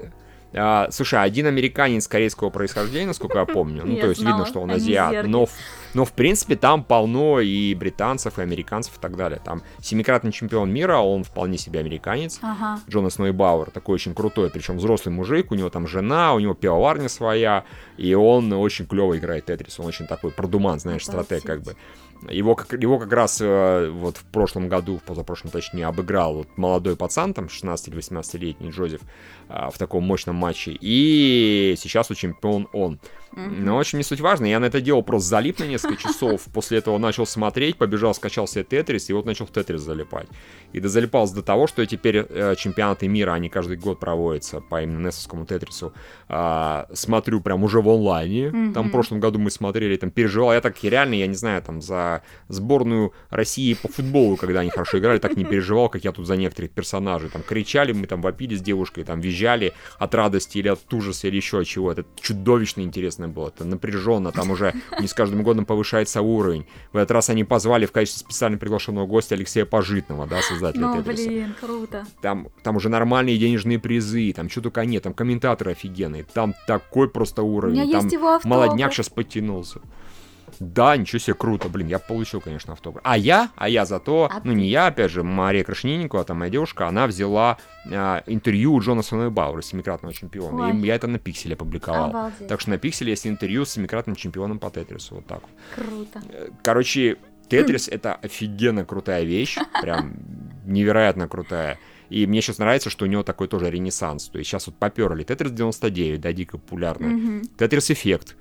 а, слушай, один американец корейского происхождения, насколько я помню. Ну, Я то есть видно, что он они азиат. Но, но, в принципе, там полно и британцев, и американцев, и так далее. Там семикратный чемпион мира, он вполне себе американец. Ага. Джонас Нойбауэр, такой очень крутой, причем взрослый мужик, у него там жена, у него пивоварня своя, и он очень клево играет Тетрис, он очень такой продуман, знаешь, стратег как бы. Его как, его как раз э, вот в прошлом году, в позапрошлом точнее, обыграл вот молодой пацан, там 16 или 18-летний Джозеф, а, в таком мощном матче. И сейчас у чемпион он. Мгм. Но очень не суть важно, я на это делал просто залип на несколько часов, после этого начал смотреть, побежал, скачал себе Тетрис, и вот начал в Тетрис залипать. И дозалипался до того, что теперь э, чемпионаты мира, они каждый год проводятся по именно Несовскому Тетрису, а, смотрю прям уже в онлайне, там Мгм. в прошлом году мы смотрели, там переживал, я так реально, я не знаю, там за сборную России по футболу, когда они хорошо играли, так не переживал, как я тут за некоторых персонажей, там кричали, мы там вопили с девушкой, там визжали от радости или от ужаса или еще чего, это чудовищно интересно было, это напряженно, там уже не с каждым годом повышается уровень, в этот раз они позвали в качестве специально приглашенного гостя Алексея Пожитного, да, создателя Ну, Тетриса блин, круто. там, там уже нормальные денежные призы, там что только нет, там комментаторы офигенные, там такой просто У уровень, меня там есть его автограф. молодняк сейчас подтянулся. Да, ничего себе, круто, блин, я получил, конечно, автограф. А я, а я зато, А ну не я, опять же, Мария Крашнинникова, там моя девушка, она взяла а, интервью у Джонасона Бауэра, семикратного чемпиона, Ой. и я это на Пикселе опубликовал. Обалдеть. Так что на Пикселе есть интервью с семикратным чемпионом по Тетрису, вот так вот. Круто. Э, Короче, Тетрис это офигенно крутая вещь, прям невероятно крутая. И мне сейчас нравится, что у него такой тоже ренессанс. То есть сейчас вот поперли Tetris 99, да, дико популярный. Mm-hmm. Tetris Effect.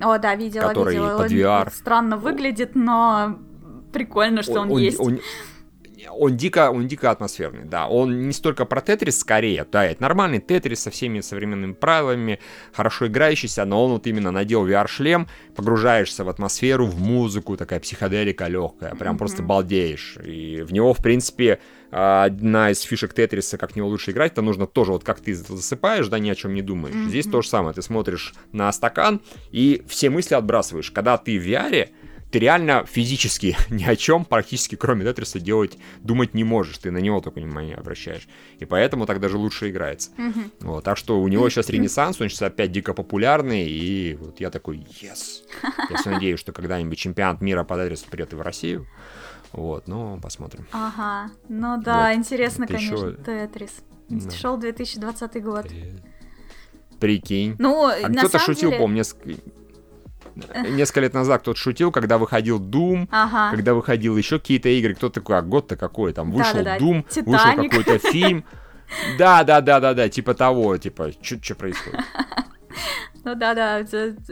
О, да, видела, который видела. под VR. Он странно выглядит, но прикольно, что он, он, он есть. Он, он дико, он дико атмосферный, да. Он не столько про Тетрис, скорее, да, это нормальный Тетрис со всеми современными правилами, хорошо играющийся, но он вот именно надел VR-шлем, погружаешься в атмосферу, в музыку, такая психоделика легкая, прям mm-hmm. просто балдеешь. И в него, в принципе, одна из фишек Тетриса, как в него лучше играть, это нужно тоже, вот как ты засыпаешь, да, ни о чем не думаешь. Mm-hmm. Здесь то же самое, ты смотришь на стакан и все мысли отбрасываешь. Когда ты в VR, ты реально физически ни о чем практически кроме Тетриса делать, думать не можешь, ты на него только внимание обращаешь. И поэтому так даже лучше играется. Mm-hmm. Вот, так что у него сейчас ренессанс, он сейчас опять дико популярный, и вот я такой, yes. Я все надеюсь, что когда-нибудь чемпионат мира по Тетрису придет и в Россию. Вот, ну, посмотрим. Ага, ну да, вот. интересно, Это конечно, еще... Тетрис. Да. Шел 2020 год. Прикинь. Ну, а на кто-то шутил, деле... помню, несколько несколько лет назад кто-то шутил, когда выходил Doom, ага. когда выходил еще какие-то игры, кто такой, а год-то какой, там вышел Да-да-да. Doom, Титаник. вышел какой-то фильм. Да, да, да, да, да, типа того, типа, что происходит? Ну да, да,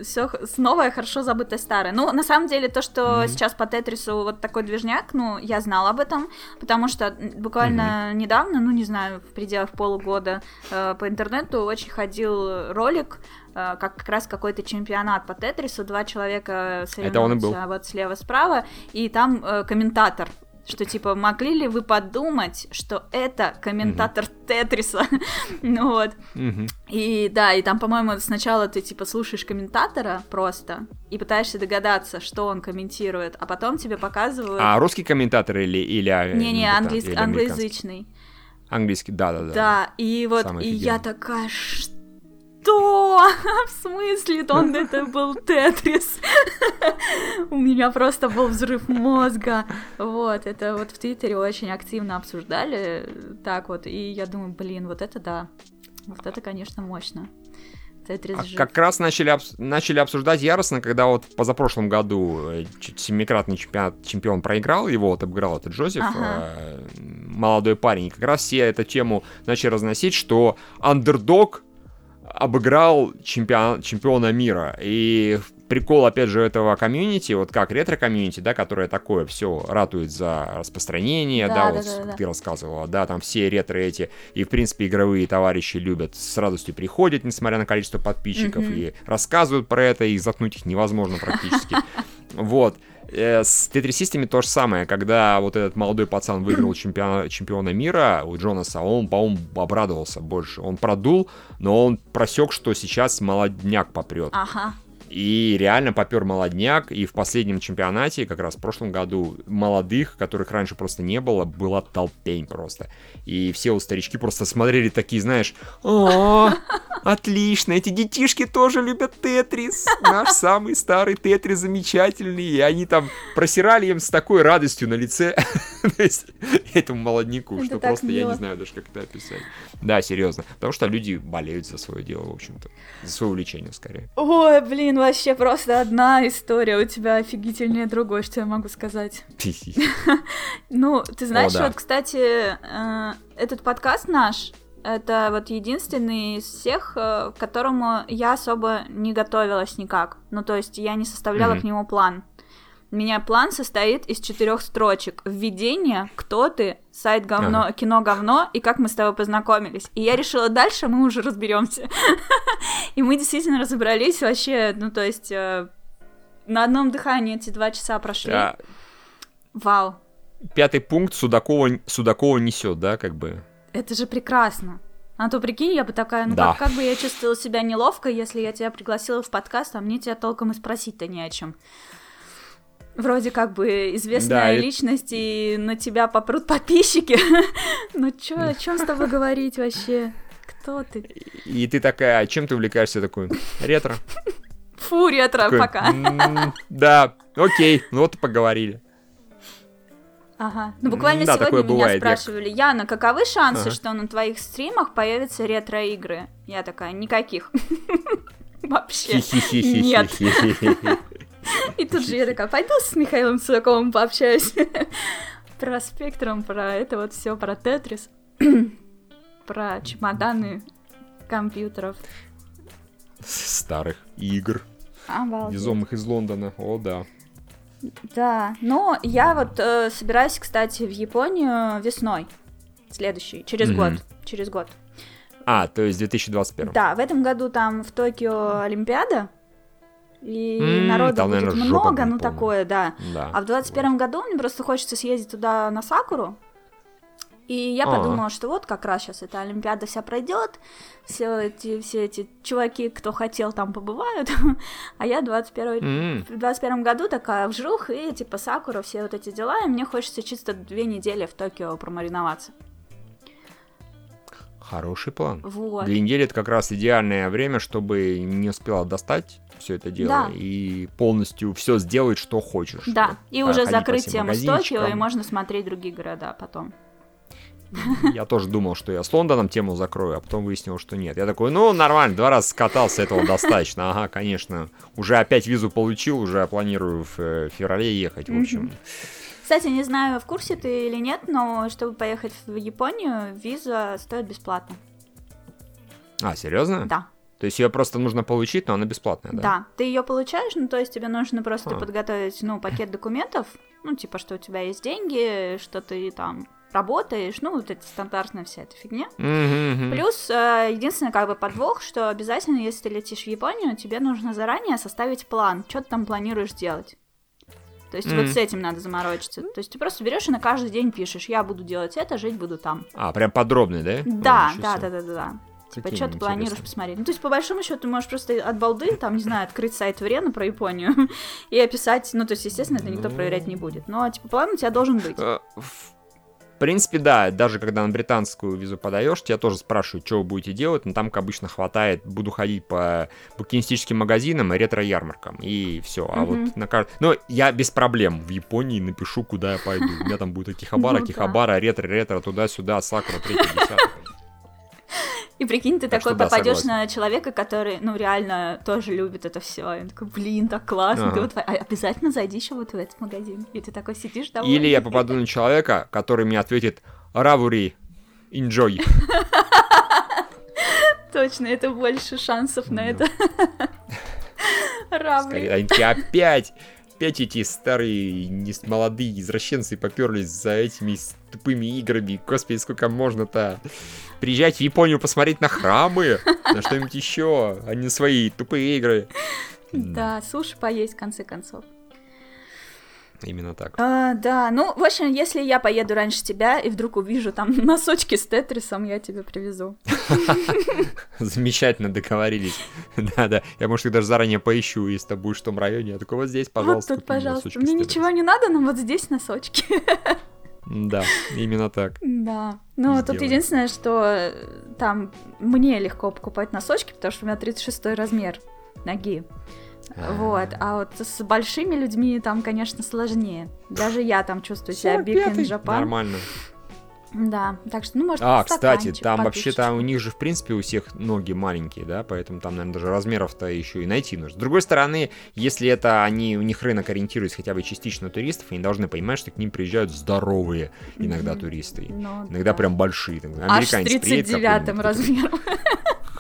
все новое, хорошо забытое старое. Ну, на самом деле, то, что Мгм. сейчас по Тетрису вот такой движняк, ну, я знала об этом, потому что буквально недавно, ну, не знаю, в пределах полугода э, по интернету очень ходил ролик, э, как как раз какой-то чемпионат по Тетрису, два человека Это он и был. соревнуются вот слева-справа, и там э, комментатор что типа могли ли вы подумать, что это комментатор Тетриса, ну вот, Мгм. и да, и там, по-моему, сначала ты типа слушаешь комментатора просто и пытаешься догадаться, что он комментирует, а потом тебе показывают. А русский комментатор или... или а, Не-не, это, английс- или американский? англоязычный. Английский, да-да-да. Да, и вот, Самый и я такая, что? В смысле? Он это был Тетрис. У меня просто был взрыв мозга. Вот, это вот в Твиттере очень активно обсуждали. Так вот, и я думаю, блин, вот это да. Вот это, конечно, мощно. Тетрис А жив. Как раз начали, обс- начали обсуждать яростно, когда вот позапрошлом году э, семикратный чемпион, чемпион проиграл, его вот обыграл этот Джозеф, Ага. э, молодой парень. И как раз все эту тему начали разносить, что андердог обыграл чемпион, чемпиона мира. И прикол, опять же, этого комьюнити, вот как ретро-комьюнити, да, которое такое все ратует за распространение, Да, да, да, вот да, да. ты рассказывала, да, там все ретро эти, и, в принципе, игровые товарищи любят, с радостью приходят, несмотря на количество подписчиков, Мгм. и рассказывают про это, и заткнуть их невозможно практически. Вот. Э, С тетрисистами то же самое, когда вот этот молодой пацан выиграл чемпиона, чемпиона мира у Джонаса, он, по-моему, обрадовался больше. Он продул, но он просек, что сейчас молодняк попрет. Ага. И реально попер молодняк, и в последнем чемпионате, как раз в прошлом году, молодых, которых раньше просто не было, была толпень просто. И все вот старички просто смотрели такие, знаешь, о, отлично, эти детишки тоже любят Тетрис, наш самый старый Тетрис замечательный, и они там просирали им с такой радостью на лице, этому молодняку, Это что просто я не знаю даже, как это описать. Да, серьезно, потому что люди болеют за свое дело, в общем-то, за свое увлечение скорее. Ой, блин, вообще просто одна история у тебя офигительнее другой, что я могу сказать. Ну, ты знаешь, вот, кстати, э, этот подкаст наш, это вот единственный из всех, э, к которому я особо не готовилась никак. Ну, то есть я не составляла Мгм. к нему план. У меня план состоит из четырех строчек. Введение, кто ты, сайт говно, кино говно и как мы с тобой познакомились. И я решила, дальше мы уже разберемся. И мы действительно разобрались вообще, ну, то есть э, на одном дыхании эти два часа прошли. А, Вау. Пятый пункт Судакова, Судакова несет, да, как бы. Это же прекрасно. А то прикинь, я бы такая, ну Да. как, как бы я чувствовала себя неловко, если я тебя пригласила в подкаст, а мне тебя толком и спросить-то не о чем. Вроде как бы известная Да, и- личность, и на тебя попрут подписчики. Ну чё, о чем с тобой говорить вообще? Кто ты? И ты такая, а чем ты увлекаешься такой? Ретро. Фу, ретро, пока. «М, Да, окей, ну вот и поговорили. Ага. Ну, буквально Да, сегодня меня бывает, я- спрашивали, Яна, каковы шансы, Ага. что на твоих стримах появятся ретро-игры? Я такая, никаких. Вообще. Нет. И тут же я такая, пойду с Михаилом Судаковым пообщаюсь. Про спектром, про это вот все, про Тетрис. про чемоданы компьютеров. Старых игр. Обалдеть. Везомых из Лондона. О, да. Да, но я вот э, собираюсь, кстати, в Японию весной. Следующий, через Мгм. год. Через год. А, то есть 2021. Да, в этом году там в Токио Олимпиада. И М, народу там, будет наверно, жопа много, ну полная. такое, да. Да. А в 21 году мне просто хочется съездить туда на Сакуру. И я А. подумала, что вот как раз сейчас эта Олимпиада вся пройдет, все эти, все эти чуваки, кто хотел, там побывают, а я 21 М, в 21 году такая вжух, и типа Сакура, все вот эти дела, и мне хочется чисто две недели в Токио промариноваться. Хороший план. Вот. Две недели это как раз идеальное время, чтобы не успела достать все это дело Да. и полностью все сделать, что хочешь. Да, и уже закрыть тему с Токио, и можно смотреть другие города потом. Я тоже думал, что я с Лондоном тему закрою, а потом выяснил, что нет. Я такой, ну, нормально, два раза скатался, этого достаточно. Ага, конечно. Уже опять визу получил, уже планирую в э, феврале ехать, в общем. Кстати, не знаю, в курсе ты или нет, но чтобы поехать в Японию, виза стоит бесплатно. А, серьезно? Да, То есть ее просто нужно получить, но она бесплатная, да. да? Ты ее получаешь, ну то есть тебе нужно просто А. подготовить, ну, пакет документов, ну, типа, что у тебя есть деньги, что ты там работаешь, ну, вот эта стандартная вся эта фигня. Мгм. Плюс, э, единственный как бы подвох, что обязательно, если ты летишь в Японию, тебе нужно заранее составить план, что ты там планируешь делать. То есть вот Мгм. с этим надо заморочиться. То есть ты просто берешь и на каждый день пишешь, я буду делать это, жить буду там. А, прям подробный, да? Да, Ну, да, да, да, да, да. Типа, что ты планируешь посмотреть? Ну, то есть, по большому счету, ты можешь просто от балды, там, не знаю, открыть сайт Врена про Японию и описать, ну, то есть, естественно, это никто Ну. проверять не будет. Но, типа, план у тебя должен быть. Э, В принципе, да, даже когда на британскую визу подаешь, тебя тоже спрашивают, что вы будете делать, но там, как обычно, хватает, буду ходить по букинистическим магазинам и ретро-ярмаркам, и все. А Мгм. вот на кар- Ну, я без проблем в Японии напишу, куда я пойду. У меня там будет Акихабара, Ну да. Акихабара, ретро-ретро, туда-сюда, Сакура, третий, десятый. И прикинь, ты Так такой да, попадешь согласен. на человека, который, ну, реально тоже любит это все. И он такой, блин, так классно. Ты Ага. вот, а обязательно зайди еще вот в этот магазин. И ты такой сидишь довольный. Или я попаду на человека, который мне ответит «Равури, enjoy». Точно, это больше шансов на это. Скорее, Они такие, опять, опять эти старые, не молодые извращенцы поперлись за этими тупыми играми. Господи, сколько можно-то? Приезжать в Японию посмотреть на храмы, на что-нибудь еще, а не свои тупые игры. Да, суши поесть, в конце концов. Именно так. А, да, ну, в общем, если я поеду раньше тебя и вдруг увижу там носочки с тетрисом, я тебе привезу. Замечательно договорились. Да-да, я, может, их даже заранее поищу, если ты будешь в том районе. Я такой, вот здесь, пожалуйста, вот тут, пожалуйста. Мне ничего не надо, но вот здесь носочки. Да, именно так. Да. Ну, тут Сделаем. единственное, что э, там мне легко покупать носочки, потому что у меня 36 размер ноги. Вот, а вот с большими людьми там, конечно, сложнее. Даже я там чувствую себя big in 45-й. Japan. Нормально. Да, так что, ну, может, А, кстати, там вообще-то у них же, в принципе, у всех ноги маленькие, да, поэтому там, наверное, даже размеров-то еще и найти нужно. С другой стороны, если это они, у них рынок ориентируется хотя бы частично на туристов, они должны понимать, что к ним приезжают здоровые иногда туристы. Ну, Иногда да. прям большие. там, Аж с Американец приедет 39 какой-нибудь, размером.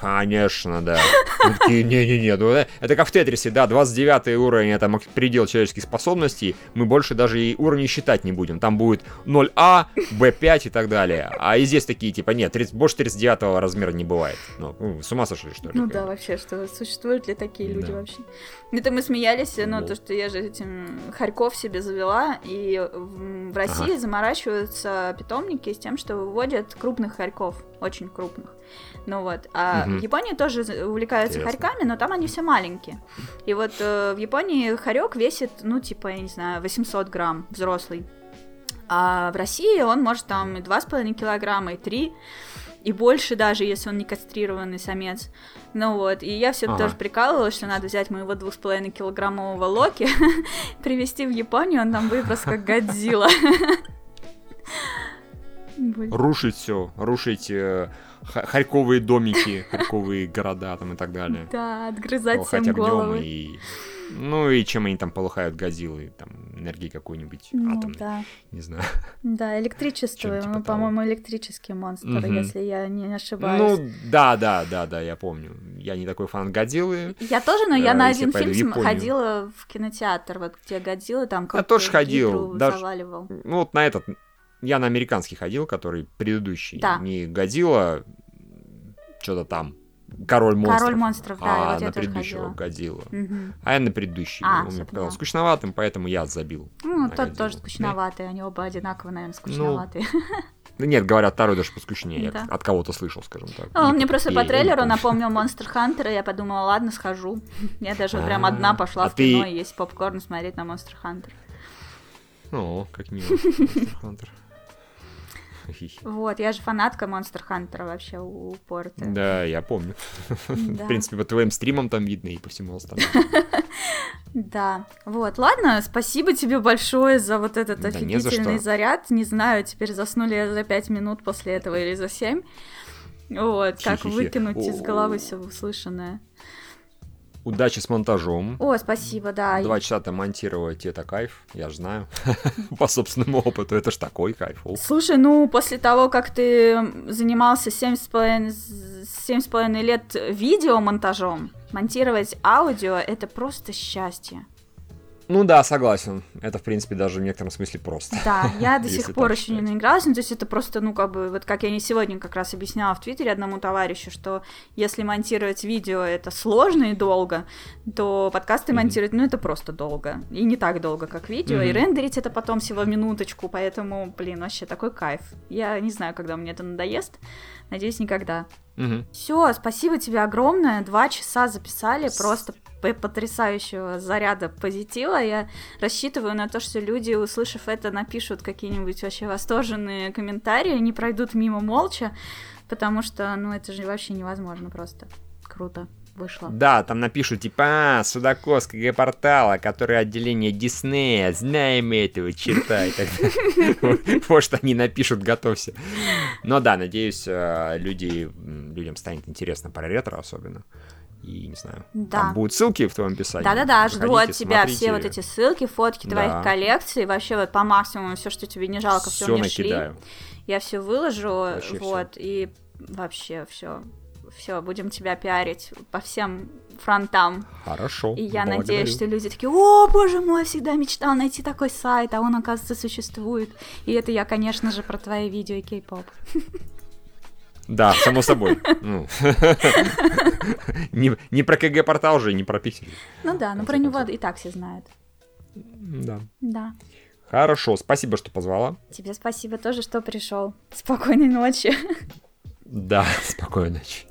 Конечно, да. Не-не-не, ну, э, это как в Тетрисе, да, 29 уровень, это предел человеческих способностей, мы больше даже и уровни считать не будем. Там будет 0А, Б5 и так далее. А и здесь такие, типа, нет, 30 больше 39 размера не бывает. Ну, ну, с ума сошли, что ли? Ну да, вообще, что существуют ли такие люди Да. вообще? Это мы смеялись, ну, Ну. то, что я же этим Харьков себе завела, и в, в России заморачиваются питомники с тем, что выводят крупных хорьков, очень крупных. Ну вот, а Мгм. в Японии тоже увлекаются Интересно. хорьками, но там они все маленькие. И вот э, в Японии хорек весит, ну, типа, я не знаю, 800 грамм взрослый. А в России он может там и 2,5 килограмма, и 3, и больше даже, если он не кастрированный самец. Ну вот, и я все Ага. тоже прикалывалась, что надо взять моего 2,5 килограммового Локи, привезти в Японию, он там просто как Годзилла. Рушить все, рушить э, харьковые домики, харьковые города там и так далее. Да, отгрызать всем головы. и Ну и чем они там полыхают газилы, там энергии какой-нибудь Ну, атомной, да. не знаю. Да, электричество, типа ну, по-моему, электрический монстр, Мгм. если я не ошибаюсь. Ну, да, да, да, да, я помню. Я не такой фан Годзиллы. Я тоже, но я э, на один фильм ходила в кинотеатр, вот где Годзилла, там как тоже ходил, даже- заваливал. Ну, вот на этот... Я на американский ходил, который предыдущий. Да. Не Годзилла, что-то там. Король монстров. Король монстров, да, а вот я на предыдущего. Годзилла. Мгм. А я на предыдущий. А, Он мне показался скучноватым, поэтому я забил. Ну, тот Годзиллу. тоже скучноватый, они оба одинаково, Ну, наверное, скучноватые. Да нет, говорят, второй даже поскучнее. Я Да. от кого-то слышал, скажем так. А, Он мне просто по я трейлеру напомнил Монстр Хантера, и я подумала, ладно, схожу. Я даже прям А, одна пошла а в кино ты- и есть попкорн смотреть на Монстр Хантер. О, как мило. Monster Hunter. Вот, я же фанатка Монстр Хантера вообще у у порта. Да, я помню. В принципе, по твоим стримам там видно и по всему остальному. Да, вот, ладно, спасибо тебе большое за вот этот Да за офигительный что. заряд. Не знаю, теперь заснули я за пять минут после этого или за семь. Вот, как выкинуть из головы все услышанное. Удачи с монтажом. О, спасибо, да. Два часа-то монтировать это кайф, я же знаю. По собственному опыту, это ж такой кайф. Слушай, ну, после того, как ты занимался семь с половиной семь с половиной лет видеомонтажом, монтировать аудио — это просто счастье. Ну да, согласен. Это, в принципе, даже в некотором смысле просто. Да, я до сих пор еще не считать. наигралась, ну, то есть это просто, ну, как бы, вот как я не сегодня как раз объясняла в Твиттере одному товарищу, что если монтировать видео это сложно и долго, то подкасты Мгм. монтировать, ну, это просто долго. И не так долго, как видео, и Мгм. рендерить это потом всего минуточку, поэтому, блин, вообще такой кайф. Я не знаю, когда мне это надоест, надеюсь, никогда. Мгм. Все, спасибо тебе огромное. Два часа записали, просто потрясающего заряда позитива. Я рассчитываю на то, что люди, услышав это, напишут какие-нибудь вообще восторженные комментарии, не пройдут мимо молча, потому что, ну, это же вообще невозможно просто. Круто вышло. Да, там напишут, типа, а, Судаков с КГ-портала, который отделение Диснея, знаем этого, черта что они напишут, готовься. Но да, надеюсь, э, люди, людям станет интересно про ретро особенно. И, не знаю, Да. там будут ссылки в твоем описании. Да-да-да, жду от тебя все смотрите. вот эти ссылки, фотки твоих Да. коллекций, вообще вот по максимуму все, что тебе не жалко, все мне шли. Я все выложу, Вообще вот, и вообще все, все, будем тебя пиарить по всем фронтам. Хорошо. И я благодарю. надеюсь, что люди такие, о, боже мой, всегда мечтал найти такой сайт, а он, оказывается, существует. И это я, конечно же, про твои видео и кей-поп. Да, само собой. Ну. Не про КГ-портал же, не про пиксели. Ну да, но конце про него и так все знают. Да. Да. Хорошо, спасибо, что позвала. Тебе спасибо тоже, что пришел. Спокойной ночи. Да, спокойной ночи.